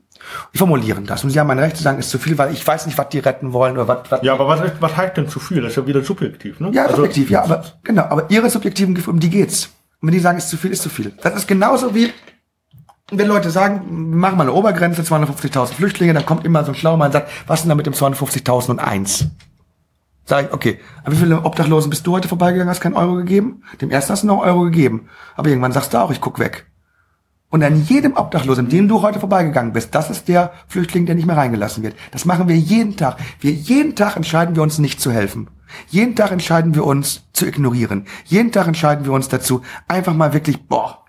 Die formulieren das. Und sie haben ein Recht zu sagen, ist zu viel, weil ich weiß nicht, was die retten wollen oder was. was Ja, aber was, was heißt denn zu viel? Das ist ja wieder subjektiv, ne? ja, Also- subjektiv, ja, aber genau, aber ihre subjektiven Gefühle, um die geht's. Und wenn die sagen, ist zu viel, ist zu viel. Das ist genauso wie, wenn Leute sagen, wir machen mal eine Obergrenze, 250.000 Flüchtlinge, dann kommt immer so ein schlauer Mann und sagt, was ist denn da mit dem 250.001? Sag ich, okay, aber wie viele Obdachlosen bist du heute vorbeigegangen, hast keinen Euro gegeben? Dem ersten hast du noch einen Euro gegeben. Aber irgendwann sagst du auch, ich guck weg. Und an jedem Obdachlosen, dem du heute vorbeigegangen bist, das ist der Flüchtling, der nicht mehr reingelassen wird. Das machen wir jeden Tag. Wir jeden Tag entscheiden wir uns nicht zu helfen. Jeden Tag entscheiden wir uns zu ignorieren. Jeden Tag entscheiden wir uns dazu, einfach mal wirklich, boah,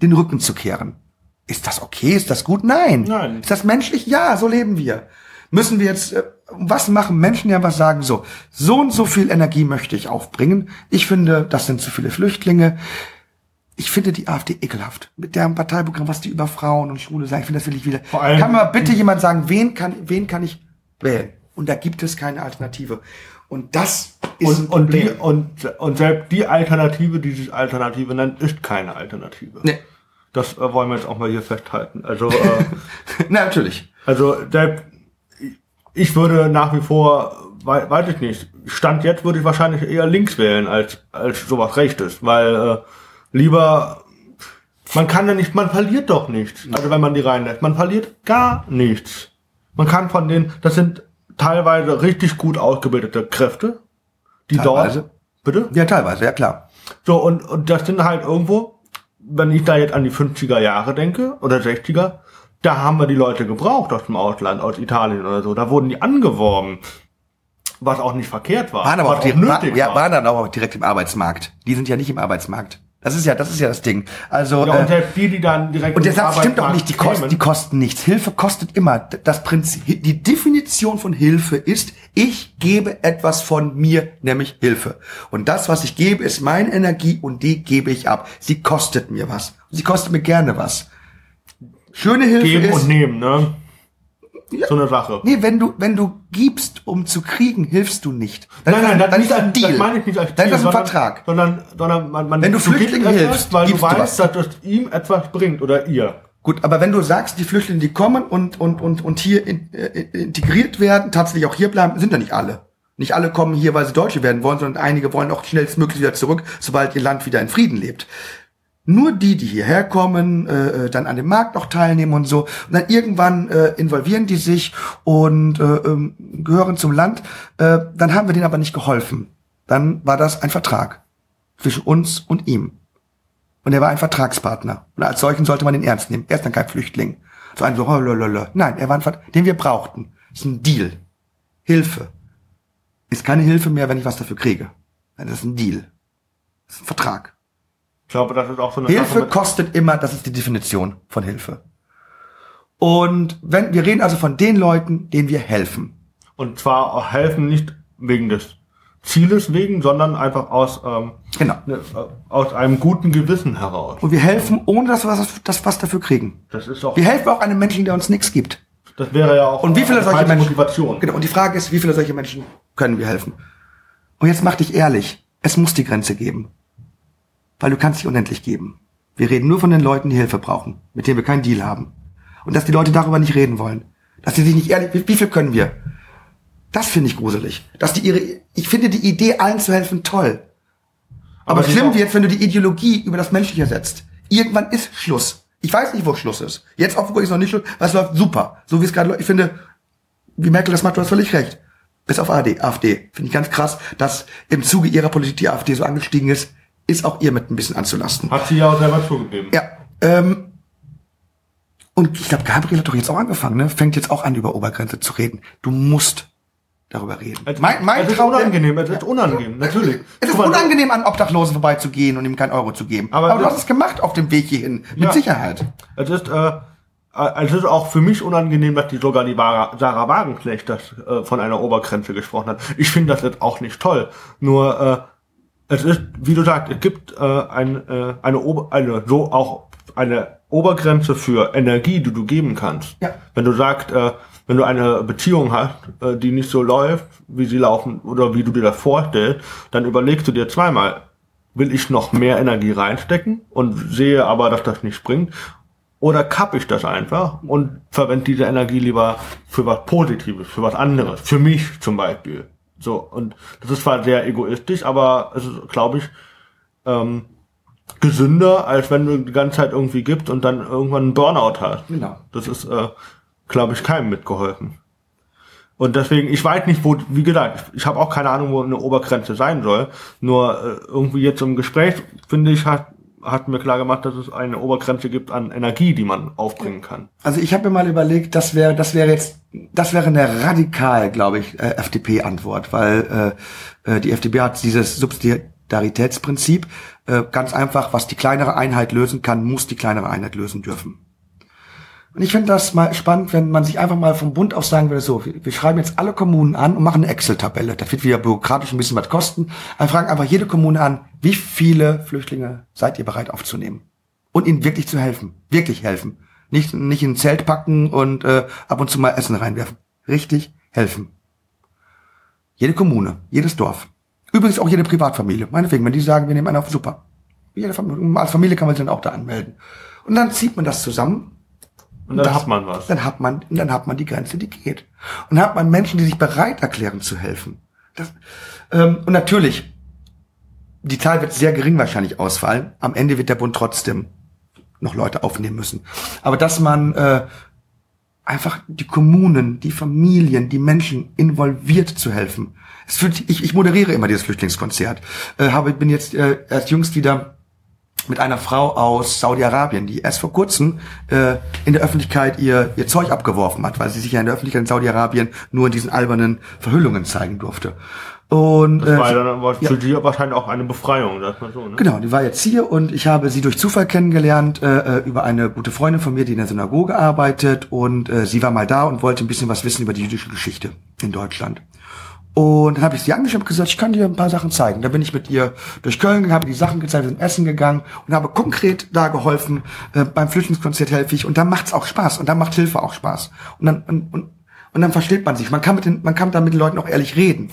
den Rücken zu kehren. Ist das okay? Ist das gut? Nein. Nein. Ist das menschlich? Ja, so leben wir. Müssen wir jetzt, äh, was machen Menschen ja was sagen? So, so und so viel Energie möchte ich aufbringen. Ich finde, das sind zu viele Flüchtlinge. Ich finde die AfD ekelhaft. Mit deren Parteiprogramm, was die über Frauen und Schwule sagen, ich finde das will ich wieder. Vor allem- kann mal bitte jemand sagen, wen kann, wen kann ich wählen? Und da gibt es keine Alternative. Und das ist ein Und, und, die, und, und selbst die Alternative, die sich Alternative nennt, ist keine Alternative. Nee. Das äh, wollen wir jetzt auch mal hier festhalten. Also, äh, *laughs* Na, natürlich. also selbst, ich würde nach wie vor, wei- weiß ich nicht, Stand jetzt würde ich wahrscheinlich eher links wählen als, als sowas Rechtes, weil äh, lieber, man kann ja nicht, man verliert doch nichts. Also wenn man die reinlässt, man verliert gar nichts. Man kann von denen, das sind teilweise richtig gut ausgebildete Kräfte, die Teilweise. dort, bitte? Ja, teilweise, ja klar. So, und, und das sind halt irgendwo, wenn ich da jetzt an die 50er Jahre denke, oder 60er, da haben wir die Leute gebraucht aus dem Ausland, aus Italien oder so. Da wurden die angeworben. Was auch nicht verkehrt war. Waren aber auch, nötig war, ja, war. waren dann auch direkt im Arbeitsmarkt. Die sind ja nicht im Arbeitsmarkt. Das ist ja, das ist ja das Ding. Also Ja, äh, und selbst die, die dann direkt und der Satz stimmt doch nicht, die kosten, die kosten nichts. Hilfe kostet immer. Das Prinzip, die Definition von Hilfe ist, ich gebe etwas von mir, nämlich Hilfe. Und das, was ich gebe, ist meine Energie und die gebe ich ab. Sie kostet mir was. Sie kostet mir gerne was. Schöne Hilfe geben ist, und nehmen, ne? So eine Sache. nee, wenn du, wenn du gibst, um zu kriegen, hilfst du nicht. Dann Nein, nein, das, das, dann nicht, ist das ein Deal. das meine ich nicht als Dann ist das ein Vertrag. Sondern, sondern man, man Wenn du gibst Flüchtlingen hilfst, weil du gibst du weißt, dass das ihm etwas bringt oder ihr. Gut, aber wenn du sagst, die Flüchtlinge, die kommen und, und, und, und hier in, äh, integriert werden, tatsächlich auch hier bleiben, sind ja nicht alle. Nicht alle kommen hier, weil sie Deutsche werden wollen, sondern einige wollen auch schnellstmöglich wieder zurück, sobald ihr Land wieder in Frieden lebt. Nur die, die hierher kommen, äh, äh, dann an dem Markt noch teilnehmen und so, und dann irgendwann äh, involvieren die sich und äh, ähm, gehören zum Land, äh, dann haben wir denen aber nicht geholfen. Dann war das ein Vertrag zwischen uns und ihm. Und er war ein Vertragspartner. Und als solchen sollte man ihn ernst nehmen. Er ist dann kein Flüchtling. So ein so, oh. Nein, er war ein Vertrag, den wir brauchten. Das ist ein Deal. Hilfe. Ist keine Hilfe mehr, wenn ich was dafür kriege. Nein, das ist ein Deal. Das ist ein Vertrag. Ich glaube, das ist auch so eine Hilfe kostet immer, das ist die Definition von Hilfe. Und wenn, wir reden also von den Leuten, denen wir helfen. Und zwar auch helfen nicht wegen des Zieles wegen, sondern einfach aus, ähm, Genau. ne, äh, aus einem guten Gewissen heraus. Und wir helfen, ohne dass wir was, wir was dafür kriegen. Das ist auch, Wir helfen auch einem Menschen, der uns nichts gibt. das wäre ja auch Und wie viele eine solche Menschen? Motivation. Genau. Und die Frage ist, wie viele solche Menschen können wir helfen? Und jetzt mach dich ehrlich. Es muss die Grenze geben. Weil du kannst nicht unendlich geben. Wir reden nur von den Leuten, die Hilfe brauchen, mit denen wir keinen Deal haben. Und dass die Leute darüber nicht reden wollen. Dass sie sich nicht ehrlich, wie, wie viel können wir? Das finde ich gruselig. Dass die ihre, ich finde die Idee, allen zu helfen, toll. Aber, Aber schlimm auch- wird, wenn du die Ideologie über das Menschliche setzt. Irgendwann ist Schluss. Ich weiß nicht, wo Schluss ist. Jetzt auf ist noch nicht Schluss, weil es läuft super. So wie es gerade läuft. Ich finde, wie Merkel das macht, du hast völlig recht. Bis auf AD, AfD. Finde ich ganz krass, dass im Zuge ihrer Politik die AfD so angestiegen ist, ist auch ihr mit ein bisschen anzulasten. Hat sie ja auch selber zugegeben. Ja. Ähm, und ich glaube, Gabriel hat doch jetzt auch angefangen, ne? Fängt jetzt auch an, über Obergrenze zu reden. Du musst darüber reden. Es, mein mein es ist unangenehm, es ist unangenehm, natürlich. Es ist unangenehm, an Obdachlosen vorbeizugehen und ihm keinen Euro zu geben. Aber Aber, du hast es gemacht auf dem Weg hierhin. Mit Ja. Sicherheit. Es ist, äh, äh, es ist auch für mich unangenehm, dass die sogar die Sarah, Sarah Wagenknecht das, äh, von einer Obergrenze gesprochen hat. Ich finde das jetzt auch nicht toll. Nur, äh, es ist, wie du sagst, es gibt äh, ein, äh, eine, Ober eine so auch eine Obergrenze für Energie, die du geben kannst. Ja. Wenn du sagst, äh, wenn du eine Beziehung hast, äh, die nicht so läuft, wie sie laufen oder wie du dir das vorstellst, dann überlegst du dir zweimal, will ich noch mehr Energie reinstecken und sehe aber, dass das nicht bringt? Oder kapp ich das einfach und verwende diese Energie lieber für was Positives, für was anderes, für mich zum Beispiel. So, und das ist zwar sehr egoistisch, aber es ist, glaube ich, ähm, gesünder, als wenn du die ganze Zeit irgendwie gibst und dann irgendwann einen Burnout hast. Genau. Das ist, äh, glaube ich, keinem mitgeholfen. Und deswegen, ich weiß nicht, wo, wie gesagt, ich habe auch keine Ahnung, wo eine Obergrenze sein soll. Nur äh, irgendwie jetzt im Gespräch, finde ich, hat, hat mir klar gemacht, dass es eine Obergrenze gibt an Energie, die man aufbringen kann. Also ich habe mir mal überlegt, das wäre, das wäre jetzt, das wäre eine radikal, glaube ich, äh, FDP-Antwort, weil äh, äh, die FDP hat dieses Subsidiaritätsprinzip. Äh, ganz einfach, was die kleinere Einheit lösen kann, muss die kleinere Einheit lösen dürfen. Und ich finde das mal spannend, wenn man sich einfach mal vom Bund aus sagen würde, so, wir, schreiben jetzt alle Kommunen an und machen eine Excel-Tabelle. Das wird wieder bürokratisch ein bisschen was kosten. Wir fragen einfach jede Kommune an, wie viele Flüchtlinge seid ihr bereit aufzunehmen? Und ihnen wirklich zu helfen. Wirklich helfen. Nicht, nicht in ein Zelt packen und äh, ab und zu mal Essen reinwerfen. Richtig helfen. Jede Kommune, jedes Dorf. Übrigens auch jede Privatfamilie. Meinetwegen, wenn die sagen, wir nehmen einen auf, super. Jede Familie, als Familie kann man sich dann auch da anmelden. Und dann zieht man das zusammen Und dann das- hat man was. dann hat man, dann hat man die Grenze, die geht. Und dann hat man Menschen, die sich bereit erklären zu helfen. Das, ähm, und natürlich, die Zahl wird sehr gering wahrscheinlich ausfallen. Am Ende wird der Bund trotzdem noch Leute aufnehmen müssen. Aber dass man äh, einfach die Kommunen, die Familien, die Menschen involviert zu helfen. Es fühlt, ich, ich moderiere immer dieses Flüchtlingskonzert. Äh, habe, bin jetzt äh, erst jüngst wieder mit einer Frau aus Saudi-Arabien, die erst vor kurzem äh, in der Öffentlichkeit ihr, ihr Zeug abgeworfen hat, weil sie sich ja in der Öffentlichkeit in Saudi-Arabien nur in diesen albernen Verhüllungen zeigen durfte. Und Das äh, war dann aber für die wahrscheinlich auch eine Befreiung, sag mal so, ne? Genau, die war jetzt hier und ich habe sie durch Zufall kennengelernt äh, äh, über eine gute Freundin von mir, die in der Synagoge arbeitet und äh, sie war mal da und wollte ein bisschen was wissen über die jüdische Geschichte in Deutschland. Und dann habe ich sie angeschaut und gesagt, ich kann dir ein paar Sachen zeigen. Da bin ich mit ihr durch Köln gegangen, habe die Sachen gezeigt, wir sind essen gegangen und habe konkret da geholfen. Äh, beim Flüchtlingskonzert helfe ich und dann macht's auch Spaß und dann macht Hilfe auch Spaß. Und dann und, und, und dann versteht man sich. Man kann mit den, man kann da mit den Leuten auch ehrlich reden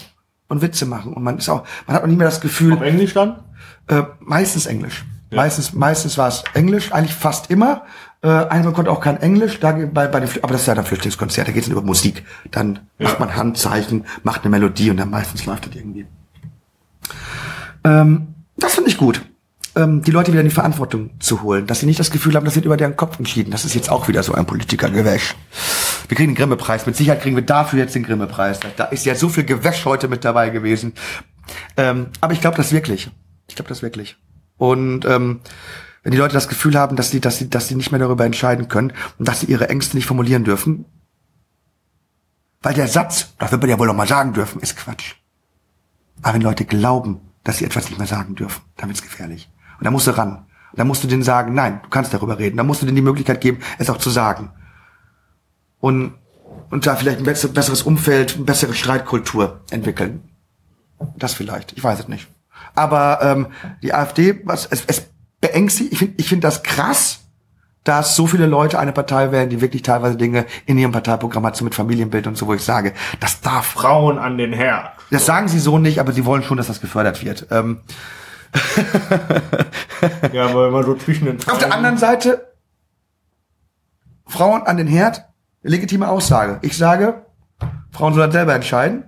und Witze machen und man ist auch, man hat auch nicht mehr das Gefühl, Auf Englisch dann? äh, meistens Englisch. Meistens, meistens war es Englisch, eigentlich fast immer. Äh, einmal konnte auch kein Englisch, da bei, bei den, aber das ist ja dann Flüchtlingskonzert, da geht es über Musik. Dann macht man Handzeichen, macht eine Melodie und dann meistens läuft das irgendwie. Ähm, das finde ich gut. Ähm, die Leute wieder in die Verantwortung zu holen, dass sie nicht das Gefühl haben, das wird über deren Kopf entschieden. Das ist jetzt auch wieder so ein Politikergewäsch. Wir kriegen den Grimme-Preis. Mit Sicherheit kriegen wir dafür jetzt den Grimme-Preis. Da ist ja so viel Gewäsch heute mit dabei gewesen. Ähm, aber ich glaube das wirklich. Ich glaube das wirklich. Und ähm, wenn die Leute das Gefühl haben, dass sie, dass sie, dass sie nicht mehr darüber entscheiden können und dass sie ihre Ängste nicht formulieren dürfen, weil der Satz, das wird man ja wohl noch mal sagen dürfen, ist Quatsch. Aber wenn Leute glauben, dass sie etwas nicht mehr sagen dürfen, dann wird's gefährlich. Und da musst du ran. Dann musst du denen sagen, nein, du kannst darüber reden. Dann musst du denen die Möglichkeit geben, es auch zu sagen. Und, und da vielleicht ein besser- besseres Umfeld, eine bessere Streitkultur entwickeln. Das vielleicht, ich weiß es nicht. Aber ähm, die AfD, was es, es beängstigt, ich finde ich find das krass, dass so viele Leute eine Partei wählen, die wirklich teilweise Dinge in ihrem Parteiprogramm hat, so mit Familienbild und so, wo ich sage, das darf Frauen an den Herd. das sagen sie so nicht, aber sie wollen schon, dass das gefördert wird. Ähm, *laughs* Ja, wenn man so zwischen den auf der anderen Seite, Frauen an den Herd, legitime Aussage. Ich sage, Frauen sollen selber entscheiden.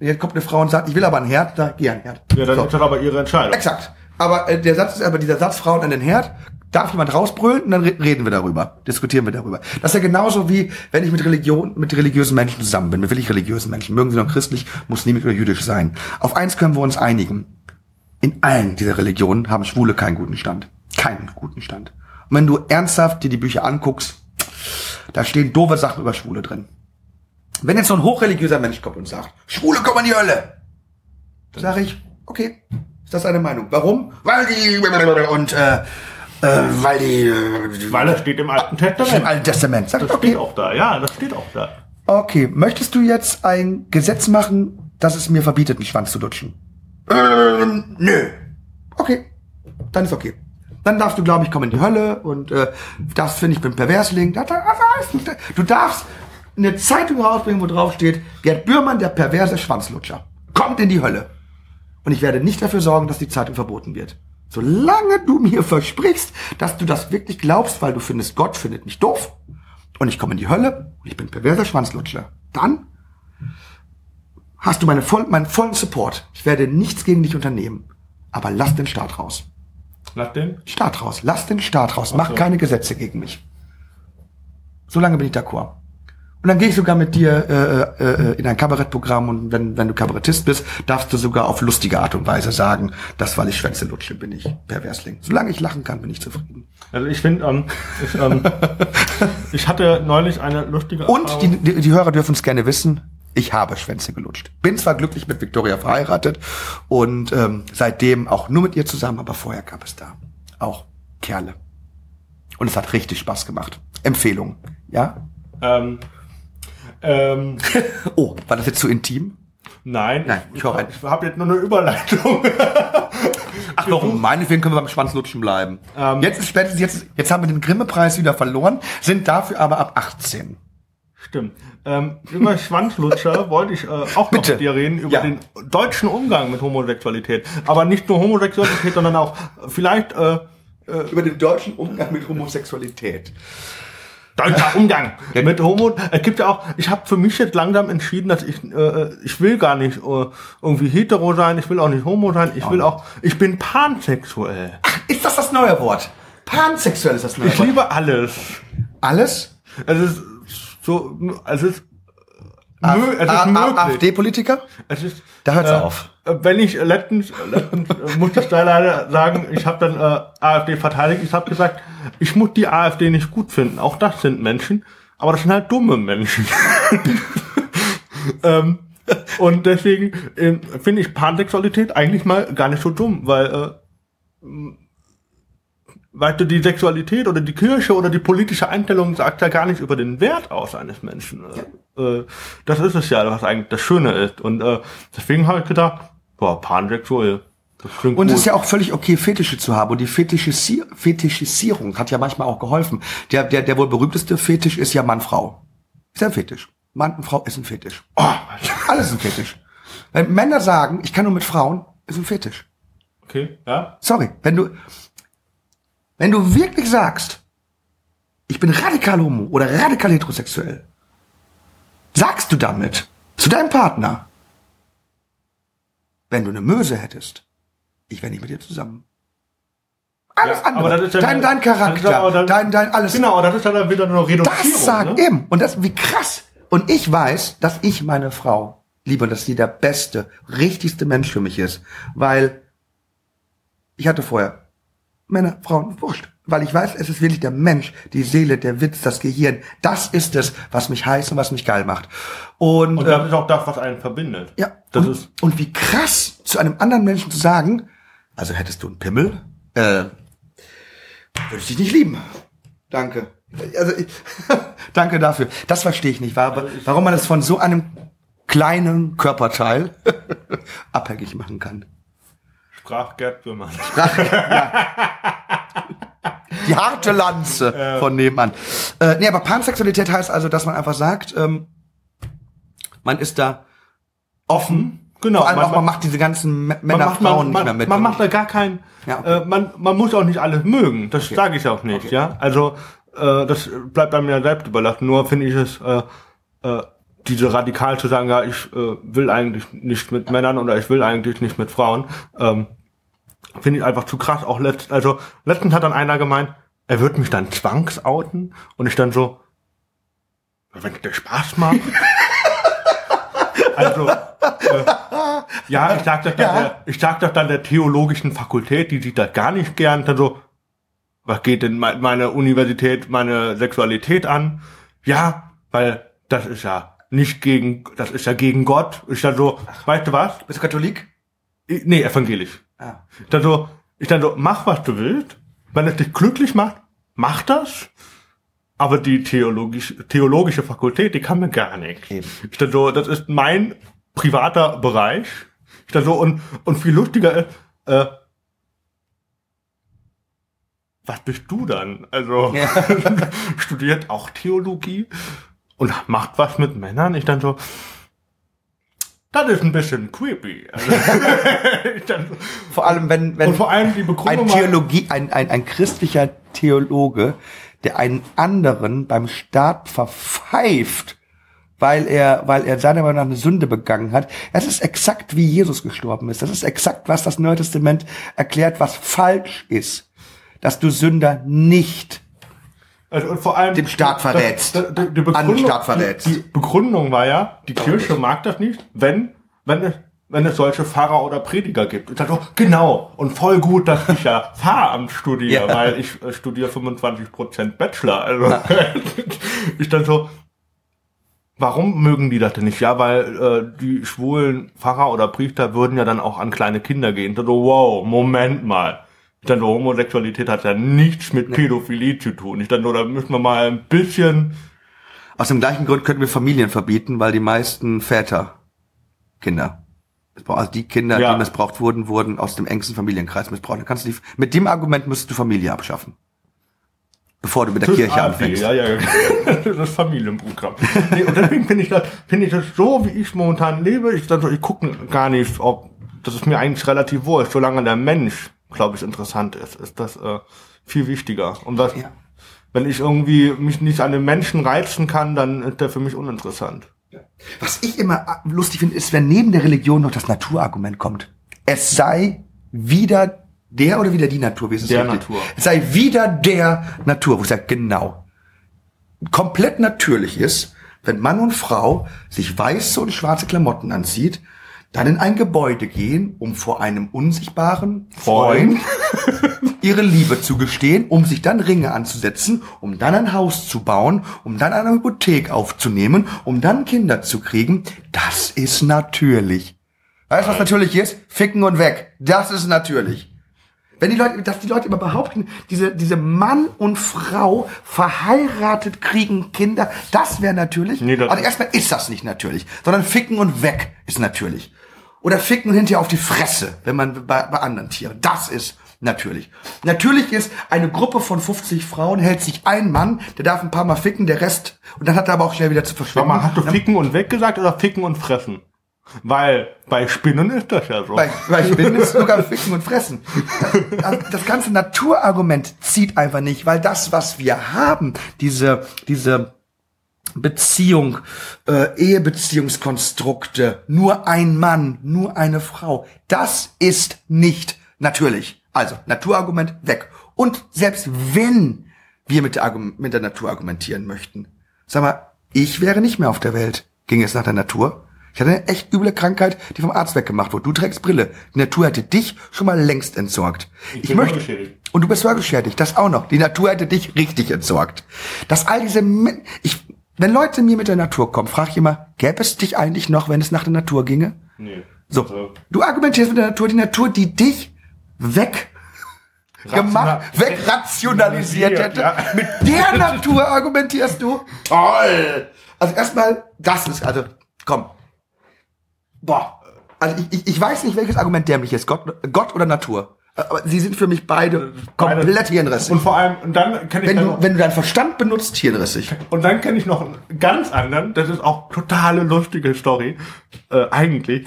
Jetzt kommt eine Frau und sagt, ich will aber einen Herd, da geh an Herd. Ja, dann So. ist das aber ihre Entscheidung. Exakt. Aber äh, der Satz ist aber dieser Satz Frauen an den Herd. Darf jemand rausbrüllen und dann re- reden wir darüber, diskutieren wir darüber. Das ist ja genauso wie, wenn ich mit Religion, mit religiösen Menschen zusammen bin, mit wirklich religiösen Menschen, mögen sie noch christlich, muslimisch oder jüdisch sein. Auf eins können wir uns einigen. In allen dieser Religionen haben Schwule keinen guten Stand. Keinen guten Stand. Und wenn du ernsthaft dir die Bücher anguckst, da stehen doofe Sachen über Schwule drin. Wenn jetzt so ein hochreligiöser Mensch kommt und sagt, Schwule kommen in die Hölle, sage ich, okay, ist das eine Meinung? Warum? Weil die und äh, äh, weil die äh, Weil das steht im Alten im Testament. Alten Testament. Sag Das steht okay, auch da, ja, das steht auch da. okay. Möchtest du jetzt ein Gesetz machen, das es mir verbietet, einen Schwanz zu lutschen? Ähm, nö. Okay, dann ist okay. Dann darfst du, glaube ich, kommen in die Hölle und äh, das finde ich bin Perversling. Du darfst eine Zeitung rausbringen, wo drauf steht, Gerd Bührmann, der perverse Schwanzlutscher, kommt in die Hölle. Und ich werde nicht dafür sorgen, dass die Zeitung verboten wird. Solange du mir versprichst, dass du das wirklich glaubst, weil du findest, Gott findet mich doof und ich komme in die Hölle und ich bin perverser Schwanzlutscher, dann hast du meine voll, meinen vollen Support. Ich werde nichts gegen dich unternehmen. Aber lass den Staat raus. Nach dem? Staat raus. Lass den Staat raus. Mach so. keine Gesetze gegen mich. Solange bin ich d'accord. Und dann gehe ich sogar mit dir äh, äh, in ein Kabarettprogramm und wenn, wenn du Kabarettist bist, darfst du sogar auf lustige Art und Weise sagen, dass weil ich Schwänze lutsche, bin ich Perversling. Solange ich lachen kann, bin ich zufrieden. Also ich finde, ähm, ich, ähm, *laughs* ich hatte neulich eine lustige Und die, die, die Hörer dürfen es gerne wissen, ich habe Schwänze gelutscht. Bin zwar glücklich mit Victoria verheiratet und ähm, seitdem auch nur mit ihr zusammen, aber vorher gab es da auch Kerle. Und es hat richtig Spaß gemacht. Empfehlung, ja? ähm, ähm, *laughs* Oh, war das jetzt zu intim? nein, Nein, ich ich habe jetzt nur eine Überleitung. *laughs* Ach warum? Meinetwegen können wir beim Schwanzlutschen bleiben. Ähm. jetzt ist spätestens, jetzt, jetzt haben wir den Grimme-Preis wieder verloren, sind dafür aber ab 18. Stimmt. Ähm, über Schwanzlutscher *laughs* wollte ich äh, auch Bitte. noch mit dir reden, über Ja. den deutschen Umgang mit Homosexualität. Aber nicht nur Homosexualität, sondern auch vielleicht äh, Über den deutschen Umgang mit Homosexualität. Deutscher Umgang mit Homo. Es gibt ja auch, ich habe für mich jetzt langsam entschieden, dass ich, äh, ich will gar nicht äh, irgendwie hetero sein, ich will auch nicht homo sein, ich will auch, ich bin pansexuell. Ist das das neue Wort? Pansexuell ist das neue Ich Wort. liebe alles. Alles? Es ist so, es ist, mö, es ist A- A- möglich. AfD-Politiker? Es ist, Da hört's äh, auf. äh, Wenn ich äh, letztens, letztens äh, musste ich da leider sagen, ich habe dann äh, AfD verteidigt. Ich habe gesagt, ich muss die AfD nicht gut finden. Auch das sind Menschen, aber das sind halt dumme Menschen. *laughs* ähm, Und deswegen ähm, finde ich Pansexualität eigentlich mal gar nicht so dumm, weil äh, weißt du, die Sexualität oder die Kirche oder die politische Einstellung sagt ja gar nicht über den Wert aus eines Menschen. Ja. Äh, das ist es ja, was eigentlich das Schöne ist. Und äh, deswegen habe ich gedacht, boah, pansexuell. Und es ist ja auch völlig okay, Fetische zu haben. Und die Fetischisier Fetischisierung hat ja manchmal auch geholfen. Der, der, der wohl berühmteste Fetisch ist ja Mann-Frau. Ist ja ein Fetisch. Mann und Frau ist ein Fetisch. Oh, alles ein Fetisch. Wenn Männer sagen, ich kann nur mit Frauen, ist ein Fetisch. Okay, ja. Sorry, wenn du, wenn du wirklich sagst, ich bin radikal homo oder radikal heterosexuell, sagst du damit zu deinem Partner, wenn du eine Möse hättest, ich wäre nicht mit dir zusammen. Alles ja, andere. Ja dein, dein Charakter, dann, dein, dein alles. Genau, das ist dann wieder nur Reduzierung. Das sagt ne? eben. Und das, wie krass. Und ich weiß, dass ich meine Frau liebe, dass sie der beste, richtigste Mensch für mich ist. Weil ich hatte vorher Männer, Frauen, wurscht. Weil ich weiß, es ist wirklich der Mensch, die Seele, der Witz, das Gehirn. Das ist es, was mich heiß und was mich geil macht. Und, und das äh, ist auch das, was einen verbindet. Ja. Das und, ist und wie krass, zu einem anderen Menschen zu sagen, also hättest du einen Pimmel, äh, würde ich dich nicht lieben. Danke. Also, ich, *laughs* danke dafür. Das verstehe ich nicht, warum, warum man es von so einem kleinen Körperteil *laughs* abhängig machen kann. Sprach Gerd Böhmann. Sprach, ja. *laughs* Die harte Lanze äh. von nebenan. Äh, nee, aber Pansexualität heißt also, dass man einfach sagt, ähm, man ist da offen. Genau. Vor allem man, auch, man macht diese ganzen Männer, macht, Frauen man, nicht mehr mit. Man macht da gar kein, ja, okay. äh, man, man muss auch nicht alles mögen. Das okay. sage ich auch nicht, okay. ja. Also, äh, das bleibt einem ja selbst überlassen. Nur finde ich es, äh, äh, diese radikal zu sagen, ja, ich äh, will eigentlich nicht mit Männern oder ich will eigentlich nicht mit Frauen, ähm, finde ich einfach zu krass. Auch letzt, also letztens hat dann einer gemeint, er wird mich dann zwangsouten und ich dann so, wenn der Spaß macht. also äh, ja, ich sag das dann, ja. der, ich sag das dann der theologischen Fakultät, die sieht das gar nicht gern. Dann so, was geht denn meine Universität, meine Sexualität an? Ja, weil das ist ja nicht gegen, das ist ja gegen Gott. Ich dann so, Ach, weißt du was? Bist du Katholik? Ich, nee, evangelisch. Ah. Ich dann so, ich dann so, mach was du willst. Wenn es dich glücklich macht, mach das. Aber die theologisch, theologische Fakultät, die kann mir gar nicht. Eben. Ich dann so, das ist mein privater Bereich. Ich dann so, und, und viel lustiger ist, äh, was bist du dann? Also, ja. *laughs* studiert auch Theologie? Und macht was mit Männern. Ich dann so, das ist ein bisschen creepy. Also, *laughs* so, vor allem, wenn, wenn vor allem ein Theologie, ein, ein, ein christlicher Theologe, der einen anderen beim Staat verpfeift, weil er, weil er seiner Meinung nach eine Sünde begangen hat. Das ist exakt wie Jesus gestorben ist. Das ist exakt, was das Neue Testament erklärt, was falsch ist. Dass du Sünder nicht also, und vor allem dem Staat verrätst. Das, das, die, Begründung, Staat verrätst. Die, die, Begründung war ja, die Kirche mag das nicht, wenn, wenn es, wenn es solche Pfarrer oder Prediger gibt. Ich dachte, oh, genau, und voll gut, dass ich ja *laughs* Pfarramt studiere, ja. weil ich äh, studiere 25% Bachelor. Also *laughs* ich dann so, warum mögen die das denn nicht? Ja, weil äh, die schwulen Pfarrer oder Priester würden ja dann auch an kleine Kinder gehen. So, wow, Moment mal. Ich dachte, Homosexualität hat ja nichts mit Pädophilie zu tun. Ich dachte, da müssen wir mal ein bisschen. Aus dem gleichen Grund könnten wir Familien verbieten, weil die meisten Väter Kinder. Also die Kinder, ja. die missbraucht wurden, wurden aus dem engsten Familienkreis missbraucht. Dann kannst du die, mit dem Argument müsstest du Familie abschaffen. Bevor du mit der das Kirche anfängst. Ja, ja, ja. *laughs* das Familienprogramm. Nee, und deswegen finde ich das, finde ich das so, wie ich momentan lebe. Ich, ich gucke gar nicht, ob, das ist mir eigentlich relativ wurscht, solange der Mensch glaube ich, interessant ist, ist das äh, viel wichtiger. Und was, ja. wenn ich irgendwie mich nicht an den Menschen reizen kann, dann ist der für mich uninteressant. Was ich immer äh, lustig finde, ist, wenn neben der Religion noch das Naturargument kommt. Es sei wieder der oder wieder die Natur, wie ist es Der Natur. Es sei wieder der Natur, wo ich sage, genau. Komplett natürlich ist, wenn Mann und Frau sich weiße und schwarze Klamotten anzieht, dann in ein Gebäude gehen, um vor einem unsichtbaren Freund *laughs* ihre Liebe zu gestehen, um sich dann Ringe anzusetzen, um dann ein Haus zu bauen, um dann eine Hypothek aufzunehmen, um dann Kinder zu kriegen. Das ist natürlich. Weißt du, was natürlich ist? Ficken und weg. Das ist natürlich. Wenn die Leute, dass die Leute immer behaupten, diese, diese Mann und Frau verheiratet kriegen Kinder, das wäre natürlich. Nee, das- also erstmal ist das nicht natürlich, sondern ficken und weg ist natürlich. Oder ficken und hinterher auf die Fresse, wenn man bei, bei anderen Tieren. Das ist natürlich. Natürlich ist, eine Gruppe von 50 Frauen hält sich ein Mann, der darf ein paar Mal ficken, der Rest, und dann hat er aber auch schnell wieder zu verschwinden. Sag mal, hast du ficken und weg gesagt oder ficken und fressen? Weil bei Spinnen ist das ja so. Bei, bei Spinnen ist sogar Ficken und Fressen. Das, das ganze Naturargument zieht einfach nicht, weil das, was wir haben, diese, diese Beziehung, äh, Ehebeziehungskonstrukte, nur ein Mann, nur eine Frau, das ist nicht natürlich. Also, Naturargument weg. Und selbst wenn wir mit der, mit der Natur argumentieren möchten, sag mal, ich wäre nicht mehr auf der Welt, ging es nach der Natur. Ich hatte eine echt üble Krankheit, die vom Arzt weggemacht wurde. Du trägst Brille. Die Natur hätte dich schon mal längst entsorgt. Ich, bin möchte. Und du bist hörgeschädigt, das auch noch. Die Natur hätte dich richtig entsorgt. Dass all diese, Men- ich, wenn Leute mir mit der Natur kommen, frage ich immer, gäbe es dich eigentlich noch, wenn es nach der Natur ginge? Nee. So, Also, du argumentierst mit der Natur, die Natur, die dich weg gemacht, Rationa- wegrationalisiert hätte. Ja. Mit der Natur argumentierst du? Toll! Also erstmal, das ist, also, komm. Boah. Also ich, ich, ich weiß nicht, welches Argument dämlich ist. Gott, Gott oder Natur. Aber sie sind für mich beide komplett hirnrissig. Und vor allem, und dann kenne ich wenn dann du, noch, wenn du deinen Verstand benutzt, hirnrissig. und dann kenne ich noch einen ganz anderen, das ist auch totale lustige Story, äh, eigentlich.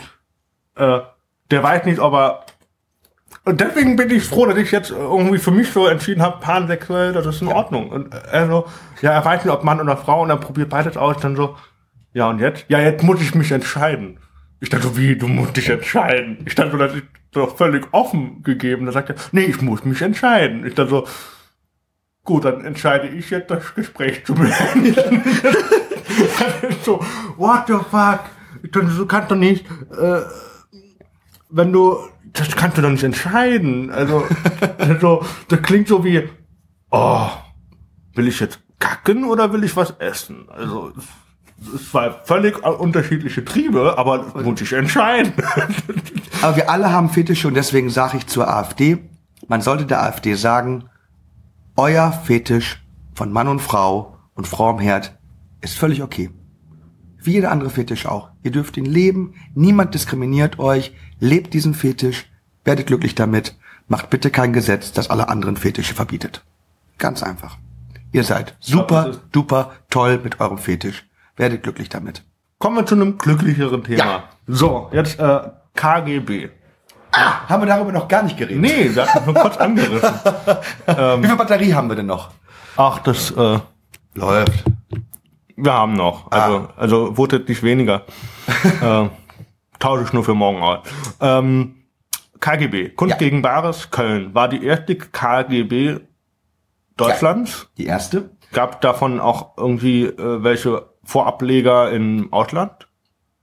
Äh, der weiß nicht, ob er und deswegen bin ich froh, dass ich jetzt irgendwie für mich so entschieden habe, pansexuell, das ist in Ordnung. Und er so, ja, er weiß nicht, ob Mann oder Frau, und dann probiert beides aus, dann so, ja, und jetzt? Ja, jetzt muss ich mich entscheiden. Ich dachte so, wie, du musst dich entscheiden? Ich dachte so, das ist doch völlig offen gegeben. Da sagt er, nee, ich muss mich entscheiden. Ich dachte so, gut, dann entscheide ich jetzt, das Gespräch zu beenden. *laughs* So, what the fuck? Ich dachte, du kannst doch nicht, äh, wenn du, das kannst du doch nicht entscheiden. Also, also das klingt so wie, oh, will ich jetzt kacken oder will ich was essen? Also, war völlig unterschiedliche Triebe, aber muss ich entscheiden. *laughs* Aber wir alle haben Fetische und deswegen sage ich zur AfD, man sollte der AfD sagen, euer Fetisch von Mann und Frau und Frau am Herd ist völlig okay. Wie jeder andere Fetisch auch. Ihr dürft ihn leben, niemand diskriminiert euch, lebt diesen Fetisch, werdet glücklich damit, macht bitte kein Gesetz, das alle anderen Fetische verbietet. Ganz einfach. Ihr seid super, duper, toll mit eurem Fetisch. Werdet glücklich damit. Kommen wir zu einem glücklicheren Thema. Ja. So, jetzt äh, KGB. Haben wir darüber noch gar nicht geredet? Nee, das hat nur kurz angerissen. *laughs* Wie viel Batterie haben wir denn noch? Ach, das, äh, Läuft. wir haben noch. Also, also wurde nicht weniger. *laughs* äh, tausche ich nur für morgen aus. Ähm, KGB, Kunst Ja. gegen Bares, Köln, war die erste KGB Deutschlands. Die erste? Gab davon auch irgendwie äh, welche Vorableger im Ausland?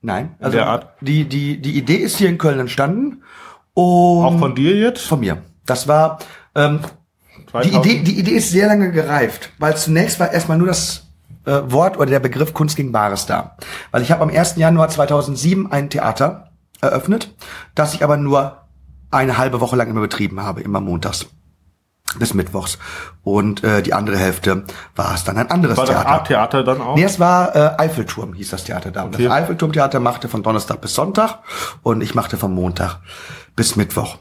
Nein. Also der Art? die die die Idee ist hier in Köln entstanden und Auch von dir jetzt? von mir. Das war ähm, die 2000? Idee die Idee ist sehr lange gereift, weil zunächst war erstmal nur das äh, Wort oder der Begriff Kunst gegen Bares da, weil ich habe am 1. Januar 2007 ein Theater eröffnet, das ich aber nur eine halbe Woche lang immer betrieben habe, immer montags bis mittwochs und äh, die andere Hälfte war es dann ein anderes War das Theater. Dann auch? Nee, es war äh, Eiffelturm, hieß das Theater da. Und Okay. Das Eiffelturmtheater machte von Donnerstag bis Sonntag und ich machte von Montag bis Mittwoch.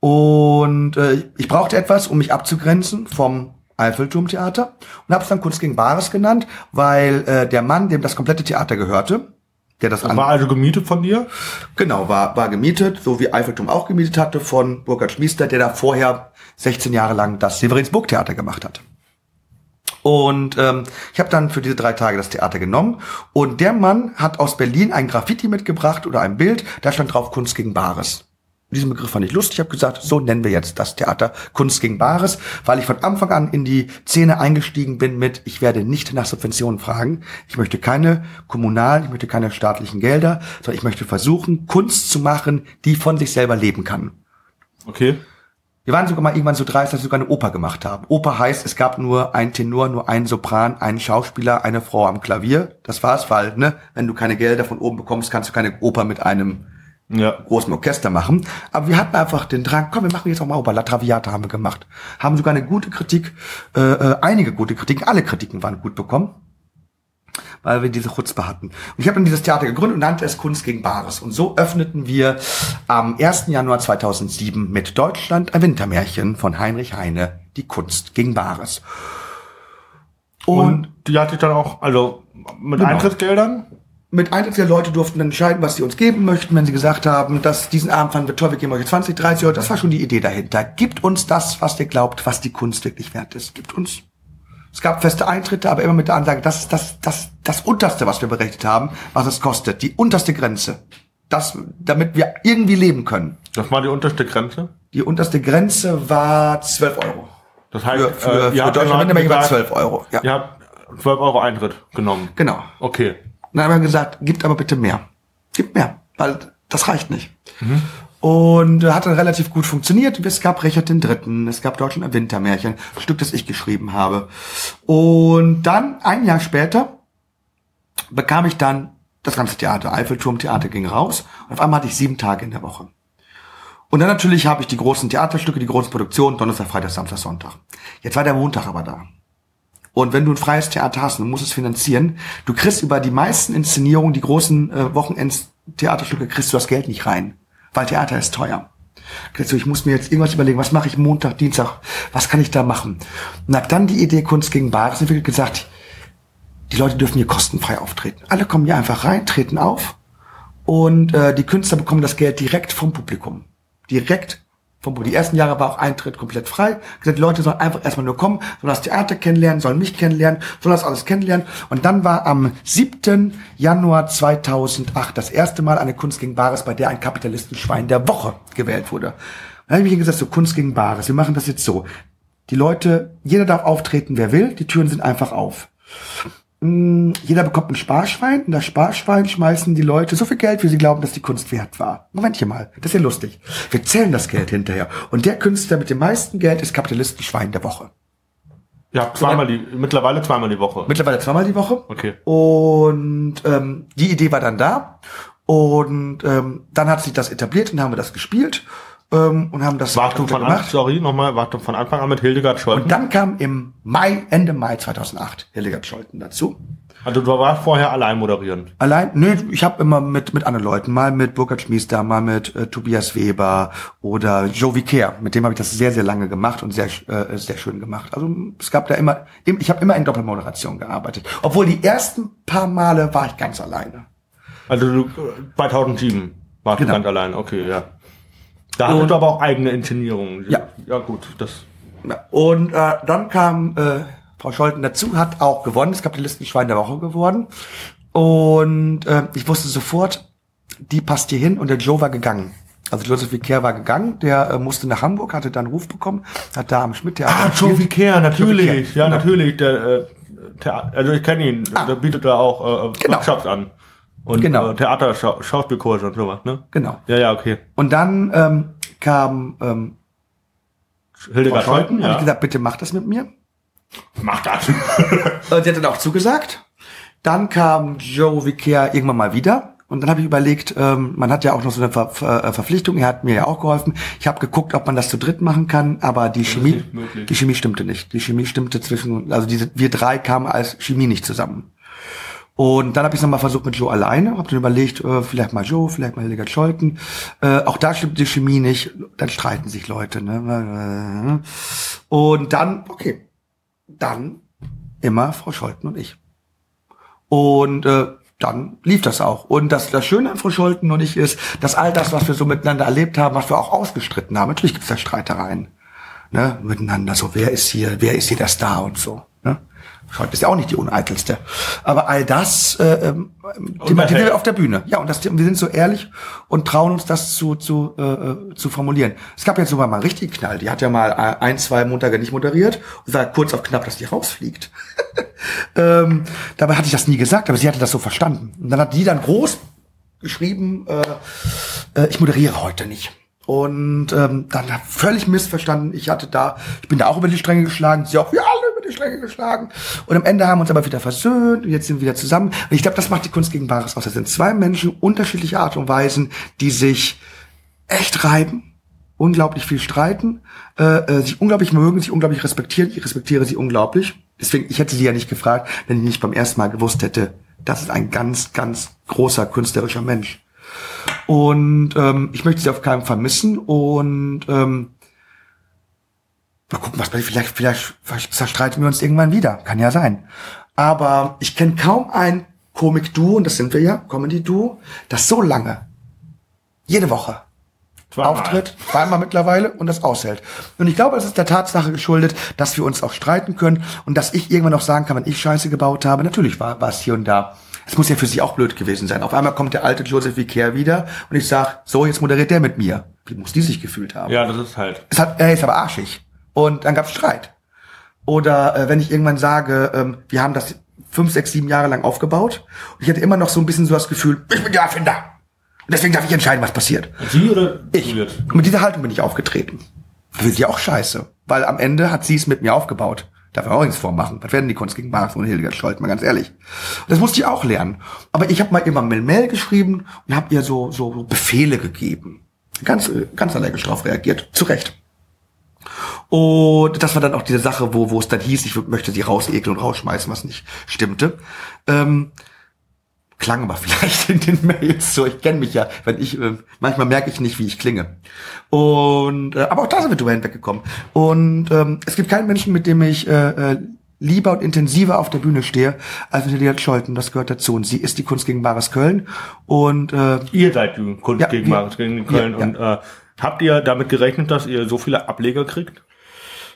Und äh, ich brauchte etwas, um mich abzugrenzen vom Eiffelturmtheater und habe es dann Kunst gegen Bares genannt, weil äh, der Mann, dem das komplette Theater gehörte, der das, Das war also gemietet von dir? Genau, war, war gemietet, so wie Eiffelturm auch gemietet hatte von Burkhard Schmiester, der da vorher 16 Jahre lang das Severinsburg Theater gemacht hat. Und ähm, ich habe dann für diese drei Tage das Theater genommen und der Mann hat aus Berlin ein Graffiti mitgebracht oder ein Bild, da stand drauf Kunst gegen Bares. Diesen Begriff fand ich lustig. Ich habe gesagt, so nennen wir jetzt das Theater Kunst gegen Bares, weil ich von Anfang an in die Szene eingestiegen bin mit, ich werde nicht nach Subventionen fragen. Ich möchte keine kommunalen, ich möchte keine staatlichen Gelder, sondern ich möchte versuchen, Kunst zu machen, die von sich selber leben kann. Okay. Wir waren sogar mal irgendwann so dreist, dass wir sogar eine Oper gemacht haben. Oper heißt, es gab nur einen Tenor, nur einen Sopran, einen Schauspieler, eine Frau am Klavier. Das war's, weil, ne, wenn du keine Gelder von oben bekommst, kannst du keine Oper mit einem Ja. großen Orchester machen. Aber wir hatten einfach den Drang, komm, wir machen jetzt auch mal Oper. La Traviata haben wir gemacht. Haben sogar eine gute Kritik, äh, äh, einige gute Kritiken, alle Kritiken waren gut bekommen. Weil wir diese Chutzpe hatten. Und ich habe dann dieses Theater gegründet und nannte es Kunst gegen Bares. Und so öffneten wir am 1. Januar 2007 mit Deutschland ein Wintermärchen von Heinrich Heine, die Kunst gegen Bares. Und die hatte ich dann auch, also mit Genau. Eintrittsgeldern? Mit Eintritt der Leute durften dann entscheiden, was sie uns geben möchten, wenn sie gesagt haben, dass diesen Abend fanden wir toll, wir geben euch 20, 30 Euro. Das war schon die Idee dahinter. Gibt uns das, was ihr glaubt, was die Kunst wirklich wert ist. Gibt uns. Es gab feste Eintritte, aber immer mit der Ansage, das ist das, das, das unterste, was wir berechnet haben, was es kostet. Die unterste Grenze. Das, damit wir irgendwie leben können. Das war die unterste Grenze. Die unterste Grenze war 12 Euro. Das heißt, Für, für, äh, für Deutschland war gesagt, 12 Euro. Ja, Ihr habt 12 Euro Eintritt genommen. genau. Okay. Dann haben wir gesagt, gibt aber bitte mehr. Gibt mehr, weil das reicht nicht. Und äh, hat dann relativ gut funktioniert. Es gab Richard den Dritten, es gab Deutschland ein Wintermärchen, ein Stück, das ich geschrieben habe. Und dann, ein Jahr später, bekam ich dann das ganze Theater. Eiffelturm-Theater ging raus. Und auf einmal hatte ich sieben Tage in der Woche. Und dann natürlich habe ich die großen Theaterstücke, die großen Produktionen, Donnerstag, Freitag, Samstag, Sonntag. Jetzt war der Montag aber da. Und wenn du ein freies Theater hast und du musst es finanzieren, du kriegst über die meisten Inszenierungen, die großen äh, Wochenends-Theaterstücke, kriegst du das Geld nicht rein. Weil Theater ist teuer. Du, ich muss mir jetzt irgendwas überlegen, was mache ich Montag, Dienstag, was kann ich da machen? Und hab dann die Idee Kunst gegen Bares entwickelt, gesagt, die Leute dürfen hier kostenfrei auftreten. Alle kommen hier einfach rein, treten auf und äh, die Künstler bekommen das Geld direkt vom Publikum. Direkt Publikum. Die ersten Jahre war auch Eintritt komplett frei. Gesagt, die Leute sollen einfach erstmal nur kommen, sollen das Theater kennenlernen, sollen mich kennenlernen, sollen das alles kennenlernen. Und dann war am 7. Januar 2008 das erste Mal eine Kunst gegen Bares, bei der ein Kapitalistenschwein der Woche gewählt wurde. Dann habe ich mir gesagt, so Kunst gegen Bares, wir machen das jetzt so. Die Leute, jeder darf auftreten, wer will, die Türen sind einfach auf. Mm, Jeder bekommt ein Sparschwein. In das Sparschwein schmeißen die Leute so viel Geld, wie sie glauben, dass die Kunst wert war. Momentchen mal, das ist ja lustig. Wir zählen das Geld hinterher. Und der Künstler mit dem meisten Geld ist Kapitalistenschwein der Woche. Ja, zweimal die, mittlerweile zweimal die Woche. Mittlerweile zweimal die Woche. Okay. Und ähm, die Idee war dann da. Und ähm, dann hat sich das etabliert und haben wir das gespielt ähm, und haben das Wartung von Anfang, sorry, nochmal, Wartung von Anfang an mit Hildegard Scholten. Und dann kam im Mai, Ende Mai 2008 Hildegard Scholten dazu. Also du warst vorher allein moderieren. Allein, nö, ich habe immer mit mit anderen Leuten, mal mit Burkhard Schmiester, mal mit äh, Tobias Weber oder Joe Vicaire. Mit dem habe ich das sehr sehr lange gemacht und sehr äh, sehr schön gemacht. Also es gab da immer, ich habe immer in Doppelmoderation gearbeitet, obwohl die ersten paar Male war ich ganz alleine. Also du, äh, 2007 warst Genau. du ganz allein, okay, ja. Da hattest du aber auch eigene Inszenierungen. Ja. Ja gut, das, Und äh, dann kam äh, Frau Scholten dazu, hat auch gewonnen, ist Kapitalistenschwein der Woche geworden. Und äh, ich wusste sofort, die passt hier hin und der Joe war gegangen. Also Joseph Vicaire war gegangen, der äh, musste nach Hamburg, hatte dann einen Ruf bekommen, hat da am Schmidt-Theater Ah, Joe. Vicaire, natürlich. Ja, genau. natürlich. Der, äh, Thea- also ich kenne ihn. Ah. Der bietet da auch äh, Genau. Workshops an. Und Genau. äh, Theater, Schau Schauspielkurse und sowas, ne? Genau. Ja, ja, okay. Und dann ähm, kam ähm, Hildegard Scholten, Scholten, habe ich ja. gesagt, bitte mach das mit mir. Mach das. *laughs* Und sie hat dann auch zugesagt. Dann kam Joe Vicaire irgendwann mal wieder. Und dann habe ich überlegt, ähm, man hat ja auch noch so eine Ver Ver äh, Verpflichtung, er hat mir ja auch geholfen. Ich habe geguckt, ob man das zu dritt machen kann, aber die Chemie, nicht möglich. die Chemie stimmte nicht. Die Chemie stimmte zwischen, also diese, wir drei kamen als Chemie nicht zusammen. Und dann habe ich es nochmal versucht mit Joe alleine, habe dann überlegt, äh, vielleicht mal Joe, vielleicht mal Hildegard Scholten. Äh, auch da stimmt die Chemie nicht, dann streiten sich Leute. Ne? Und dann, okay, dann immer Frau Scholten und ich. Und äh, dann lief das auch. Und das, das Schöne an Frau Scholten und ich ist, dass all das, was wir so miteinander erlebt haben, was wir auch ausgestritten haben, natürlich gibt's da Streitereien. Ne, miteinander, so wer ist hier, wer ist hier der Star und so. Scholt ist ja auch nicht die uneitelste. Aber all das äh, ähm, thematisieren wir auf der Bühne. Ja, und das, wir sind so ehrlich und trauen uns das zu, zu, äh, äh zu formulieren. Es gab jetzt sogar mal einen richtigen Knall. Die hat ja mal ein, zwei Montage nicht moderiert und war kurz auf knapp, dass die rausfliegt. *laughs* ähm, dabei hatte ich das nie gesagt, aber sie hatte das so verstanden. Und dann hat die dann groß geschrieben, äh, äh, ich moderiere heute nicht. Und ähm, dann völlig missverstanden. Ich hatte da, ich bin da auch über die Stränge geschlagen. Sie auch, ja, die Stränge geschlagen. Und am Ende haben wir uns aber wieder versöhnt und jetzt sind wir wieder zusammen. Und ich glaube, das macht die Kunst gegen Bares aus. Das sind zwei Menschen unterschiedlicher Art und Weisen, die sich echt reiben, unglaublich viel streiten, äh, äh, sich unglaublich mögen, sich unglaublich respektieren. Ich respektiere sie unglaublich. Deswegen, ich hätte sie ja nicht gefragt, wenn ich nicht beim ersten Mal gewusst hätte, das ist ein ganz, ganz großer künstlerischer Mensch. Und ähm, ich möchte sie auf keinen Fall missen und ähm, mal gucken, was. Vielleicht, vielleicht, vielleicht zerstreiten wir uns irgendwann wieder. Kann ja sein. Aber ich kenne kaum ein Komik-Duo, und das sind wir ja, Comedy-Duo, das so lange, jede Woche, Zweimal. auftritt, zweimal mittlerweile und das aushält. Und ich glaube, es ist der Tatsache geschuldet, dass wir uns auch streiten können und dass ich irgendwann noch sagen kann, wenn ich Scheiße gebaut habe, natürlich war, war es hier und da es muss ja für sie auch blöd gewesen sein. Auf einmal kommt der alte Joseph Vicaire wieder und ich sag, so, jetzt moderiert der mit mir. Wie muss die sich gefühlt haben? Ja, das ist halt. Es hat, er ist aber arschig. Und dann gab's Streit. Oder äh, wenn ich irgendwann sage, ähm, wir haben das fünf, sechs, sieben Jahre lang aufgebaut und ich hatte immer noch so ein bisschen so das Gefühl, ich bin der Erfinder. Und deswegen darf ich entscheiden, was passiert. Sie oder ich? Und mit dieser Haltung bin ich aufgetreten. Für sie auch scheiße. Weil am Ende hat sie es mit mir aufgebaut. Darf man auch nichts vormachen. Was werden die Kunst gegen Marx und Hildegard Scholz, mal ganz ehrlich. Das musste ich auch lernen. Aber ich habe mal immer Mail geschrieben und habe ihr so, so, so Befehle gegeben. Ganz, ganz allergisch drauf reagiert. Zu Recht. Und das war dann auch diese Sache, wo, wo es dann hieß, ich möchte sie rausekeln und rausschmeißen, was nicht stimmte. Ähm, klang aber *laughs* vielleicht in den Mails so. Ich kenne mich ja, wenn ich äh, manchmal merke ich nicht, wie ich klinge. Und äh, aber auch da sind wir drüber hinweggekommen. Und ähm, es gibt keinen Menschen, mit dem ich äh, äh, lieber und intensiver auf der Bühne stehe, als mit Elia Scholten. Das gehört dazu. Und sie ist die Kunst gegen Bares Köln. Und äh, ihr seid die Kunst ja, gegen Bares Köln. Ja, ja. Und äh, habt ihr damit gerechnet, dass ihr so viele Ableger kriegt?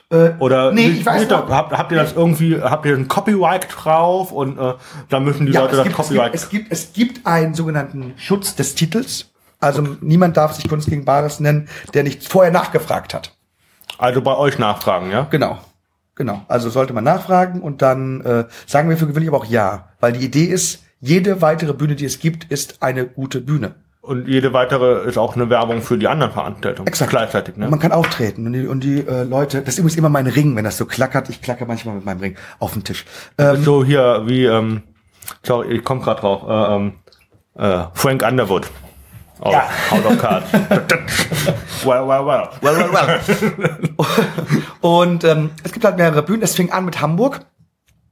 Äh, Oder nee, ich weiß nicht, habt, habt ihr das irgendwie, habt ihr ein Copyright drauf und äh, da müssen die ja, Leute das gibt, Copyright. Es gibt, es gibt, es gibt einen sogenannten Schutz des Titels. Also niemand darf sich Kunst gegen Bares nennen, der nicht vorher nachgefragt hat. Also bei euch nachfragen, ja? Genau. Genau. Also sollte man nachfragen und dann äh, sagen wir für gewöhnlich aber auch ja. Weil die Idee ist, jede weitere Bühne, die es gibt, ist eine gute Bühne. Und jede weitere ist auch eine Werbung für die anderen Veranstaltungen. Exakt. Gleichzeitig, ne? Und man kann auftreten. Und die, und die äh, Leute, das ist übrigens immer mein Ring, wenn das so klackert. Ich klacke manchmal mit meinem Ring auf den Tisch. Ähm, so hier wie, ähm, sorry, ich komme gerade drauf, äh, ähm, äh, Frank Underwood. Oh, ja. Out of Cards. *laughs* well, well, well. Well, well, well. und ähm, es gibt halt mehrere Bühnen. Es fing an mit Hamburg.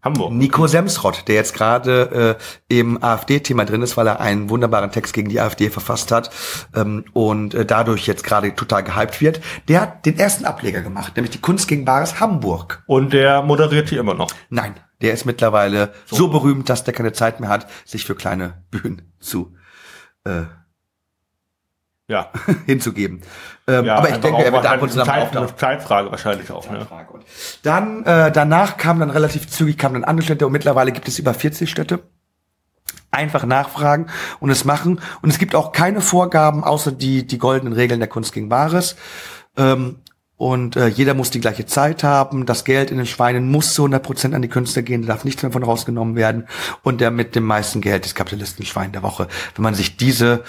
Hamburg. Nico Semsrott, der jetzt gerade äh, im AfD-Thema drin ist, weil er einen wunderbaren Text gegen die AfD verfasst hat ähm, und äh, dadurch jetzt gerade total gehypt wird, der hat den ersten Ableger gemacht, nämlich die Kunst gegen Bares Hamburg. Und der moderiert hier immer noch? Nein, der ist mittlerweile so, so berühmt, dass der keine Zeit mehr hat, sich für kleine Bühnen zu äh, ja. *laughs* hinzugeben. Ähm, ja, aber ich denke, er wird ab und zu Zeit, eine Zeitfrage wahrscheinlich auch. Ne? Dann äh, danach kam dann relativ zügig kamen dann andere Städte und mittlerweile gibt es über 40 Städte. Einfach nachfragen und es machen. Und es gibt auch keine Vorgaben, außer die, die goldenen Regeln der Kunst gegen Wahres. Ähm, und äh, jeder muss die gleiche Zeit haben. Das Geld in den Schweinen muss zu 100 Prozent an die Künstler gehen, darf nichts davon rausgenommen werden. Und der mit dem meisten Geld ist Kapitalistenschwein der Woche. Wenn man sich diese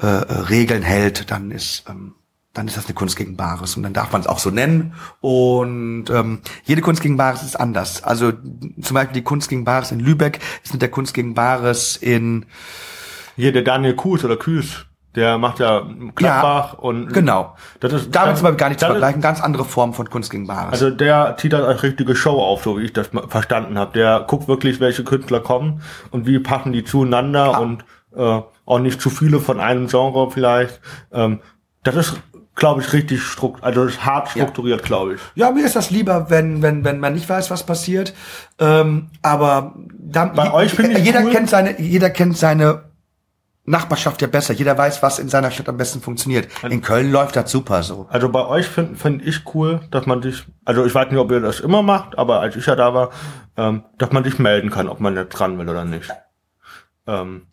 äh, Regeln hält, dann ist ähm, dann ist das eine Kunst gegen Bares und dann darf man es auch so nennen. Und ähm, jede Kunst gegen Bares ist anders. Also zum Beispiel die Kunst gegen Bares in Lübeck ist mit der Kunst gegen Bares in hier der Daniel Kuhs oder Kühs der macht ja Klappbach ja, und genau. Das ist damit zum Beispiel gar nicht zu vergleichen. Ganz andere Form von Kunst gegen Bares. Also der zieht das als richtige Show auf, so wie ich das verstanden habe. Der guckt wirklich, welche Künstler kommen und wie passen die zueinander ah. und äh, auch nicht zu viele von einem Genre vielleicht. Ähm, das ist glaube ich, richtig strukt, also ist hart strukturiert, ja. glaube ich. Ja, mir ist das lieber, wenn, wenn, wenn man nicht weiß, was passiert. Ähm, aber dann, bei euch finde ich jeder cool. kennt seine, jeder kennt seine Nachbarschaft ja besser. Jeder weiß, was in seiner Stadt am besten funktioniert. In Köln läuft das super so. Also bei euch finde find ich cool, dass man sich, also ich weiß nicht, ob ihr das immer macht, aber als ich ja da war, ähm, dass man sich melden kann, ob man jetzt dran will oder nicht. Ähm,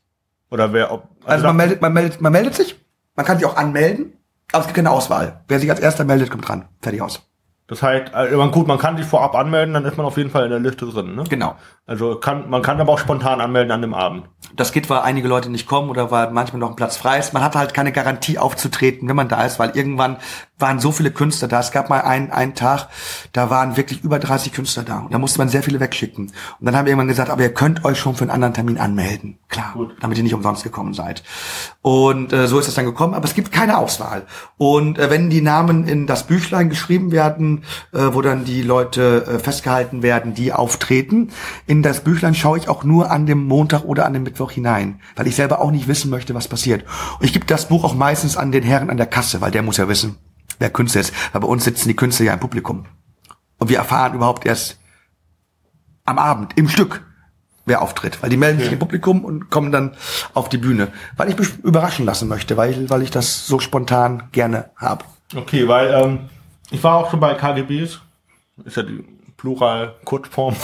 oder wer, ob, Also man meldet, man meldet, man meldet sich. Man kann sich auch anmelden, aber es gibt keine Auswahl. Wer sich als erster meldet, kommt dran. Fertig aus. Das heißt, also man, gut, man kann sich vorab anmelden, dann ist man auf jeden Fall in der Liste drin, ne? Genau. Also kann, man kann aber auch spontan anmelden an dem Abend. Das geht, weil einige Leute nicht kommen oder weil manchmal noch ein Platz frei ist. Man hat halt keine Garantie aufzutreten, wenn man da ist, weil irgendwann waren so viele Künstler da. Es gab mal einen, einen Tag, da waren wirklich über 30 Künstler da. Und da musste man sehr viele wegschicken. Und dann haben wir irgendwann gesagt, aber ihr könnt euch schon für einen anderen Termin anmelden. Klar, Gut. damit ihr nicht umsonst gekommen seid. Und äh, so ist es dann gekommen. Aber es gibt keine Auswahl. Und äh, wenn die Namen in das Büchlein geschrieben werden, äh, wo dann die Leute äh, festgehalten werden, die auftreten, in das Büchlein schaue ich auch nur an dem Montag oder an dem Mittwoch hinein, weil ich selber auch nicht wissen möchte, was passiert. Und ich gebe das Buch auch meistens an den Herren an der Kasse, weil der muss ja wissen, wer Künstler ist. Weil bei uns sitzen die Künstler ja im Publikum. Und wir erfahren überhaupt erst am Abend, im Stück, wer auftritt. Weil die melden sich im Publikum und kommen dann auf die Bühne. Weil ich mich überraschen lassen möchte, weil, weil ich das so spontan gerne habe. Okay, weil ähm, ich war auch schon bei KGBs. Ist ja die Plural-Kurzform.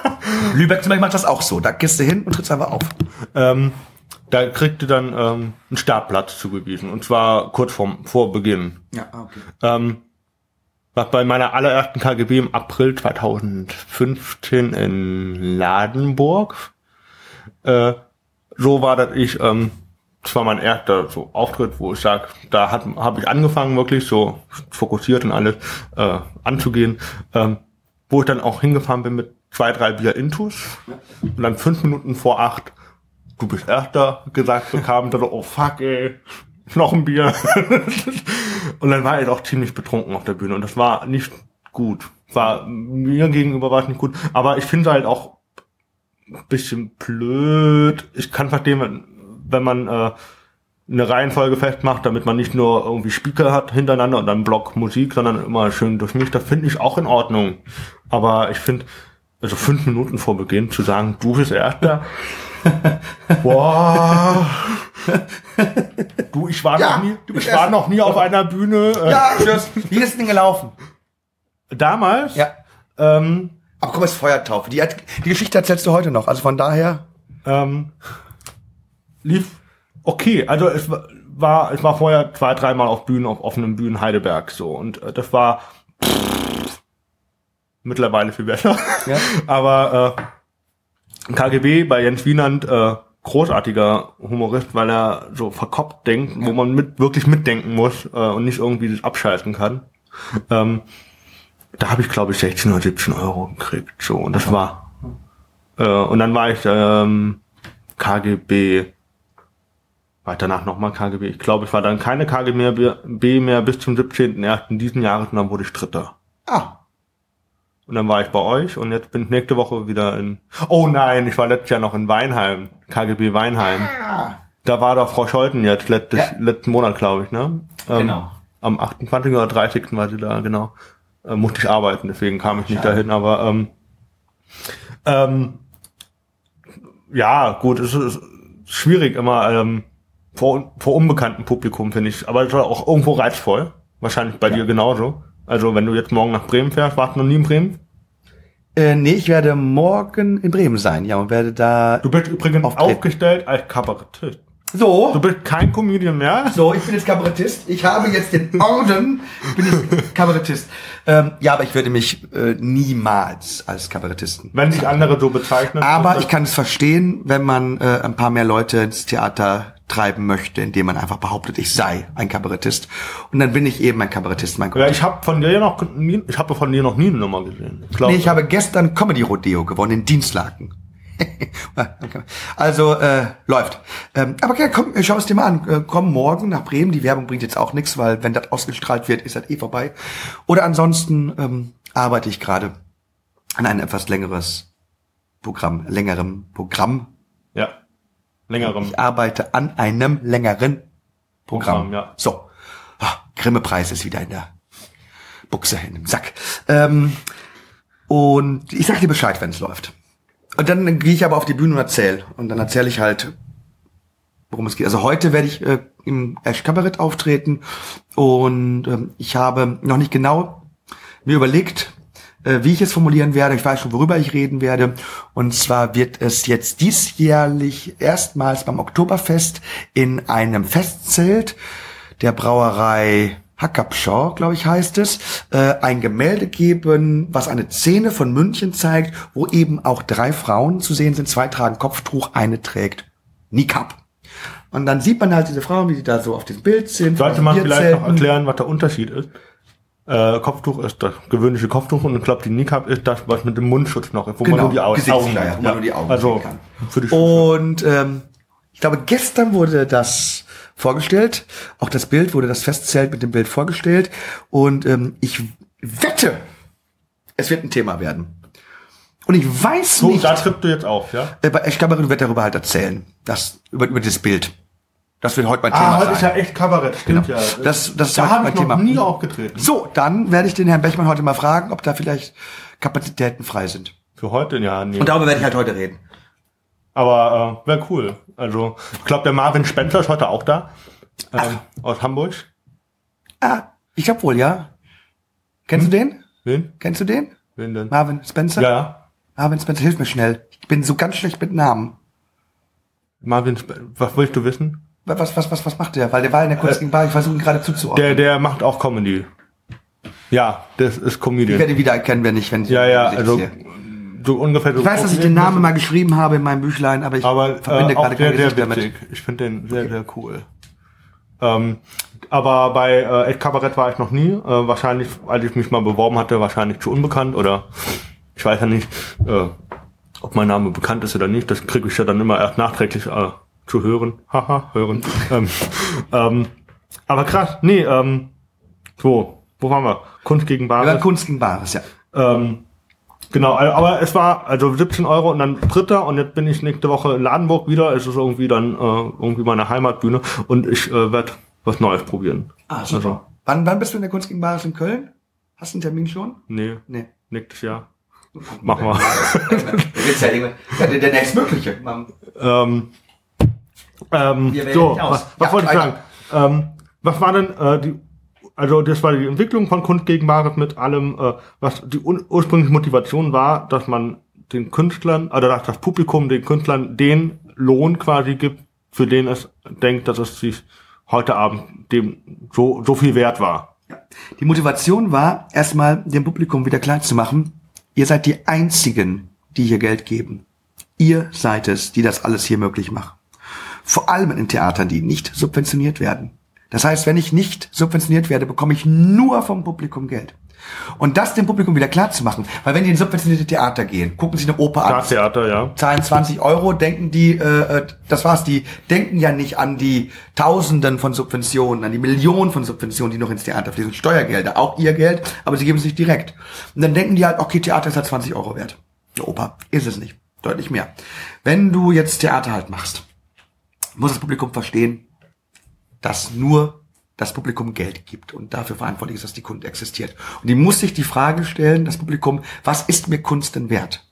*laughs* Lübeck zum Beispiel macht das auch so. Da gehst du hin und trittst einfach auf. ähm, da kriegte dann ähm, einen Startplatz zugewiesen. Und zwar kurz vorm, vor Beginn. Ja, okay. Ähm, war bei meiner allerersten KGB im April 2015 in Ladenburg. Äh, so war das ich, ähm, das war mein erster so Auftritt, wo ich sag, da hat habe ich angefangen wirklich so fokussiert und alles äh, anzugehen, ähm, wo ich dann auch hingefahren bin mit zwei, drei Bier Intus und dann fünf Minuten vor acht, du bist Erster, gesagt bekam, dann so, oh fuck ey, noch ein Bier. und dann war ich auch ziemlich betrunken auf der Bühne und das war nicht gut. War mir gegenüber war es nicht gut, aber ich finde halt auch ein bisschen blöd. Ich kann verstehen, wenn, wenn man äh, eine Reihenfolge festmacht, damit man nicht nur irgendwie Speaker hat hintereinander und dann Block Musik, sondern immer schön durchmischt. Das finde ich auch in Ordnung. Aber ich finde, also fünf Minuten vor Beginn zu sagen, du bist Erster. *laughs* Boah. Du, ich war Ja, noch nie, du bist ich war noch nie auf einer Bühne. Äh, Ja, tschüss. Wie ist das denn gelaufen? Damals, Ja. ähm, Ach komm, es ist Feuertaufe. Die, die Geschichte erzählst du heute noch. Also von daher. ähm, lief okay. Also es wa- war, es war vorher zwei, dreimal auf Bühnen, auf offenen Bühnen Heidelberg so und äh, das war mittlerweile viel besser. Ja. *laughs* Aber äh, KGB bei Jens Wienand äh, großartiger Humorist, weil er so verkoppt denkt, wo man mit wirklich mitdenken muss äh, und nicht irgendwie sich abschalten kann. Ähm, da habe ich glaube ich 16 oder 17 Euro gekriegt. So und das war äh, und dann war ich ähm, KGB war ich danach nochmal KGB. Ich glaube, ich war dann keine KGB mehr, mehr bis zum 17.01. diesen Jahres und dann wurde ich Dritter. Ah. Und dann war ich bei euch und jetzt bin ich nächste Woche wieder in. Oh nein, ich war letztes Jahr noch in Weinheim, KGB Weinheim. Da war doch Frau Scholten jetzt letztes, Ja. letzten Monat, glaube ich, ne? Ähm, Genau. Am 28. oder 30. war sie da, genau. Äh, musste ich arbeiten, deswegen kam ich nicht Schade. dahin, aber ähm, ähm, ja, gut, es ist schwierig immer ähm, vor, vor unbekanntem Publikum, finde ich. Aber es war auch irgendwo reizvoll. Wahrscheinlich bei dir genauso. Also wenn du jetzt morgen nach Bremen fährst, warst du noch nie in Bremen? Äh, nee, ich werde morgen in Bremen sein, ja, und werde da. Du bist übrigens aufgestellt als Kabarettist. So. Du bist kein Comedian mehr. So, ich bin jetzt Kabarettist. Ich habe jetzt den Orden. Ich bin jetzt Kabarettist. Ähm, ja, aber ich würde mich äh, niemals als Kabarettisten. Wenn sich andere so bezeichnen. Aber ich kann es verstehen, wenn man äh, ein paar mehr Leute ins Theater treiben möchte, indem man einfach behauptet, ich sei ein Kabarettist. Und dann bin ich eben ein Kabarettist, mein Ja, ich habe von dir noch nie, ich habe von dir noch nie eine Nummer gesehen. Ich glaube. Nee, ich habe gestern Comedy Rodeo gewonnen in Dienstlaken. Also äh, läuft. Ähm, aber okay, komm, schau es dir mal an. Äh, komm morgen nach Bremen. Die Werbung bringt jetzt auch nichts, weil wenn das ausgestrahlt wird, ist das eh vorbei. Oder ansonsten ähm, arbeite ich gerade an ein etwas längeres Programm, längerem Programm. ja. Längerem. Ich arbeite an einem längeren Programm. Programm, ja. So. Ah, Grimme-Preis ist wieder in der Buchse, in dem Sack. Ähm, und ich sag dir Bescheid, wenn es läuft. Und dann gehe ich aber auf die Bühne und erzähle. Und dann erzähle ich halt worum es geht. Also heute werde ich äh, im Ash Kabarett auftreten und ähm, ich habe noch nicht genau mir überlegt, äh, wie ich es formulieren werde. Ich weiß schon, worüber ich reden werde. Und zwar wird es jetzt diesjährlich erstmals beim Oktoberfest in einem Festzelt der Brauerei Hackabschau, glaube ich, heißt es, äh, ein Gemälde geben, was eine Szene von München zeigt, wo eben auch drei Frauen zu sehen sind. Zwei tragen Kopftuch, eine trägt Nikab. Und dann sieht man halt diese Frauen, wie die da so auf dem Bild sind. Sollte man vielleicht noch erklären, was der Unterschied ist? Äh, Kopftuch ist das gewöhnliche Kopftuch und ich glaube, die Niqab ist das, was mit dem Mundschutz noch ist, wo man Genau, nur die Au- Augen, Gesichtsschleier, wo man nur die Augen Also, kann. für die Und ähm, ich glaube, gestern wurde das vorgestellt. Auch das Bild wurde das Festzelt mit dem Bild vorgestellt. Und ähm, ich wette, es wird ein Thema werden. Und ich weiß so, nicht, da trippst du jetzt auf, ja? äh, ich glaube, ich werde darüber halt erzählen. Das, über, über dieses Bild. Das wird heute mein Thema Ah, heute sein. ist ja echt Kabarett, stimmt Genau. ja. Das- das ist da habe mein ich noch Thema. nie aufgetreten. so, dann werde ich den Herrn Bechmann heute mal fragen, ob da vielleicht Kapazitäten frei sind. Für heute, ja, nee. Und darüber werde ich halt heute reden. Aber äh, wäre cool. Also, ich glaube, der Marvin Spencer ist heute auch da. Ähm, aus Hamburg. Ah, ich glaube wohl, ja. Kennst du den? Wen? Kennst du den? Wen denn? Marvin Spencer? Ja. Marvin Spencer, hilf mir schnell. Ich bin so ganz schlecht mit Namen. Marvin, Sp was willst du wissen? Was, was, was, was macht der? Weil der war in der Kunst gegen Bar, ich versuche ihn gerade zuzuordnen. Der, der macht auch Comedy. Ja, das ist ich Comedian. werde ihn wieder erkennen, wenn ich, wenn ich Ja, ja, also sehe. So ungefähr. Ich weiß, dass ich den Namen mal geschrieben habe in meinem Büchlein, aber ich aber verbinde äh, gerade sehr, kein sehr Gesicht damit. Ich finde den sehr, sehr cool. Ähm, aber bei äh, Ed Kabarett war ich noch nie. Äh, wahrscheinlich, als ich mich mal beworben hatte, wahrscheinlich zu unbekannt oder ich weiß ja nicht, äh, ob mein Name bekannt ist oder nicht. Das kriege ich ja dann immer erst nachträglich äh, zu hören. *laughs* Haha, hören. ähm, ähm, aber krass, nee, ähm, so, wo waren wir? Kunst gegen Wir waren Bares. Kunst gegen Bares, ja. Ähm, genau, al- aber es war also 17 Euro und dann dritter und jetzt bin ich nächste Woche in Ladenburg wieder. Es ist irgendwie dann äh, irgendwie meine Heimatbühne und ich äh, werde was Neues probieren. Ah, super. Also, Wann, wann bist du in der Kunst gegen Bares in Köln? Hast du einen Termin schon? nee, Nee. nächstes Jahr. Machen wir. ja, der, der nächstmögliche. Ähm, ähm, so, was, was Ja, wollte ich sagen? weiter. Ähm, was war denn äh, die, also das war die Entwicklung von Kunst gegen Bares mit allem, äh, was die ursprüngliche Motivation war, dass man den Künstlern, oder dass das Publikum den Künstlern den Lohn quasi gibt, für den es denkt, dass es sich heute Abend dem so, so viel wert war. Die Motivation war, erstmal dem Publikum wieder klar zu machen, ihr seid die Einzigen, die hier Geld geben. Ihr seid es, die das alles hier möglich machen. Vor allem in Theatern, die nicht subventioniert werden. Das heißt, wenn ich nicht subventioniert werde, bekomme ich nur vom Publikum Geld. Und das dem Publikum wieder klar zu machen, weil wenn die in subventionierte Theater gehen, gucken sich eine Oper an, Staatstheater, ja. zahlen 20 Euro, denken die, äh, äh, das war's, die denken ja nicht an die Tausenden von Subventionen, an die Millionen von Subventionen, die noch ins Theater fließen, Steuergelder, auch ihr Geld, aber sie geben es nicht direkt. Und dann denken die halt, okay, Theater ist halt 20 Euro wert. Eine Oper ist es nicht, deutlich mehr. Wenn du jetzt Theater halt machst, muss das Publikum verstehen, dass nur das Publikum Geld gibt und dafür verantwortlich ist, dass die Kunst existiert. Und die muss sich die Frage stellen, das Publikum, was ist mir Kunst denn wert?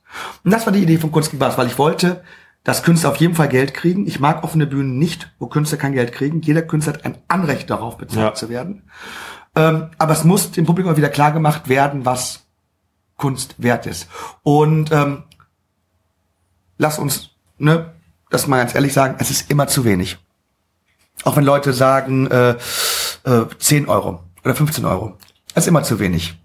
Und das war die Idee von Kunst gegen weil ich wollte, dass Künstler auf jeden Fall Geld kriegen. Ich mag offene Bühnen nicht, wo Künstler kein Geld kriegen. Jeder Künstler hat ein Anrecht darauf, bezahlt Ja. zu werden. Ähm, aber es muss dem Publikum wieder klar gemacht werden, was Kunst wert ist. Und ähm, lass uns, ne, das mal ganz ehrlich sagen, es ist immer zu wenig. Auch wenn Leute sagen, äh, äh, 10 Euro oder 15 Euro. Das ist immer zu wenig.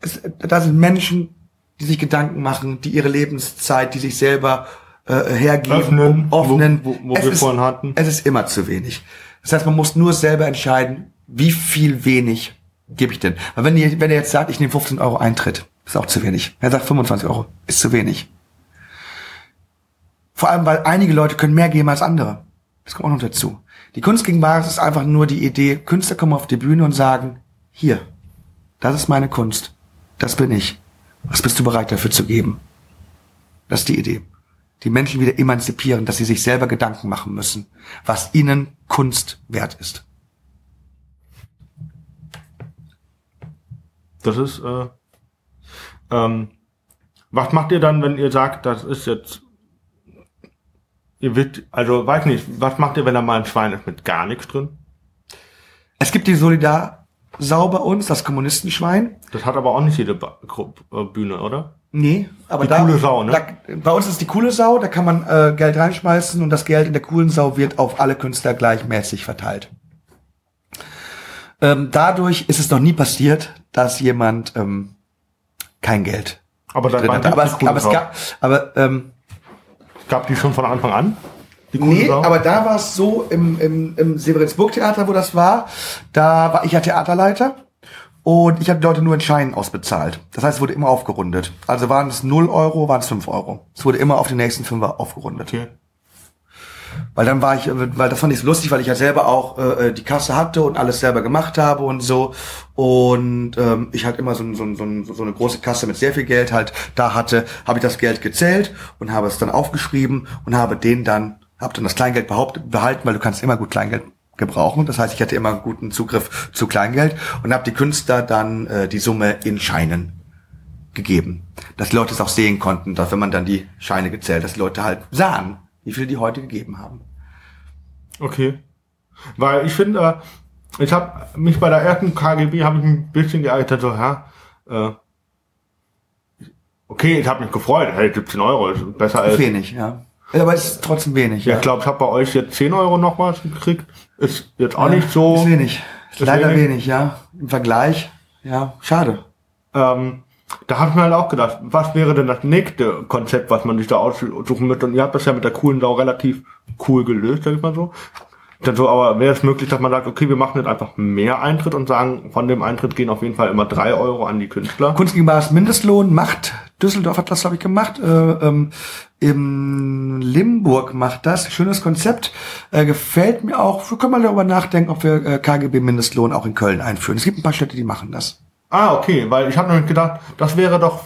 Es, da sind Menschen, die sich Gedanken machen, die ihre Lebenszeit, die sich selber äh, hergeben, Öffnen, um, öffnen. wo- wo- wir ist, vorhin hatten. Es ist immer zu wenig. Das heißt, man muss nur selber entscheiden, wie viel wenig gebe ich denn. Weil wenn ihr, wenn ihr jetzt sagt, ich nehme 15 Euro Eintritt, ist auch zu wenig. Er sagt 25 Euro, ist zu wenig. Vor allem, weil einige Leute können mehr geben als andere. Das kommt auch noch dazu. Die Kunst gegen Bares ist einfach nur die Idee, Künstler kommen auf die Bühne und sagen, hier, das ist meine Kunst, das bin ich. Was bist du bereit dafür zu geben? Das ist die Idee. Die Menschen wieder emanzipieren, dass sie sich selber Gedanken machen müssen, was ihnen Kunst wert ist. Das ist, äh, ähm, was macht ihr dann, wenn ihr sagt, das ist jetzt, ihr wird, also weiß nicht, was macht ihr, wenn da mal ein Schwein ist mit gar nichts drin? Es gibt die Solidarsau bei uns, das Kommunistenschwein. Das hat aber auch nicht jede ba äh, Bühne, oder? Nee, aber Die da, coole Sau, ne? Da, bei uns ist die coole Sau, da kann man äh, Geld reinschmeißen und das Geld in der coolen Sau wird auf alle Künstler gleichmäßig verteilt. Ähm, dadurch ist es noch nie passiert, dass jemand ähm, kein Geld Aber hatte. Aber es, aber es gab, aber ähm, Gab die schon von Anfang an? Nee, Sau? aber da war es so im, im, im Severinsburg-Theater, wo das war, da war ich ja Theaterleiter und ich habe die Leute nur in Scheinen ausbezahlt. Das heißt, es wurde immer aufgerundet. Also waren es 0 Euro, waren es 5 Euro. Es wurde immer auf den nächsten Fünfer aufgerundet. Okay. Weil dann war ich, weil das fand ich so lustig, weil ich ja selber auch äh, die Kasse hatte und alles selber gemacht habe und so. Und ähm, ich halt immer so, so, so, so eine große Kasse mit sehr viel Geld halt da hatte, habe ich das Geld gezählt und habe es dann aufgeschrieben und habe den dann, habe dann das Kleingeld behalten, weil du kannst immer gut Kleingeld gebrauchen. Das heißt, ich hatte immer guten Zugriff zu Kleingeld und habe die Künstler dann äh, die Summe in Scheinen gegeben. Dass Leute es auch sehen konnten, dass wenn man dann die Scheine gezählt, dass die Leute halt sahen, wie viel die heute gegeben haben. Okay. Weil ich finde, äh, ich habe mich bei der ersten KGB habe ich ein bisschen geärgert, so, ja, äh, okay, ich habe mich gefreut, hey, 17 Euro ist besser als. Wenig, ja. Ja, Aber es ist trotzdem wenig. Ja, ich glaube, ich habe bei euch jetzt 10 Euro nochmals gekriegt. Ist jetzt auch nicht so. Ist wenig. Ist leider wenig? wenig. ja. Im Vergleich, ja, schade. Ähm, da habe ich mir halt auch gedacht, was wäre denn das nächste Konzept, was man sich da aussuchen müsste? Und ihr habt das ja mit der coolen Sau relativ cool gelöst, sag ich mal so. Dann so, aber wäre es möglich, dass man sagt, okay, wir machen jetzt einfach mehr Eintritt und sagen, von dem Eintritt gehen auf jeden Fall immer drei Euro an die Künstler. Kunst gegen Bares Mindestlohn macht, Düsseldorf hat das, glaube ich, gemacht, äh, ähm, im Limburg macht das, schönes Konzept, äh, gefällt mir auch, wir können mal darüber nachdenken, ob wir äh, KGB Mindestlohn auch in Köln einführen. Es gibt ein paar Städte, die machen das. Ah, okay, weil ich habe nämlich gedacht, das wäre doch.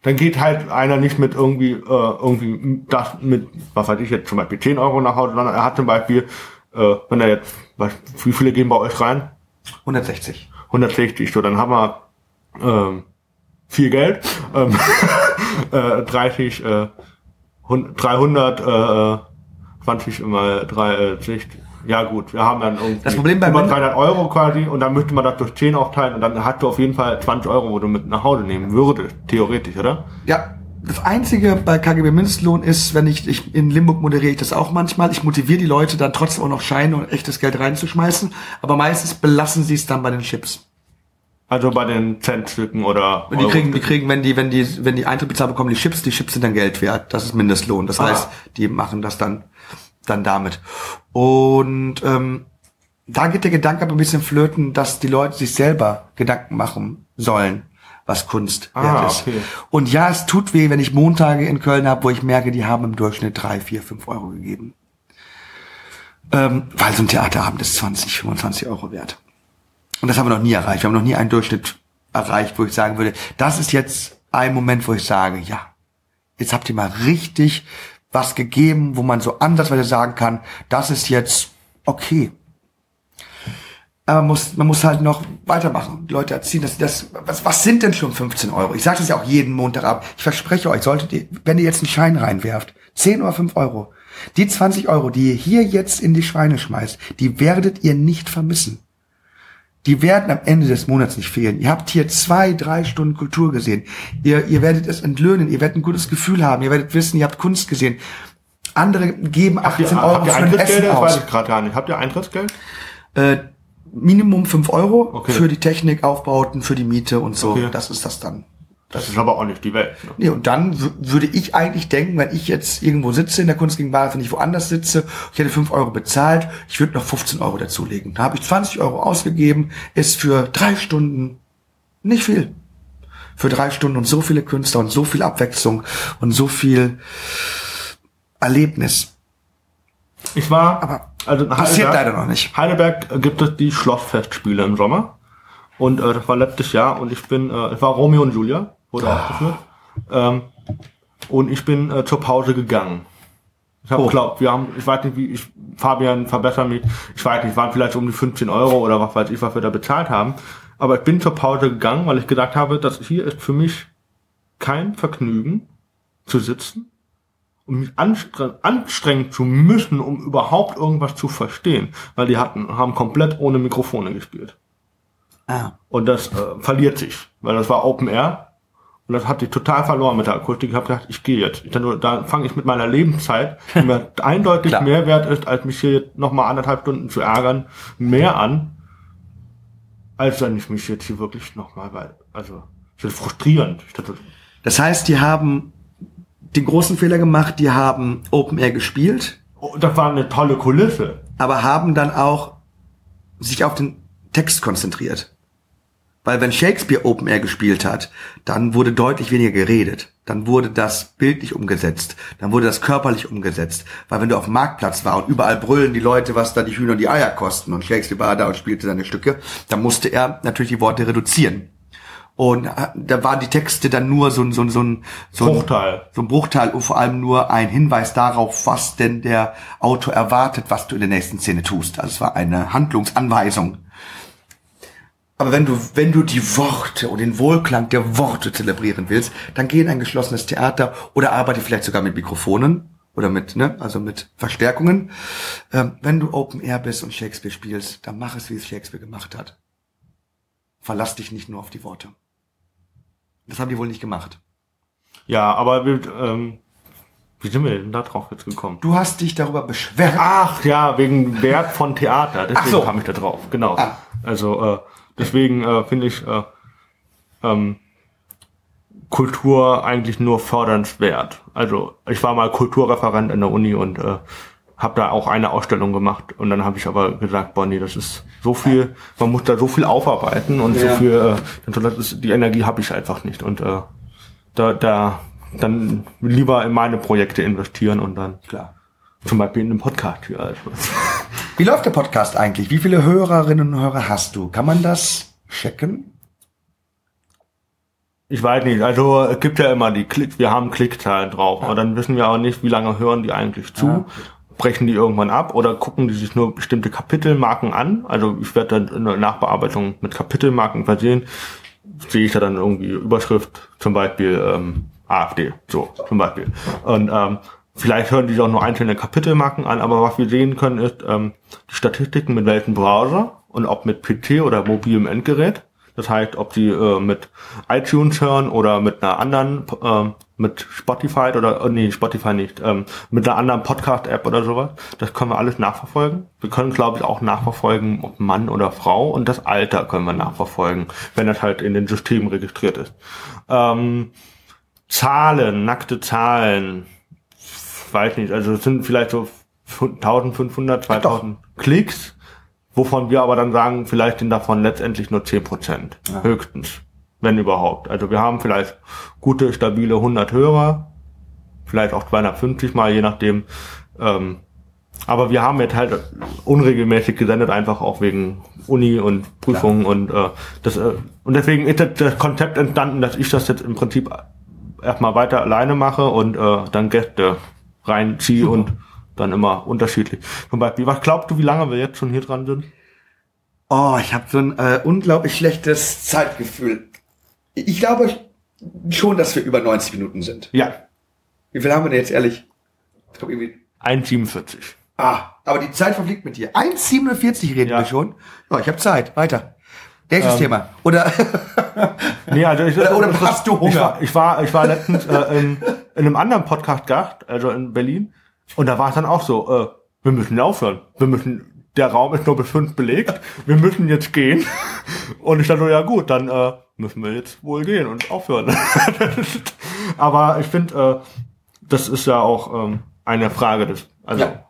Dann geht halt einer nicht mit irgendwie, äh, irgendwie das mit, was weiß ich jetzt, zum Beispiel 10 Euro nach Hause, sondern er hat zum Beispiel, äh, wenn er jetzt, was, wie viele gehen bei euch rein? 160. 160, so, dann haben wir ähm, viel Geld, ähm, *laughs* äh, 30, äh, hun- 300, äh, 20 mal 3, äh, 60. Ja gut, wir haben dann irgendwie Das Problem bei über Mind- 300 Euro quasi und dann müsste man das durch 10 aufteilen und dann hast du auf jeden Fall 20 Euro, wo du mit nach Hause nehmen würdest, theoretisch, oder? Ja, das Einzige bei KGB Mindestlohn ist, wenn ich, ich in Limburg moderiere ich das auch manchmal, ich motiviere die Leute dann trotzdem auch noch Scheine und echtes Geld reinzuschmeißen, aber meistens belassen sie es dann bei den Chips. Also bei den Centstücken oder Und die kriegen, die kriegen, wenn die, wenn die, wenn die Eintritt bezahlen, bekommen die Chips, die Chips sind dann Geld wert. Das ist Mindestlohn. Das Ah. heißt, die machen das dann, dann damit. Und ähm, da geht der Gedanke aber ein bisschen flöten, dass die Leute sich selber Gedanken machen sollen, was Kunst Ah, wert ist. okay. Und ja, es tut weh, wenn ich Montage in Köln habe, wo ich merke, die haben im Durchschnitt drei, vier, fünf Euro gegeben. Ähm, weil so ein Theaterabend ist 20, 25 Euro wert. Und das haben wir noch nie erreicht. Wir haben noch nie einen Durchschnitt erreicht, wo ich sagen würde, das ist jetzt ein Moment, wo ich sage, ja, jetzt habt ihr mal richtig was gegeben, wo man so ansatzweise sagen kann, das ist jetzt okay. Aber man muss, man muss halt noch weitermachen. Die Leute erziehen, das, das, was, was sind denn schon 15 Euro? Ich sage das ja auch jeden Montagabend. Ich verspreche euch, solltet ihr, wenn ihr jetzt einen Schein reinwerft, 10 oder 5 Euro, die 20 Euro, die ihr hier jetzt in die Schweine schmeißt, die werdet ihr nicht vermissen. Die werden am Ende des Monats nicht fehlen. Ihr habt hier zwei, drei Stunden Kultur gesehen. Ihr, ihr werdet es entlöhnen. Ihr werdet ein gutes Gefühl haben. Ihr werdet wissen, ihr habt Kunst gesehen. Andere geben 18 Habt ihr, Euro habt ihr für ein Eintrittsgeld? Essen Das weiß aus. ich gerade gar nicht. Habt ihr Eintrittsgeld? Äh, Minimum 5 Euro Okay. für die Technik, Aufbauten, für die Miete und so. Okay. Das ist das dann. Das ist aber auch nicht die Welt. Ne? Nee, und dann würde ich eigentlich denken, wenn ich jetzt irgendwo sitze in der Kunst gegen Bar, wenn ich woanders sitze, ich hätte 5 Euro bezahlt, ich würde noch 15 Euro dazulegen. Da habe ich 20 Euro ausgegeben, ist für drei Stunden nicht viel. Für drei Stunden und so viele Künstler und so viel Abwechslung und so viel Erlebnis. Ich war, Aber also passiert Heidelberg- leider noch nicht. Heidelberg äh, gibt es die Schlossfestspiele im Sommer. Und äh, das war letztes Jahr und ich bin, äh, es war Romeo und Julia, wurde aufgeführt. Ähm, und ich bin äh, zur Pause gegangen. Ich habe Oh. glaubt, wir haben, ich weiß nicht, wie ich, Fabian verbessert mich, ich weiß nicht, waren vielleicht um die 15 Euro oder was weiß ich, was wir da bezahlt haben. Aber ich bin zur Pause gegangen, weil ich gedacht habe, das hier ist für mich kein Vergnügen zu sitzen um mich anstreng anstrengen zu müssen, um überhaupt irgendwas zu verstehen, weil die hatten, haben komplett ohne Mikrofone gespielt. Ah. Und das äh, verliert sich, weil das war Open Air und das hatte ich total verloren mit der Akustik. Ich habe gedacht, ich gehe jetzt. Ich dann, da fange ich mit meiner Lebenszeit, *laughs* die mir eindeutig mehr wert ist, als mich hier jetzt noch mal anderthalb Stunden zu ärgern, mehr an, als wenn ich mich jetzt hier wirklich noch mal, weil, also, das ist frustrierend. Dachte, Das heißt, die haben den großen Fehler gemacht, die haben Open Air gespielt, oh, das war eine tolle Kulisse. aber haben dann auch sich auf den Text konzentriert. Weil wenn Shakespeare Open Air gespielt hat, dann wurde deutlich weniger geredet. Dann wurde das bildlich umgesetzt. Dann wurde das körperlich umgesetzt. Weil wenn du auf dem Marktplatz war und überall brüllen die Leute, was da die Hühner und die Eier kosten und Shakespeare war da und spielte seine Stücke, dann musste er natürlich die Worte reduzieren. Und äh, da waren die Texte dann nur so ein, so ein, so ein, so ein Bruchteil. so ein Bruchteil und vor allem nur ein Hinweis darauf, was denn der Autor erwartet, was du in der nächsten Szene tust. Also es war eine Handlungsanweisung. Aber wenn du, wenn du die Worte und den Wohlklang der Worte zelebrieren willst, dann geh in ein geschlossenes Theater oder arbeite vielleicht sogar mit Mikrofonen oder mit, ne, also mit Verstärkungen. Ähm, wenn du Open Air bist und Shakespeare spielst, dann mach es, wie es Shakespeare gemacht hat. Verlass dich nicht nur auf die Worte. Das haben die wohl nicht gemacht. Ja, aber ähm, wie sind wir denn da drauf jetzt gekommen? Du hast dich darüber beschwert. Ach ja, wegen Wert von Theater. Deswegen so. kam ich da drauf. Genau. Ah. Also äh, deswegen äh, finde ich äh, ähm, Kultur eigentlich nur fördernswert. Also ich war mal Kulturreferent an der Uni und äh, habe da auch eine Ausstellung gemacht und dann habe ich aber gesagt, boah, nee, das ist so viel, man muss da so viel aufarbeiten und Ja. so viel, äh, das ist, die Energie habe ich einfach nicht und äh, da, da dann lieber in meine Projekte investieren und dann Klar. Zum Beispiel in einem Podcast hier. Also. *laughs* Wie läuft der Podcast eigentlich? Wie viele Hörerinnen und Hörer hast du? Kann man das checken? Ich weiß nicht, also es gibt ja immer die Klick, wir haben Klickzahlen drauf, aber dann wissen wir auch nicht, wie lange hören die eigentlich zu. Ja. Brechen die irgendwann ab oder gucken die sich nur bestimmte Kapitelmarken an? Also ich werde dann in der Nachbearbeitung mit Kapitelmarken versehen. Sehe ich da dann irgendwie Überschrift, zum Beispiel ähm, AfD, so zum Beispiel. Und ähm, vielleicht hören die auch nur einzelne Kapitelmarken an, aber was wir sehen können, ist ähm, die Statistiken mit welchem Browser und ob mit PC oder mobilem Endgerät. Das heißt, ob sie äh, mit iTunes hören oder mit einer anderen, ähm, mit Spotify oder, oh, nee, Spotify nicht, ähm, mit einer anderen Podcast-App oder sowas. Das können wir alles nachverfolgen. Wir können, glaube ich, auch nachverfolgen, ob Mann oder Frau und das Alter können wir nachverfolgen, wenn das halt in den Systemen registriert ist. Ähm, Zahlen, nackte Zahlen, weiß nicht, also es sind vielleicht so 1500, 2000 Klicks, wovon wir aber dann sagen, vielleicht sind davon letztendlich nur 10 Prozent, höchstens, wenn überhaupt. Also wir haben vielleicht gute, stabile 100 Hörer, vielleicht auch 250 mal, je nachdem. Ähm, aber wir haben jetzt halt unregelmäßig gesendet, einfach auch wegen Uni und Prüfungen und äh, das äh, und deswegen ist das, das Konzept entstanden, dass ich das jetzt im Prinzip erstmal weiter alleine mache und äh, dann Gäste reinziehe und dann immer unterschiedlich. Zum Beispiel, was glaubst du, wie lange wir jetzt schon hier dran sind? Oh, ich habe so ein äh, unglaublich schlechtes Zeitgefühl. Ich glaube schon, dass wir über 90 Minuten sind. Ja, Wie viel haben wir denn jetzt ehrlich? Ich glaube irgendwie. 1,47. Ah, aber die Zeit verfliegt mit dir. 1,47 reden Ja. wir schon. Ja, ich habe Zeit. Weiter. Nächstes Ähm, Thema. Oder *laughs* Nee, also ich, Oder- oder hast du Hunger? Ich war, ich war, ich war letztens äh, in, in einem anderen Podcast Gast, also in Berlin, und da war es dann auch so, äh, wir müssen aufhören. Wir müssen, der Raum ist nur bis fünf belegt, wir müssen jetzt gehen. Und ich dachte so, ja gut, dann äh, müssen wir jetzt wohl gehen und aufhören. *laughs* Aber ich finde, äh, das ist ja auch ähm, eine Frage des, also Ja.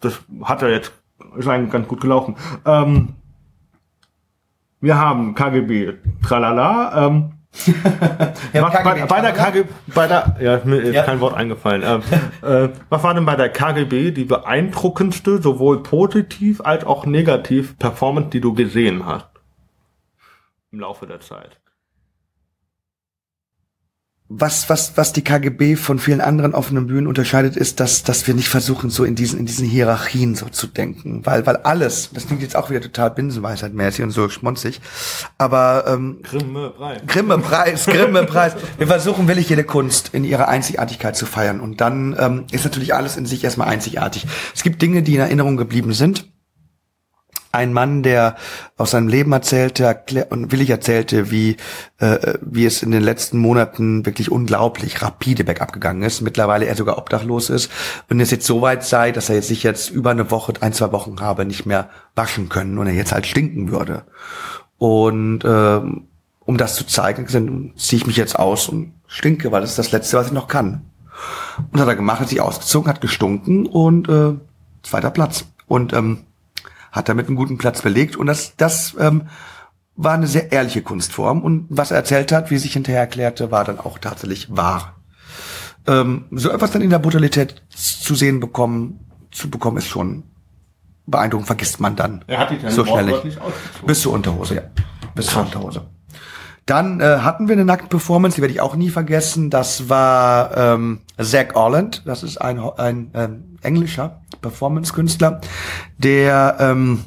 das hat ja jetzt, ist eigentlich ganz gut gelaufen. Ähm, wir haben KGB, tralala, ähm, *laughs* Ja, was, bei, bei der KGB, bei der, ja, mir ist Ja. kein Wort eingefallen. Ähm, *laughs* äh, was war denn bei der KGB die beeindruckendste, sowohl positiv als auch negativ Performance, die du gesehen hast? Im Laufe der Zeit. Was, was, was die KGB von vielen anderen offenen Bühnen unterscheidet, ist, dass, dass wir nicht versuchen, so in diesen, in diesen Hierarchien so zu denken. Weil, weil alles, das klingt jetzt auch wieder total Binsenweisheit-mäßig und so schmonzig, aber, ähm, Grimme Preis. Grimme Preis, Grimme Preis. Wir versuchen willig jede Kunst in ihrer Einzigartigkeit zu feiern. Und dann ähm, ist natürlich alles in sich erstmal einzigartig. Es gibt Dinge, die in Erinnerung geblieben sind ein Mann, der aus seinem Leben erzählte und willig erzählte, wie, äh, wie es in den letzten Monaten wirklich unglaublich rapide bergab gegangen ist. Mittlerweile er sogar obdachlos ist und es jetzt so weit sei, dass er jetzt sich jetzt über eine Woche, ein, zwei Wochen habe nicht mehr waschen können und er jetzt halt stinken würde. Und äh, um das zu zeigen, ziehe ich mich jetzt aus und stinke, weil das ist das Letzte, was ich noch kann. Und hat er gemacht, hat sich ausgezogen, hat gestunken und äh, zweiter Platz. Und ähm, hat damit einen guten Platz belegt und das, das ähm, war eine sehr ehrliche Kunstform und was er erzählt hat, wie sich hinterher erklärte, war dann auch tatsächlich wahr. Ähm, so etwas dann in der Brutalität zu sehen bekommen, zu bekommen, ist schon beeindruckend, vergisst man dann Er hat die so schnell nicht. Bis zur Unterhose, ja. Bis zur Unterhose. Dann äh, hatten wir eine Nackt-Performance, die werde ich auch nie vergessen. Das war ähm, Zach Orland. Das ist ein, ein ähm, englischer Performance-Künstler, der ähm,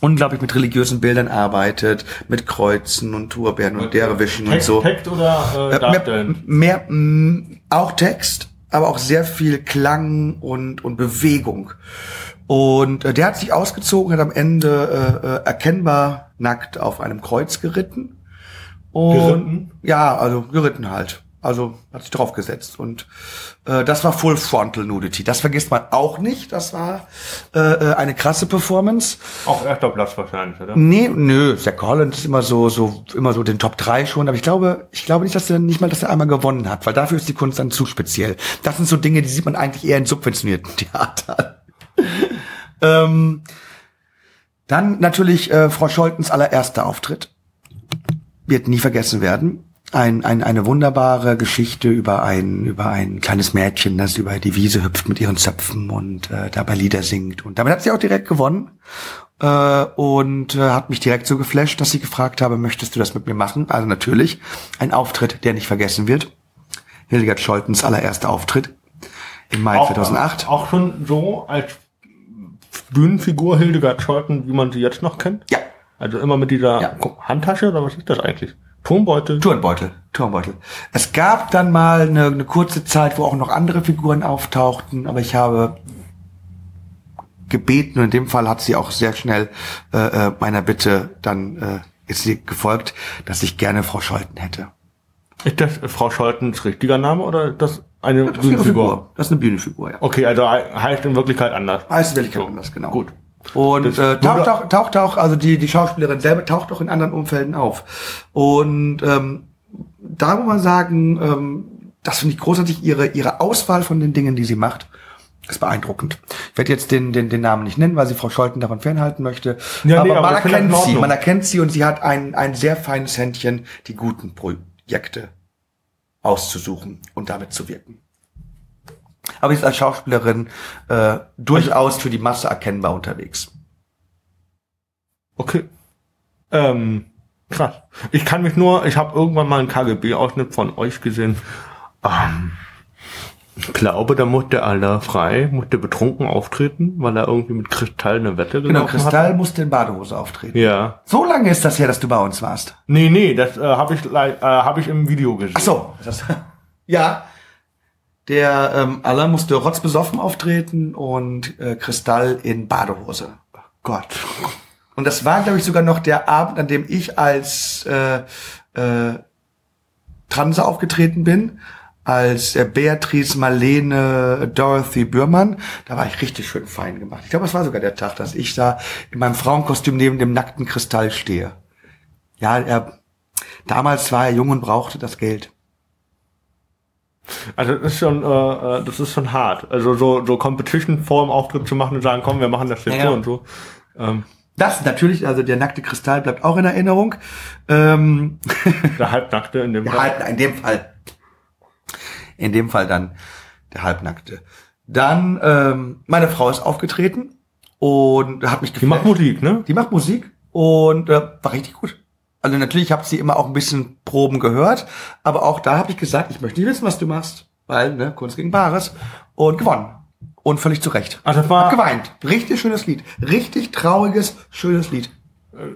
unglaublich mit religiösen Bildern arbeitet, mit Kreuzen und Turbeeren und Derwischen und so. Text oder äh, Äh, mehr, Darstellen? mehr mh, auch Text, aber auch sehr viel Klang und, und Bewegung. Und äh, der hat sich ausgezogen, hat am Ende äh, äh, erkennbar nackt auf einem Kreuz geritten. Und, Geritten? Ja, also geritten halt. Also hat sich draufgesetzt. Und äh, das war Full Frontal Nudity. Das vergisst man auch nicht. Das war äh, äh, eine krasse Performance. Auch erster Platz wahrscheinlich, oder? Nee, nö, Zach Holland ist immer so, so, immer so den Top 3 schon, aber ich glaube, ich glaube nicht, dass er nicht mal, dass er einmal gewonnen hat, weil dafür ist die Kunst dann zu speziell. Das sind so Dinge, die sieht man eigentlich eher in subventionierten *laughs* Theatern. ähm, dann natürlich äh, Frau Scholtens allererster Auftritt. Wird nie vergessen werden. Ein, ein, eine wunderbare Geschichte über ein, über ein kleines Mädchen, das über die Wiese hüpft mit ihren Zöpfen und äh, dabei Lieder singt. Und damit hat sie auch direkt gewonnen äh, und äh, hat mich direkt so geflasht, dass sie gefragt habe, möchtest du das mit mir machen? Also natürlich ein Auftritt, der nicht vergessen wird. Hildegard Scholtens allererster Auftritt im Mai 2008. Auch schon so als Bühnenfigur Hildegard Scholten, wie man sie jetzt noch kennt? Ja, Also immer mit dieser Ja. Handtasche oder was ist das eigentlich? Turmbeutel? Turnbeutel, Turnbeutel. Es gab dann mal eine, eine kurze Zeit, wo auch noch andere Figuren auftauchten, aber ich habe gebeten und in dem Fall hat sie auch sehr schnell äh, äh, meiner Bitte dann äh, ist sie gefolgt, dass ich gerne Frau Scholten hätte. Ist das Frau Scholtens richtiger Name oder ist das eine Das ist ihre Bühnenfigur? Figur. Das ist eine Bühnenfigur, ja. Okay, also he- heißt in Wirklichkeit anders. Heißt wirklich So, anders, genau. Gut. Und äh, taucht, auch, taucht auch, also die, die Schauspielerin selber taucht auch in anderen Umfelden auf. Und ähm, da muss man sagen, ähm, das finde ich großartig, ihre, ihre Auswahl von den Dingen, die sie macht, ist beeindruckend. Ich werde jetzt den, den, den Namen nicht nennen, weil sie Frau Scholten davon fernhalten möchte. Ja, nee, aber, aber man erkennt sie, man erkennt sie und sie hat ein, ein sehr feines Händchen, die guten Projekte auszusuchen und damit zu wirken. Aber sie ist als Schauspielerin äh, durchaus für die Masse erkennbar unterwegs. Okay. Ähm, krass. Ich kann mich nur, ich habe irgendwann mal einen KGB-Ausschnitt von euch gesehen. Ähm, ich glaube, da musste aller frei, musste betrunken auftreten, weil er irgendwie mit Kristall eine Wette Genau, gelaufen Kristall hat. musste in Badehose auftreten. Ja. So lange ist das her, dass du bei uns warst. Nee, nee, das äh, habe ich, äh, hab ich im Video gesehen. Ach so. Das, *laughs* ja. Der ähm, Aller musste rotzbesoffen auftreten und äh, Kristall in Badehose. Gott. Und das war, glaube ich, sogar noch der Abend, an dem ich als äh, äh, Transe aufgetreten bin, als äh, Beatrice Marlene Dorothy Bührmann. Da war ich richtig schön fein gemacht. Ich glaube, es war sogar der Tag, dass ich da in meinem Frauenkostüm neben dem nackten Kristall stehe. Ja, er, damals war er jung und brauchte das Geld. Also das ist schon, äh, äh, das ist schon hart. Also so, so Competition vor dem Auftritt zu machen und sagen, komm, wir machen das jetzt Ja, ja. so und so. Ähm, Das natürlich, also der nackte Kristall bleibt auch in Erinnerung. Ähm, *laughs* der Halbnackte in dem Der Fall. Halb, in dem Fall. In dem Fall dann der Halbnackte. Dann, ähm, meine Frau ist aufgetreten und hat mich Die macht geflasht. Musik, ne? Die macht Musik und äh, war richtig gut. Also natürlich habe sie immer auch ein bisschen Proben gehört, aber auch da habe ich gesagt, ich möchte nicht wissen, was du machst, weil ne, Kunst gegen Bares und gewonnen und völlig zu Recht. Also das war Hab geweint. Richtig schönes Lied, richtig trauriges, schönes Lied.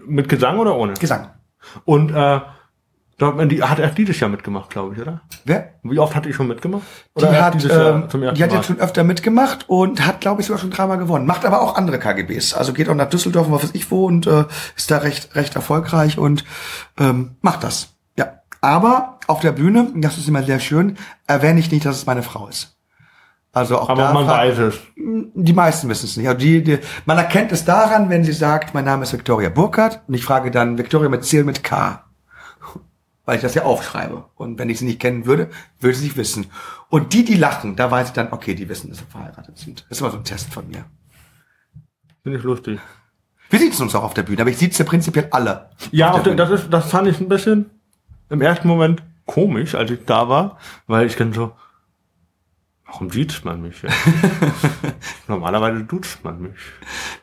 mit Gesang oder ohne? Gesang. Und äh, da hat man die hat erst dieses Jahr mitgemacht, glaube ich, oder? Wer? Wie oft hat die schon mitgemacht? Die erst hat, dieses Jahr ähm, die hat Mal? jetzt schon öfter mitgemacht und hat, glaube ich, sogar schon dreimal gewonnen. Macht aber auch andere KGBs. Also geht auch nach Düsseldorf und was weiß ich wo und äh, ist da recht, recht erfolgreich und ähm, macht das. Ja. Aber auf der Bühne, das ist immer sehr schön, erwähne ich nicht, dass es meine Frau ist. Also auch Aber da man weiß es. die meisten wissen es nicht. Also die, die, man erkennt es daran, wenn sie sagt, mein Name ist Victoria Burkhardt und ich frage dann Victoria mit C mit K. Weil ich das ja aufschreibe. Und wenn ich sie nicht kennen würde, würde sie nicht wissen. Und die, die lachen, da weiß ich dann, okay, die wissen, dass wir verheiratet sind. Das ist immer so ein Test von mir. Finde ich lustig. Wir sitzen uns auch auf der Bühne, aber ich sitze prinzipiell alle. Ja, auf der der, das ist, das fand ich ein bisschen im ersten Moment komisch, als ich da war, weil ich dann so, warum duzt man mich? jetzt? *laughs* Normalerweise duzt man mich.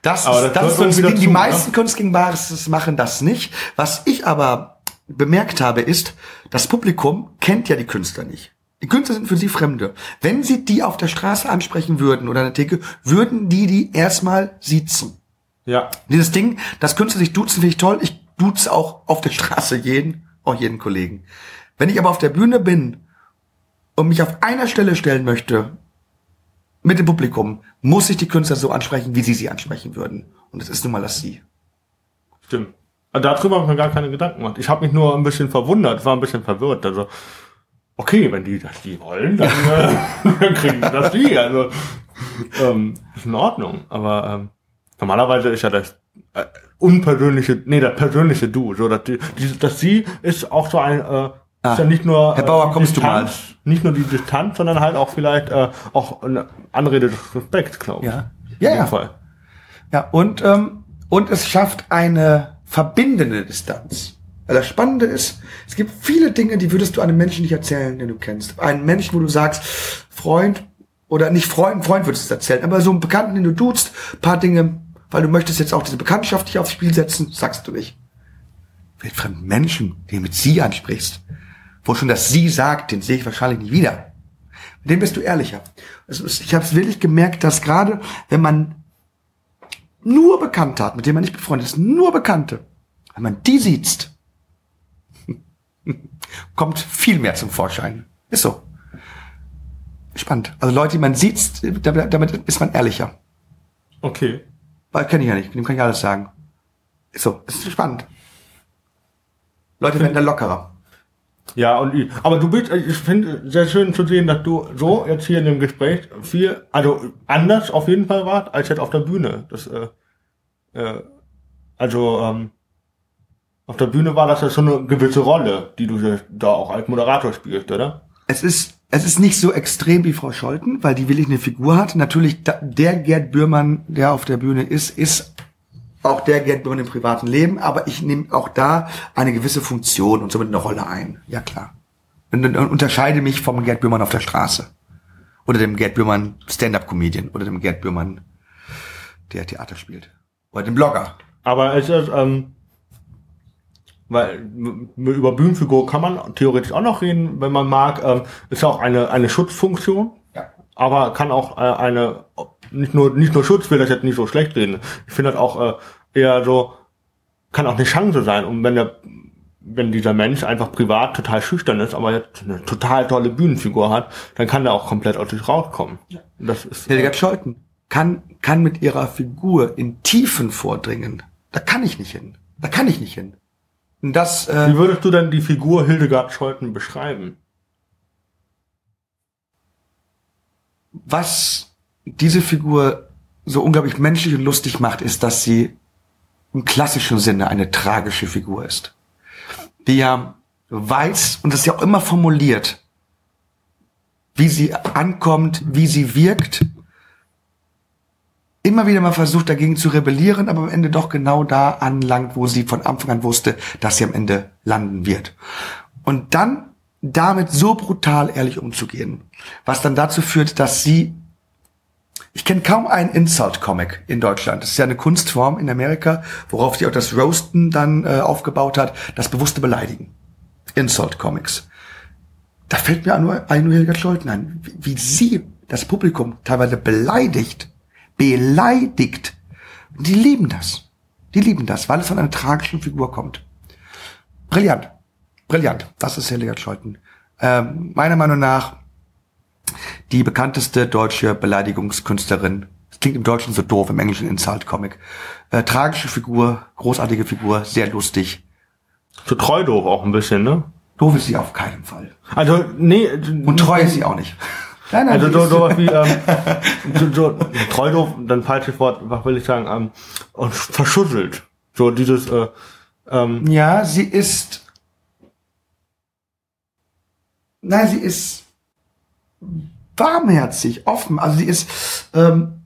Das, Aber ist, das das ist gehört uns, wieder die, zu, meisten Kunst gegen Bares machen das nicht. Was ich aber bemerkt habe, ist, das Publikum kennt ja die Künstler nicht. Die Künstler sind für sie Fremde. Wenn sie die auf der Straße ansprechen würden oder in der Theke, würden die die erstmal siezen. Ja. Dieses Ding, dass Künstler sich duzen, finde ich toll. Ich duze auch auf der Straße jeden, auch jeden Kollegen. Wenn ich aber auf der Bühne bin und mich auf einer Stelle stellen möchte mit dem Publikum, muss ich die Künstler so ansprechen, wie sie sie ansprechen würden. Und es ist nun mal das Sie. Stimmt. Also darüber habe ich mir gar keine Gedanken gemacht. Ich habe mich nur ein bisschen verwundert, war ein bisschen verwirrt. Also, okay, wenn die das die wollen, dann, äh, *laughs* dann kriegen die das die. Also, ähm, ist in Ordnung. Aber ähm, normalerweise ist ja das äh, unpersönliche, nee, das persönliche Du. So, dass die, die, das Sie ist auch so ein, äh, ist ja nicht nur Ah. Herr Bauer, die kommst du Distanz, nicht nur die Distanz, sondern halt auch vielleicht äh, auch eine Anrede des Respekts, glaube ich. Ja. Ja, ja. Fall. Ja, und, ähm, und es schafft eine verbindende Distanz. Weil das Spannende ist, es gibt viele Dinge, die würdest du einem Menschen nicht erzählen, den du kennst. Einen Menschen, wo du sagst, Freund, oder nicht Freund, Freund würdest du es erzählen, aber so einen Bekannten, den du duzt, paar Dinge, weil du möchtest jetzt auch diese Bekanntschaft nicht aufs Spiel setzen, sagst du nicht. Mit fremden Menschen, den du mit sie ansprichst, wo schon das sie sagt, den sehe ich wahrscheinlich nie wieder. Mit dem bist du ehrlicher. Ist, ich habe es wirklich gemerkt, dass gerade, wenn man nur Bekannte hat, mit denen man nicht befreundet ist, nur Bekannte, wenn man die sieht, *laughs* kommt viel mehr zum Vorschein. Ist so. Spannend. Also Leute, die man sieht, damit, damit ist man ehrlicher. Okay. Weil kenne ich ja nicht, dem kann ich alles sagen. Ist so, ist spannend. Leute werden da lockerer. Ja, und ich, aber du bist, ich finde sehr schön zu sehen, dass du so jetzt hier in dem Gespräch viel, also anders auf jeden Fall warst, als jetzt auf der Bühne. Das, äh, äh, also, ähm, auf der Bühne war das ja schon eine gewisse Rolle, die du da auch als Moderator spielst, oder? Es ist, es ist nicht so extrem wie Frau Scholten, weil die wirklich eine Figur hat. Natürlich, der Gerd Bührmann, der auf der Bühne ist, ist auch der Gerd Bührmann im privaten Leben, aber ich nehme auch da eine gewisse Funktion und somit eine Rolle ein. Ja, klar. Und, und unterscheide mich vom Gerd Bührmann auf der Straße. Oder dem Gerd Bührmann Stand-Up-Comedian. Oder dem Gerd Bührmann, der Theater spielt. Oder dem Blogger. Aber es ist, ähm, weil über Bühnenfigur kann man theoretisch auch noch reden, wenn man mag, ähm, ist auch eine, eine Schutzfunktion. Ja. aber kann auch äh, eine nicht nur nicht nur Schutz will das jetzt nicht so schlecht reden. Ich finde das auch äh, eher so kann auch eine Chance sein und wenn der wenn dieser Mensch einfach privat total schüchtern ist, aber jetzt eine total tolle Bühnenfigur hat, dann kann der auch komplett aus sich rauskommen. Das ist Hildegard Scholten kann, kann mit ihrer Figur in Tiefen vordringen. Da kann ich nicht hin. Da kann ich nicht hin. Und das, äh, Wie würdest du denn die Figur Hildegard Scholten beschreiben? was diese Figur so unglaublich menschlich und lustig macht, ist, dass sie im klassischen Sinne eine tragische Figur ist. Die ja weiß, und das ja auch immer formuliert, wie sie ankommt, wie sie wirkt, immer wieder mal versucht dagegen zu rebellieren, aber am Ende doch genau da anlangt, wo sie von Anfang an wusste, dass sie am Ende landen wird. Und dann damit so brutal ehrlich umzugehen, was dann dazu führt, dass sie Ich kenne kaum einen Insult-Comic in Deutschland. Das ist ja eine Kunstform in Amerika, worauf sich auch das Roasten dann äh, aufgebaut hat, das bewusste Beleidigen. Insult-Comics. Da fällt mir nur ein Helga Scholten ein, wie, wie sie das Publikum teilweise beleidigt, beleidigt. Die lieben das. Die lieben das, weil es von einer tragischen Figur kommt. Brillant. Brillant. Das ist Helga Scholten. Ähm, meiner Meinung nach die bekannteste deutsche Beleidigungskünstlerin. Das klingt im Deutschen so doof, im Englischen Insult Comic. Äh, tragische Figur, großartige Figur, sehr lustig. So treu doof auch ein bisschen, ne? Doof ist sie auf keinen Fall. Also, nee. Und treu ist sie auch nicht. *laughs* Nein, nein, also so, sowas *laughs* wie ähm, so, so, treu doof, dann falsches Wort, was will ich sagen, ähm, und verschusselt. So dieses äh, ähm, Ja, sie ist Nein, sie ist warmherzig, offen. Also sie ist, ähm,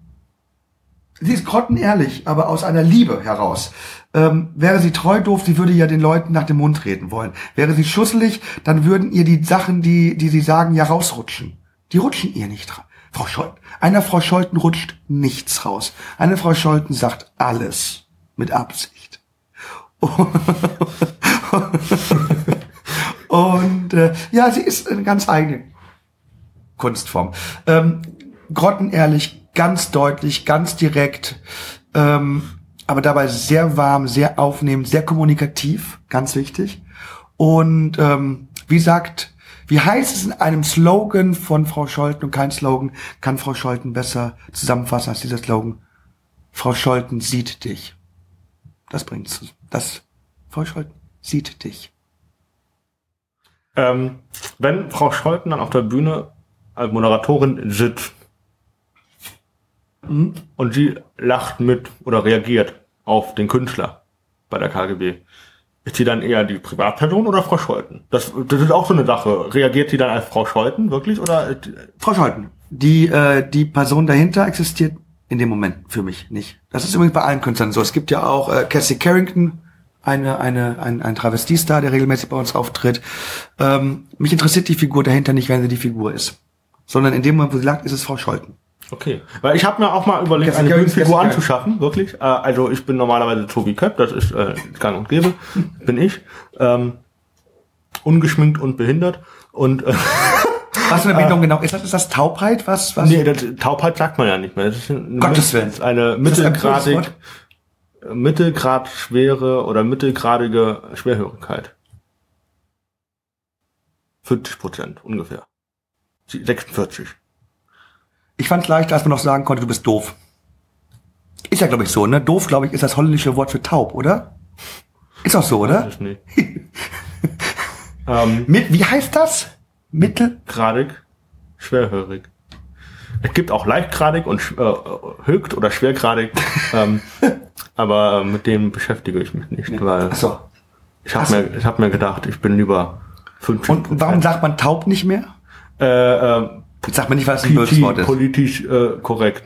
sie ist grottenehrlich, aber aus einer Liebe heraus. Ähm, wäre sie treu doof, sie würde ja den Leuten nach dem Mund reden wollen. Wäre sie schusselig, dann würden ihr die Sachen, die, die sie sagen, ja rausrutschen. Die rutschen ihr nicht raus. Frau Scholten, einer Frau Scholten rutscht nichts raus. Eine Frau Scholten sagt alles mit Absicht. *laughs* Und äh, ja, sie ist eine ganz eigene Kunstform. Ähm, grottenehrlich, ganz deutlich, ganz direkt, ähm, aber dabei sehr warm, sehr aufnehmend, sehr kommunikativ, ganz wichtig. Und ähm, wie sagt, wie heißt es in einem Slogan von Frau Scholten und kein Slogan kann Frau Scholten besser zusammenfassen als dieser Slogan? Frau Scholten sieht dich. Das bringt's. Das Frau Scholten sieht dich. Ähm, wenn Frau Scholten dann auf der Bühne als Moderatorin sitzt mhm. und sie lacht mit oder reagiert auf den Künstler bei der KGB, ist sie dann eher die Privatperson oder Frau Scholten? Das, das ist auch so eine Sache. Reagiert sie dann als Frau Scholten wirklich oder? Frau Scholten. Die, äh, die Person dahinter existiert in dem Moment für mich nicht. Das ist übrigens bei allen Künstlern so. Es gibt ja auch äh, Cassie Carrington, eine, eine, ein, ein Travestiestar, der regelmäßig bei uns auftritt. Ähm, mich interessiert die Figur dahinter nicht, wenn sie die Figur ist. Sondern in dem Moment, wo sie sagt, ist es Frau Scholten. Okay, weil ich habe mir auch mal überlegt, eine Bühnenfigur anzuschaffen, wirklich. Äh, also ich bin normalerweise Tobi Köpp, das ist äh, gang und gäbe, *laughs* bin ich. Ähm, ungeschminkt und behindert. Und äh, Was für eine Behinderung *laughs* äh, genau ist das? Ist das Taubheit? Was, was? Nee, das, Taubheit sagt man ja nicht mehr. Das ist eine, Gottes Willen. eine mittelgradig, mittelgrad schwere oder mittelgradige Schwerhörigkeit. 50 Prozent ungefähr. 46. Ich fand es leichter, als man noch sagen konnte, du bist doof. Ist ja, glaube ich, so, ne? Doof, glaube ich, ist das holländische Wort für taub, oder? Ist auch so, oder? Weiß nicht. *laughs* ähm, Mit, wie heißt das? Mittelgradig, schwerhörig. Es gibt auch leichtgradig und äh, högt oder schwergradig. ähm, *laughs* aber äh, mit dem beschäftige ich mich nicht, weil so. ich habe mir, ich hab mir gedacht, ich bin lieber 50 Und warum sagt man taub nicht mehr? Äh, äh, sagt man nicht, was ein böses Wort ist. Politisch äh, korrekt.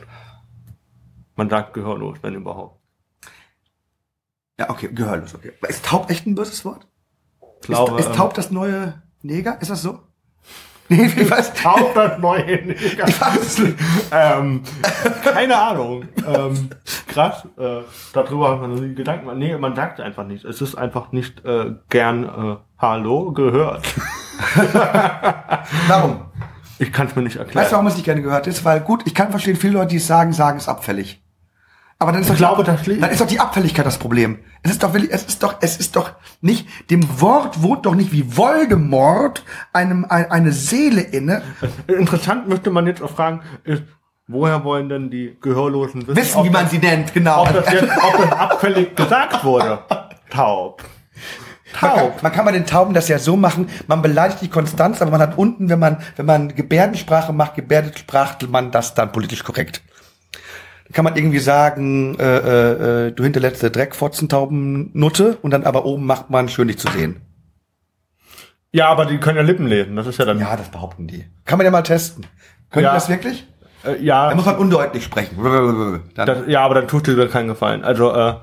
Man sagt gehörlos, wenn überhaupt. Ja, okay, gehörlos, okay. Ist taub echt ein böses Wort? Glaube, ist, ist taub das neue Neger? Ist das so? *laughs* Nee, wie was? Taub das neue Neger. ähm, keine Ahnung. Ähm, krass. Äh, darüber hat man nie Gedanken. Nee, man sagt einfach nicht. Es ist einfach nicht äh, gern äh, Hallo gehört. *laughs* Warum? Ich kann es mir nicht erklären. Weißt du, warum es nicht gerne gehört ist? Weil gut, ich kann verstehen, viele Leute, die es sagen, sagen es abfällig. Aber dann ist, doch glaube, die, dann ist doch die Abfälligkeit das Problem. Es ist doch, es ist doch, es ist doch nicht, dem Wort wohnt doch nicht wie Voldemort einem, ein, eine Seele inne. *laughs* Interessant müsste man jetzt auch fragen, ist, woher wollen denn die Gehörlosen wissen, wissen wie man sie nennt, genau. Ob das, jetzt, ob das abfällig *laughs* gesagt wurde. Taub. Taub. Man kann, man kann bei den Tauben das ja so machen, man beleidigt die Konstanz, aber man hat unten, wenn man, wenn man Gebärdensprache macht, Gebärdensprache, man das dann politisch korrekt. Da kann man irgendwie sagen, äh, äh, äh du hinterletzte Dreckfotzentaubennutte und dann aber oben macht man schön dich zu sehen. Ja, aber die können ja Lippen lesen, das ist ja dann. Ja, das behaupten die. Kann man ja mal testen. Können ja. die das wirklich? Äh, ja. Da muss man undeutlich sprechen. Das, ja, aber dann tut dir keinen Gefallen. Also, äh,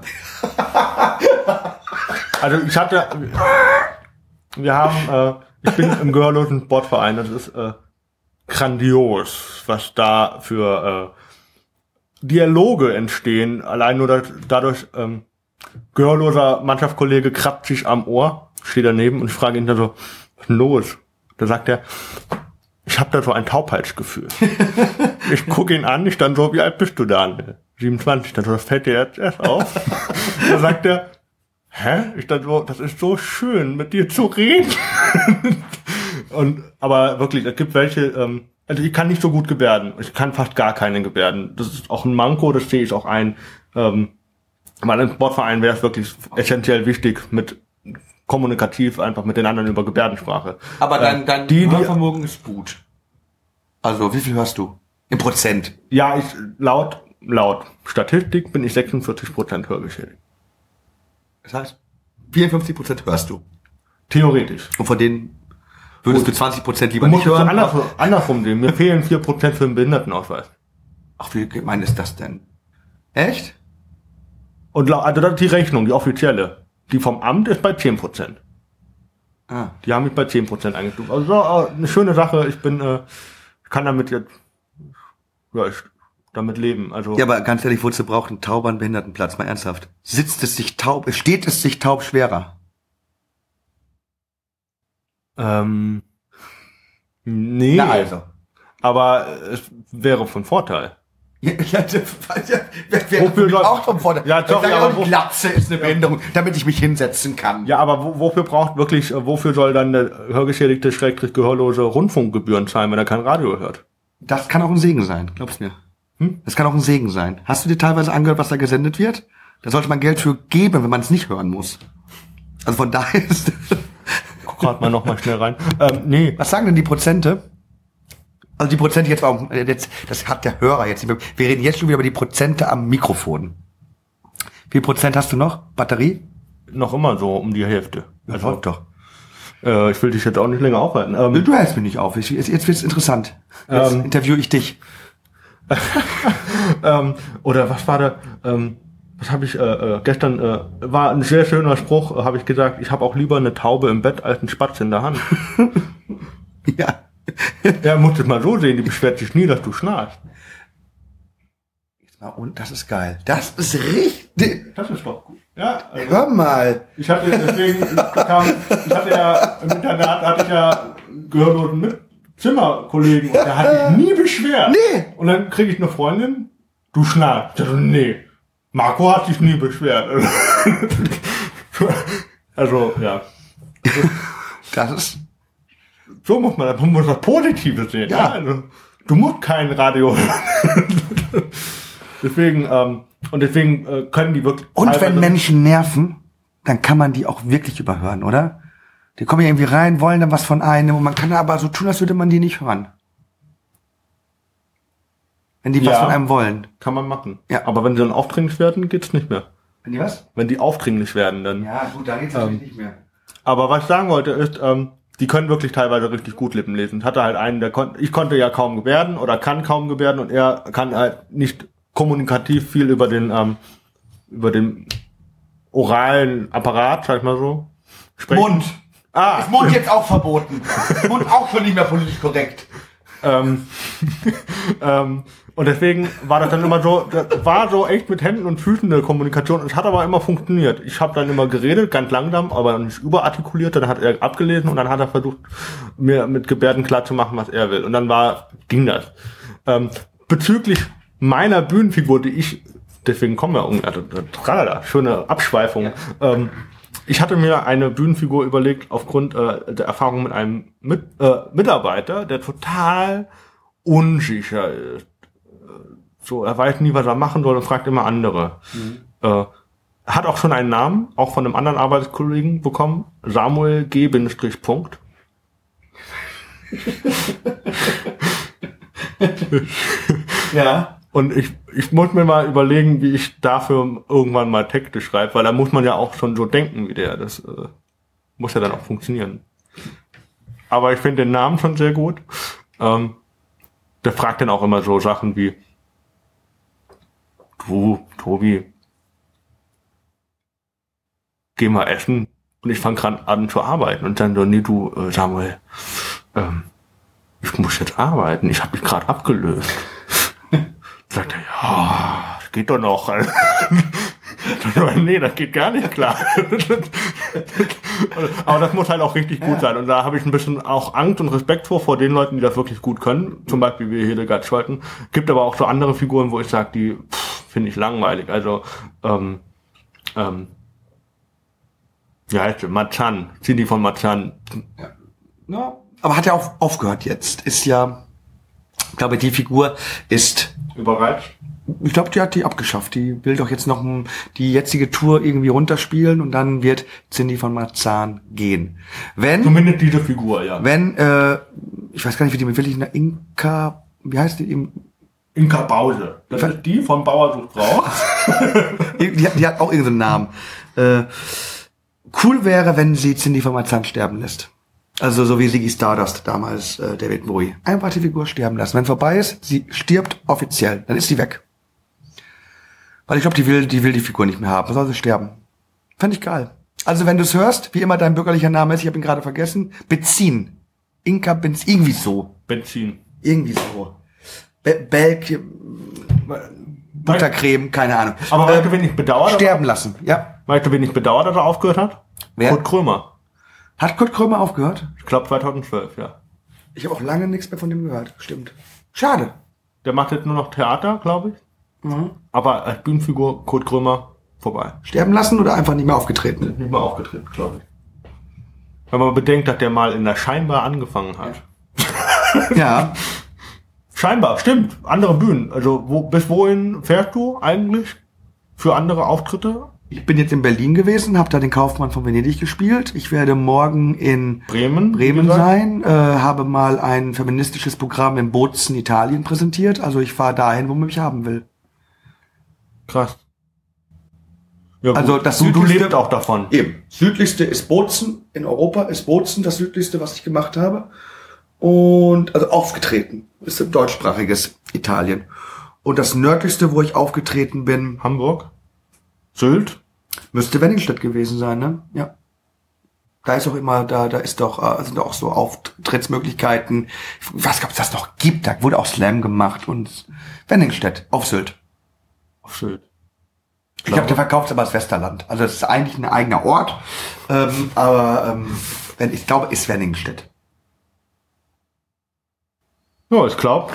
*laughs* also ich hatte, wir haben, äh, ich bin im gehörlosen Sportverein, das ist äh, grandios, was da für äh, Dialoge entstehen, allein nur da- dadurch, ähm, gehörloser Mannschaftskollege kratzt sich am Ohr, steht daneben und ich frage ihn dann so, was ist denn los? Da sagt er, ich habe da so ein Taubheitsgefühl. *laughs* ich gucke ihn an, ich dann so, wie alt bist du dann? 27, dann so, das fällt dir jetzt erst auf. *laughs* da sagt er, hä? Ich dann so, das ist so schön, mit dir zu reden. *laughs* Und aber wirklich, es gibt welche, ähm, also ich kann nicht so gut gebärden. Ich kann fast gar keine gebärden. Das ist auch ein Manko, das sehe ich auch ein. Ähm, weil im Sportverein wäre es wirklich essentiell wichtig, mit kommunikativ einfach mit den anderen über Gebärdensprache. Aber dein, dein die- die- Hörvermögen ist gut. Also, wie viel hörst du? Im Prozent. Ja, ich laut laut Statistik bin ich 46 Prozent hörgeschädigt. Das heißt, 54 Prozent hörst du. Theoretisch. Und von denen würdest du 20 Prozent lieber Du nicht hören. andersrum, andersrum sehen. Mir fehlen 4 Prozent für den Behindertenausweis. Ach, wie gemein ist das denn? Echt? Und also das ist die Rechnung, die offizielle. Die vom Amt ist bei 10 Prozent. Ah. Die haben mich bei 10 Prozent eingestuft. Also so, äh, eine schöne Sache. Ich bin, äh, kann damit jetzt, ja, ich, damit leben. Also Ja, aber ganz ehrlich, wozu braucht ein Tauber einen Behindertenplatz? Mal ernsthaft. Sitzt es sich taub, steht es sich taub schwerer? ähm, nee, Na also. aber es wäre von Vorteil. *laughs* Ja, ja, ja, wäre für Wofür soll- auch vom Vorteil. Ja, doch, ja, aber wo- Glatze ist eine Behinderung, damit ich mich hinsetzen kann. Ja, aber wo, wofür braucht wirklich, äh, wofür soll dann der hörgeschädigte, schrägstrich gehörlose Rundfunkgebühren zahlen, wenn er kein Radio hört? Das kann auch ein Segen sein, glaubst mir. Hm? Das kann auch ein Segen sein. Hast du dir teilweise angehört, was da gesendet wird? Da sollte man Geld für geben, wenn man es nicht hören muss. Also von *laughs* daher ist... Guck grad mal noch mal schnell rein. Ähm, nee, Was sagen denn die Prozente? Also die Prozente jetzt, äh, jetzt, das hat der Hörer jetzt nicht mehr. Wir reden jetzt schon wieder über die Prozente am Mikrofon. Wie viel Prozent hast du noch? Batterie? noch immer so um die Hälfte. Also Also, doch. äh, ich will dich jetzt auch nicht länger aufhalten. Ähm, Du hältst mich nicht auf. Ich, jetzt jetzt wird's interessant. Jetzt Ähm. interviewe ich dich. *laughs* ähm, oder was war da? Ähm, was habe ich äh, äh, gestern? Äh, war ein sehr schöner Spruch. Äh, habe ich gesagt, ich habe auch lieber eine Taube im Bett als einen Spatz in der Hand. *laughs* Ja. *laughs* ja, musst es mal so sehen. Die beschwert sich nie, dass du schnarchst. Mal, Und das ist geil. Das ist richtig. Das ist doch gut. Ja, also, Hör mal. ich hatte deswegen ich kam, ich hatte ja im Internat hatte ich ja gehörlosen mit Zimmerkollegen und der hat sich nie beschwert. Nee. Und dann kriege ich eine Freundin, du schnarchst. Nee. Marco hat sich nie beschwert. *laughs* Also, ja. Das ist. So muss man, man muss das Positive sehen. Ja. Ja. Also, du musst kein Radio hören. deswegen, ähm, und deswegen äh, können die wirklich. Und wenn Menschen nerven, dann kann man die auch wirklich überhören, oder? Die kommen ja irgendwie rein, wollen dann was von einem und man kann aber so tun, als würde man die nicht hören. Wenn die was Ja. von einem wollen. Kann man machen. Ja. Aber wenn sie dann aufdringlich werden, geht's nicht mehr. Wenn die was? Wenn die aufdringlich werden, dann. Ja, gut, da geht's natürlich nicht mehr. Aber was ich sagen wollte ist, ähm, die können wirklich teilweise richtig gut Lippen lesen. Ich hatte halt einen, der konnte, ich konnte ja kaum gebärden oder kann kaum gebärden und er kann halt nicht kommunikativ viel über den, ähm, über den oralen Apparat, sag ich mal so. sprechen. Mund. Ah, Ist Mund jetzt auch verboten. *laughs* Mund auch schon nicht mehr politisch korrekt. ähm, *laughs* ähm, und deswegen war das dann immer so, das war so echt mit Händen und Füßen eine Kommunikation. Es hat aber immer funktioniert. Ich habe dann immer geredet, ganz langsam, aber nicht überartikuliert. Dann hat er abgelesen und dann hat er versucht, mir mit Gebärden klar zu machen, was er will. Und dann war, ging das. Ähm, bezüglich meiner Bühnenfigur, die ich, deswegen kommen wir um, also, tralala, schöne Abschweifung. Ähm, ich hatte mir eine Bühnenfigur überlegt aufgrund äh, der Erfahrung mit einem mit, äh, Mitarbeiter, der total unsicher ist. Äh, So, er weiß nie, was er machen soll und fragt immer andere. Äh, hat auch schon einen Namen, auch von einem anderen Arbeitskollegen bekommen, Samuel G. Punkt. *laughs* Ja. Und ich, ich muss mir mal überlegen, wie ich dafür irgendwann mal Texte schreibe, weil da muss man ja auch schon so denken wie der. Das äh, muss ja dann auch funktionieren. Aber ich finde den Namen schon sehr gut. Ähm, der fragt dann auch immer so Sachen wie, du, Tobi, geh mal essen. Und ich fange gerade an zu arbeiten. Und dann so, nee, du, äh, Samuel, ähm, ich muss jetzt arbeiten. Ich habe mich gerade abgelöst. Sagt er, ja, das geht doch noch. *laughs* nee, das geht gar nicht klar. *laughs* Aber das muss halt auch richtig gut sein. Und da habe ich ein bisschen auch Angst und Respekt vor, vor den Leuten, die das wirklich gut können. Zum Beispiel wie Hildegard Scholten. Gibt aber auch so andere Figuren, wo ich sage, die finde ich langweilig. Also, ähm, ähm, ja, heißt Machan, Cindy von Machan. Ja. ja. Aber hat ja auch aufgehört jetzt. Ist ja, ich glaube, die Figur ist überreizt. Ich glaube, die hat die abgeschafft. Die will doch jetzt noch die jetzige Tour irgendwie runterspielen und dann wird Cindy von Marzahn gehen. Wenn zumindest diese Figur, ja. Wenn äh, ich weiß gar nicht, wie die mit wirklich eine Inka, wie heißt die? Inka Bause. Das ist die von Bauer sucht Frau. *laughs* die, die, hat auch irgendeinen Namen. Äh, cool wäre, wenn sie Cindy von Marzahn sterben lässt. Also so wie Ziggy Stardust damals, äh, David Bowie. Einfach die Figur sterben lassen. Wenn vorbei ist, sie stirbt offiziell, dann ist sie weg. Weil ich glaube, die will, die will die Figur nicht mehr haben. Dann soll sie sterben. Fand ich geil. Also wenn du es hörst, wie immer dein bürgerlicher Name ist, ich habe ihn gerade vergessen, Benzin. Inka Benzin, irgendwie so. Benzin. Irgendwie so. Be Belk, Buttercreme, keine Ahnung. Aber weißt du, wen ich bedauere? Sterben lassen, ja. Weißt du, wen ich bedauere, dass er aufgehört hat? Wer? Kurt Krömer. Hat Kurt Krömer aufgehört? Ich glaube 2012, ja. Ich habe auch lange nichts mehr von dem gehört. Stimmt. Schade. Der macht jetzt nur noch Theater, glaube ich. Mhm. Aber als Bühnenfigur Kurt Krömer vorbei. Sterben lassen oder einfach nicht mehr aufgetreten? Nicht mehr aufgetreten, glaube ich. Wenn man bedenkt, dass der mal in der Scheinbar angefangen hat. *laughs* Ja. Scheinbar, stimmt. Andere Bühnen. Also wo, bis wohin fährst du eigentlich für andere Auftritte? Ich bin jetzt in Berlin gewesen, habe da den Kaufmann von Venedig gespielt. Ich werde morgen in Bremen, Bremen sein, äh, habe mal ein feministisches Programm in Bozen, Italien präsentiert. Also ich fahre dahin, wo man mich haben will. Krass. Ja, also das du, du lebst auch davon. Eben. Südlichste ist Bozen in Europa, ist Bozen das südlichste, was ich gemacht habe. Und also aufgetreten ist ein deutschsprachiges Italien. Und das nördlichste, wo ich aufgetreten bin, Hamburg, Sylt, Müsste Wenningstedt gewesen sein, ne? Ja. Da ist auch immer, da, da ist doch, äh, sind auch so Auftrittsmöglichkeiten. Ich weiß gar ob es das noch gibt. Da wurde auch Slam gemacht und Wenningstedt auf Sylt. Auf Sylt. Ich glaube, der verkauft es aber als Westerland. Also es ist eigentlich ein eigener Ort. Ähm, aber ähm, wenn, ich glaube, ist Wenningstedt. Ja, ich glaube,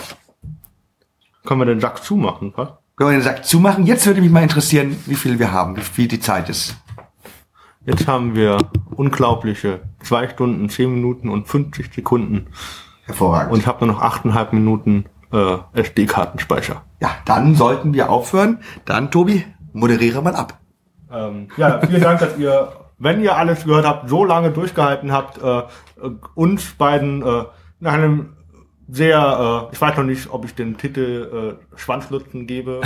können wir den Sack zumachen, was? Können wir den Sack zumachen? Jetzt würde mich mal interessieren, wie viel wir haben, wie viel die Zeit ist. Jetzt haben wir unglaubliche zwei Stunden, zehn Minuten und 50 Sekunden. Hervorragend. Und ich habe nur noch achteinhalb Minuten äh, SD-Kartenspeicher. Ja, dann sollten wir aufhören. Dann, Tobi, moderiere mal ab. Ähm, ja, vielen Dank, dass ihr, wenn ihr alles gehört habt, so lange durchgehalten habt, äh, uns beiden äh, nach einem sehr, äh, ich weiß noch nicht, ob ich den Titel äh, Schwanzlutzen gebe.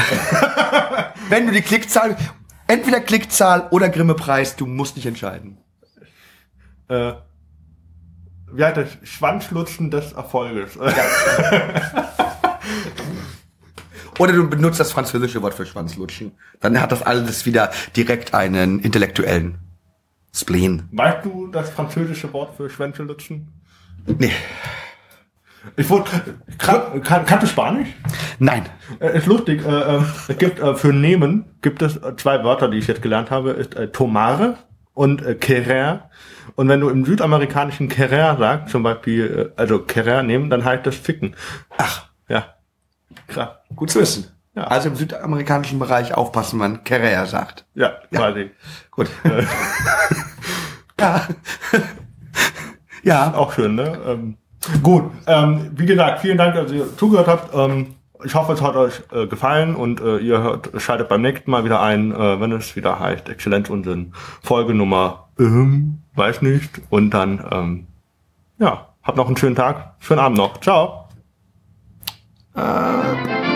*laughs* Wenn du die Klickzahl, entweder Klickzahl oder Grimme-Preis, du musst dich entscheiden. Äh, wie heißt das? Schwanzlutzen des Erfolges. *laughs* Oder du benutzt das französische Wort für Schwanzlutschen. Dann hat das alles wieder direkt einen intellektuellen Spleen. Weißt du das französische Wort für Schwänzelutschen? Nee. Ich wurde, kann, kann, kannst du Spanisch? Nein. Äh, ist lustig. Äh, äh, es gibt äh, für nehmen gibt es zwei Wörter, die ich jetzt gelernt habe, ist äh, tomare und äh, querer. Und wenn du im südamerikanischen querer sagst, zum Beispiel, äh, also querer nehmen, dann heißt das ficken. Ach, ja. Krass. Gut zu wissen. Ja. Also im südamerikanischen Bereich aufpassen, wenn querer sagt. Ja, quasi. *laughs* Ja. Gut. ja. ja. Auch schön, ne? Ähm, Gut, ähm, wie gesagt, vielen Dank, dass ihr zugehört habt. Ähm, ich hoffe, es hat euch äh, gefallen und äh, ihr hört, schaltet beim nächsten Mal wieder ein, äh, wenn es wieder heißt Exzellenz und in Folge Nummer, ähm, weiß nicht. Und dann, ähm, ja, habt noch einen schönen Tag, schönen Abend noch. Ciao. Äh